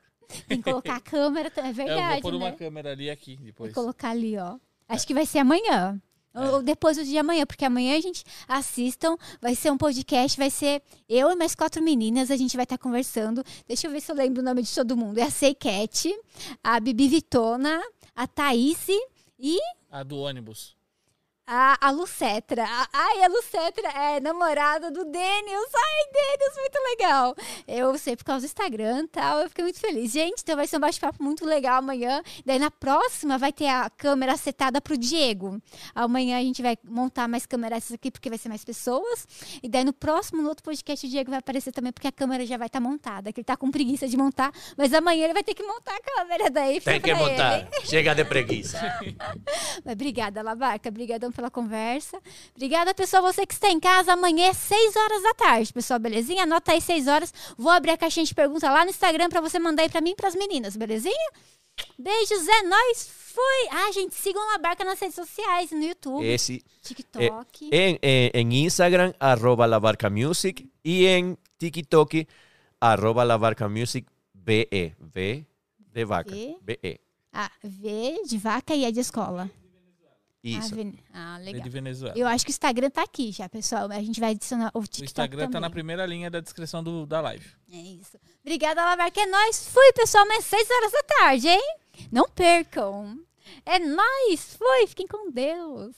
Tem que colocar a [LAUGHS] câmera, é É, eu verdade, vou pôr uma né? câmera ali aqui depois. Vou colocar ali, ó. Acho que vai ser amanhã. Ou ou depois do dia amanhã, porque amanhã a gente assistam, vai ser um podcast, vai ser eu e mais quatro meninas, a gente vai estar conversando. Deixa eu ver se eu lembro o nome de todo mundo. É a Seicat, a Bibi Vitona, a Thaís e A do ônibus. A, a Lucetra. A- ai, a Lucetra é namorada do Denis. Ai, Denis, muito legal. Eu sei por causa do Instagram e tal, eu fiquei muito feliz. Gente, então vai ser um bate-papo muito legal amanhã. Daí na próxima vai ter a câmera setada pro Diego. Amanhã a gente vai montar mais câmeras aqui porque vai ser mais pessoas. E daí no próximo, no outro podcast, o Diego vai aparecer também porque a câmera já vai estar montada. Que ele tá com preguiça de montar, mas amanhã ele vai ter que montar a câmera. Daí fica Tem que pra ele. montar. Chega de preguiça. [LAUGHS] Mas obrigada, Labarca. Obrigadão pela conversa. Obrigada, pessoal. Você que está em casa, amanhã é 6 horas da tarde, pessoal. Belezinha? Anota aí 6 horas. Vou abrir a caixinha de pergunta lá no Instagram para você mandar aí para mim e para as meninas, belezinha? Beijos, é nóis. Fui. Ah, gente, sigam a Labarca nas redes sociais, no YouTube, Esse, TikTok. en, en- en Instagram, arroba la barca music. Y en TikTok, arroba la barca music BE. V de vaca. BE. Ah, V de vaca e é de escola. Isso. Ah, Ven- legal. de Venezuela. Eu acho que o Instagram tá aqui já, pessoal. A gente vai adicionar o O TikTok Instagram tá também. na primeira linha da descrição do, da live. É isso. Obrigada, Lavarca. É nóis. Fui, pessoal. Mas 6 horas da tarde, hein? Não percam. É nóis. Fui. Fiquem com Deus.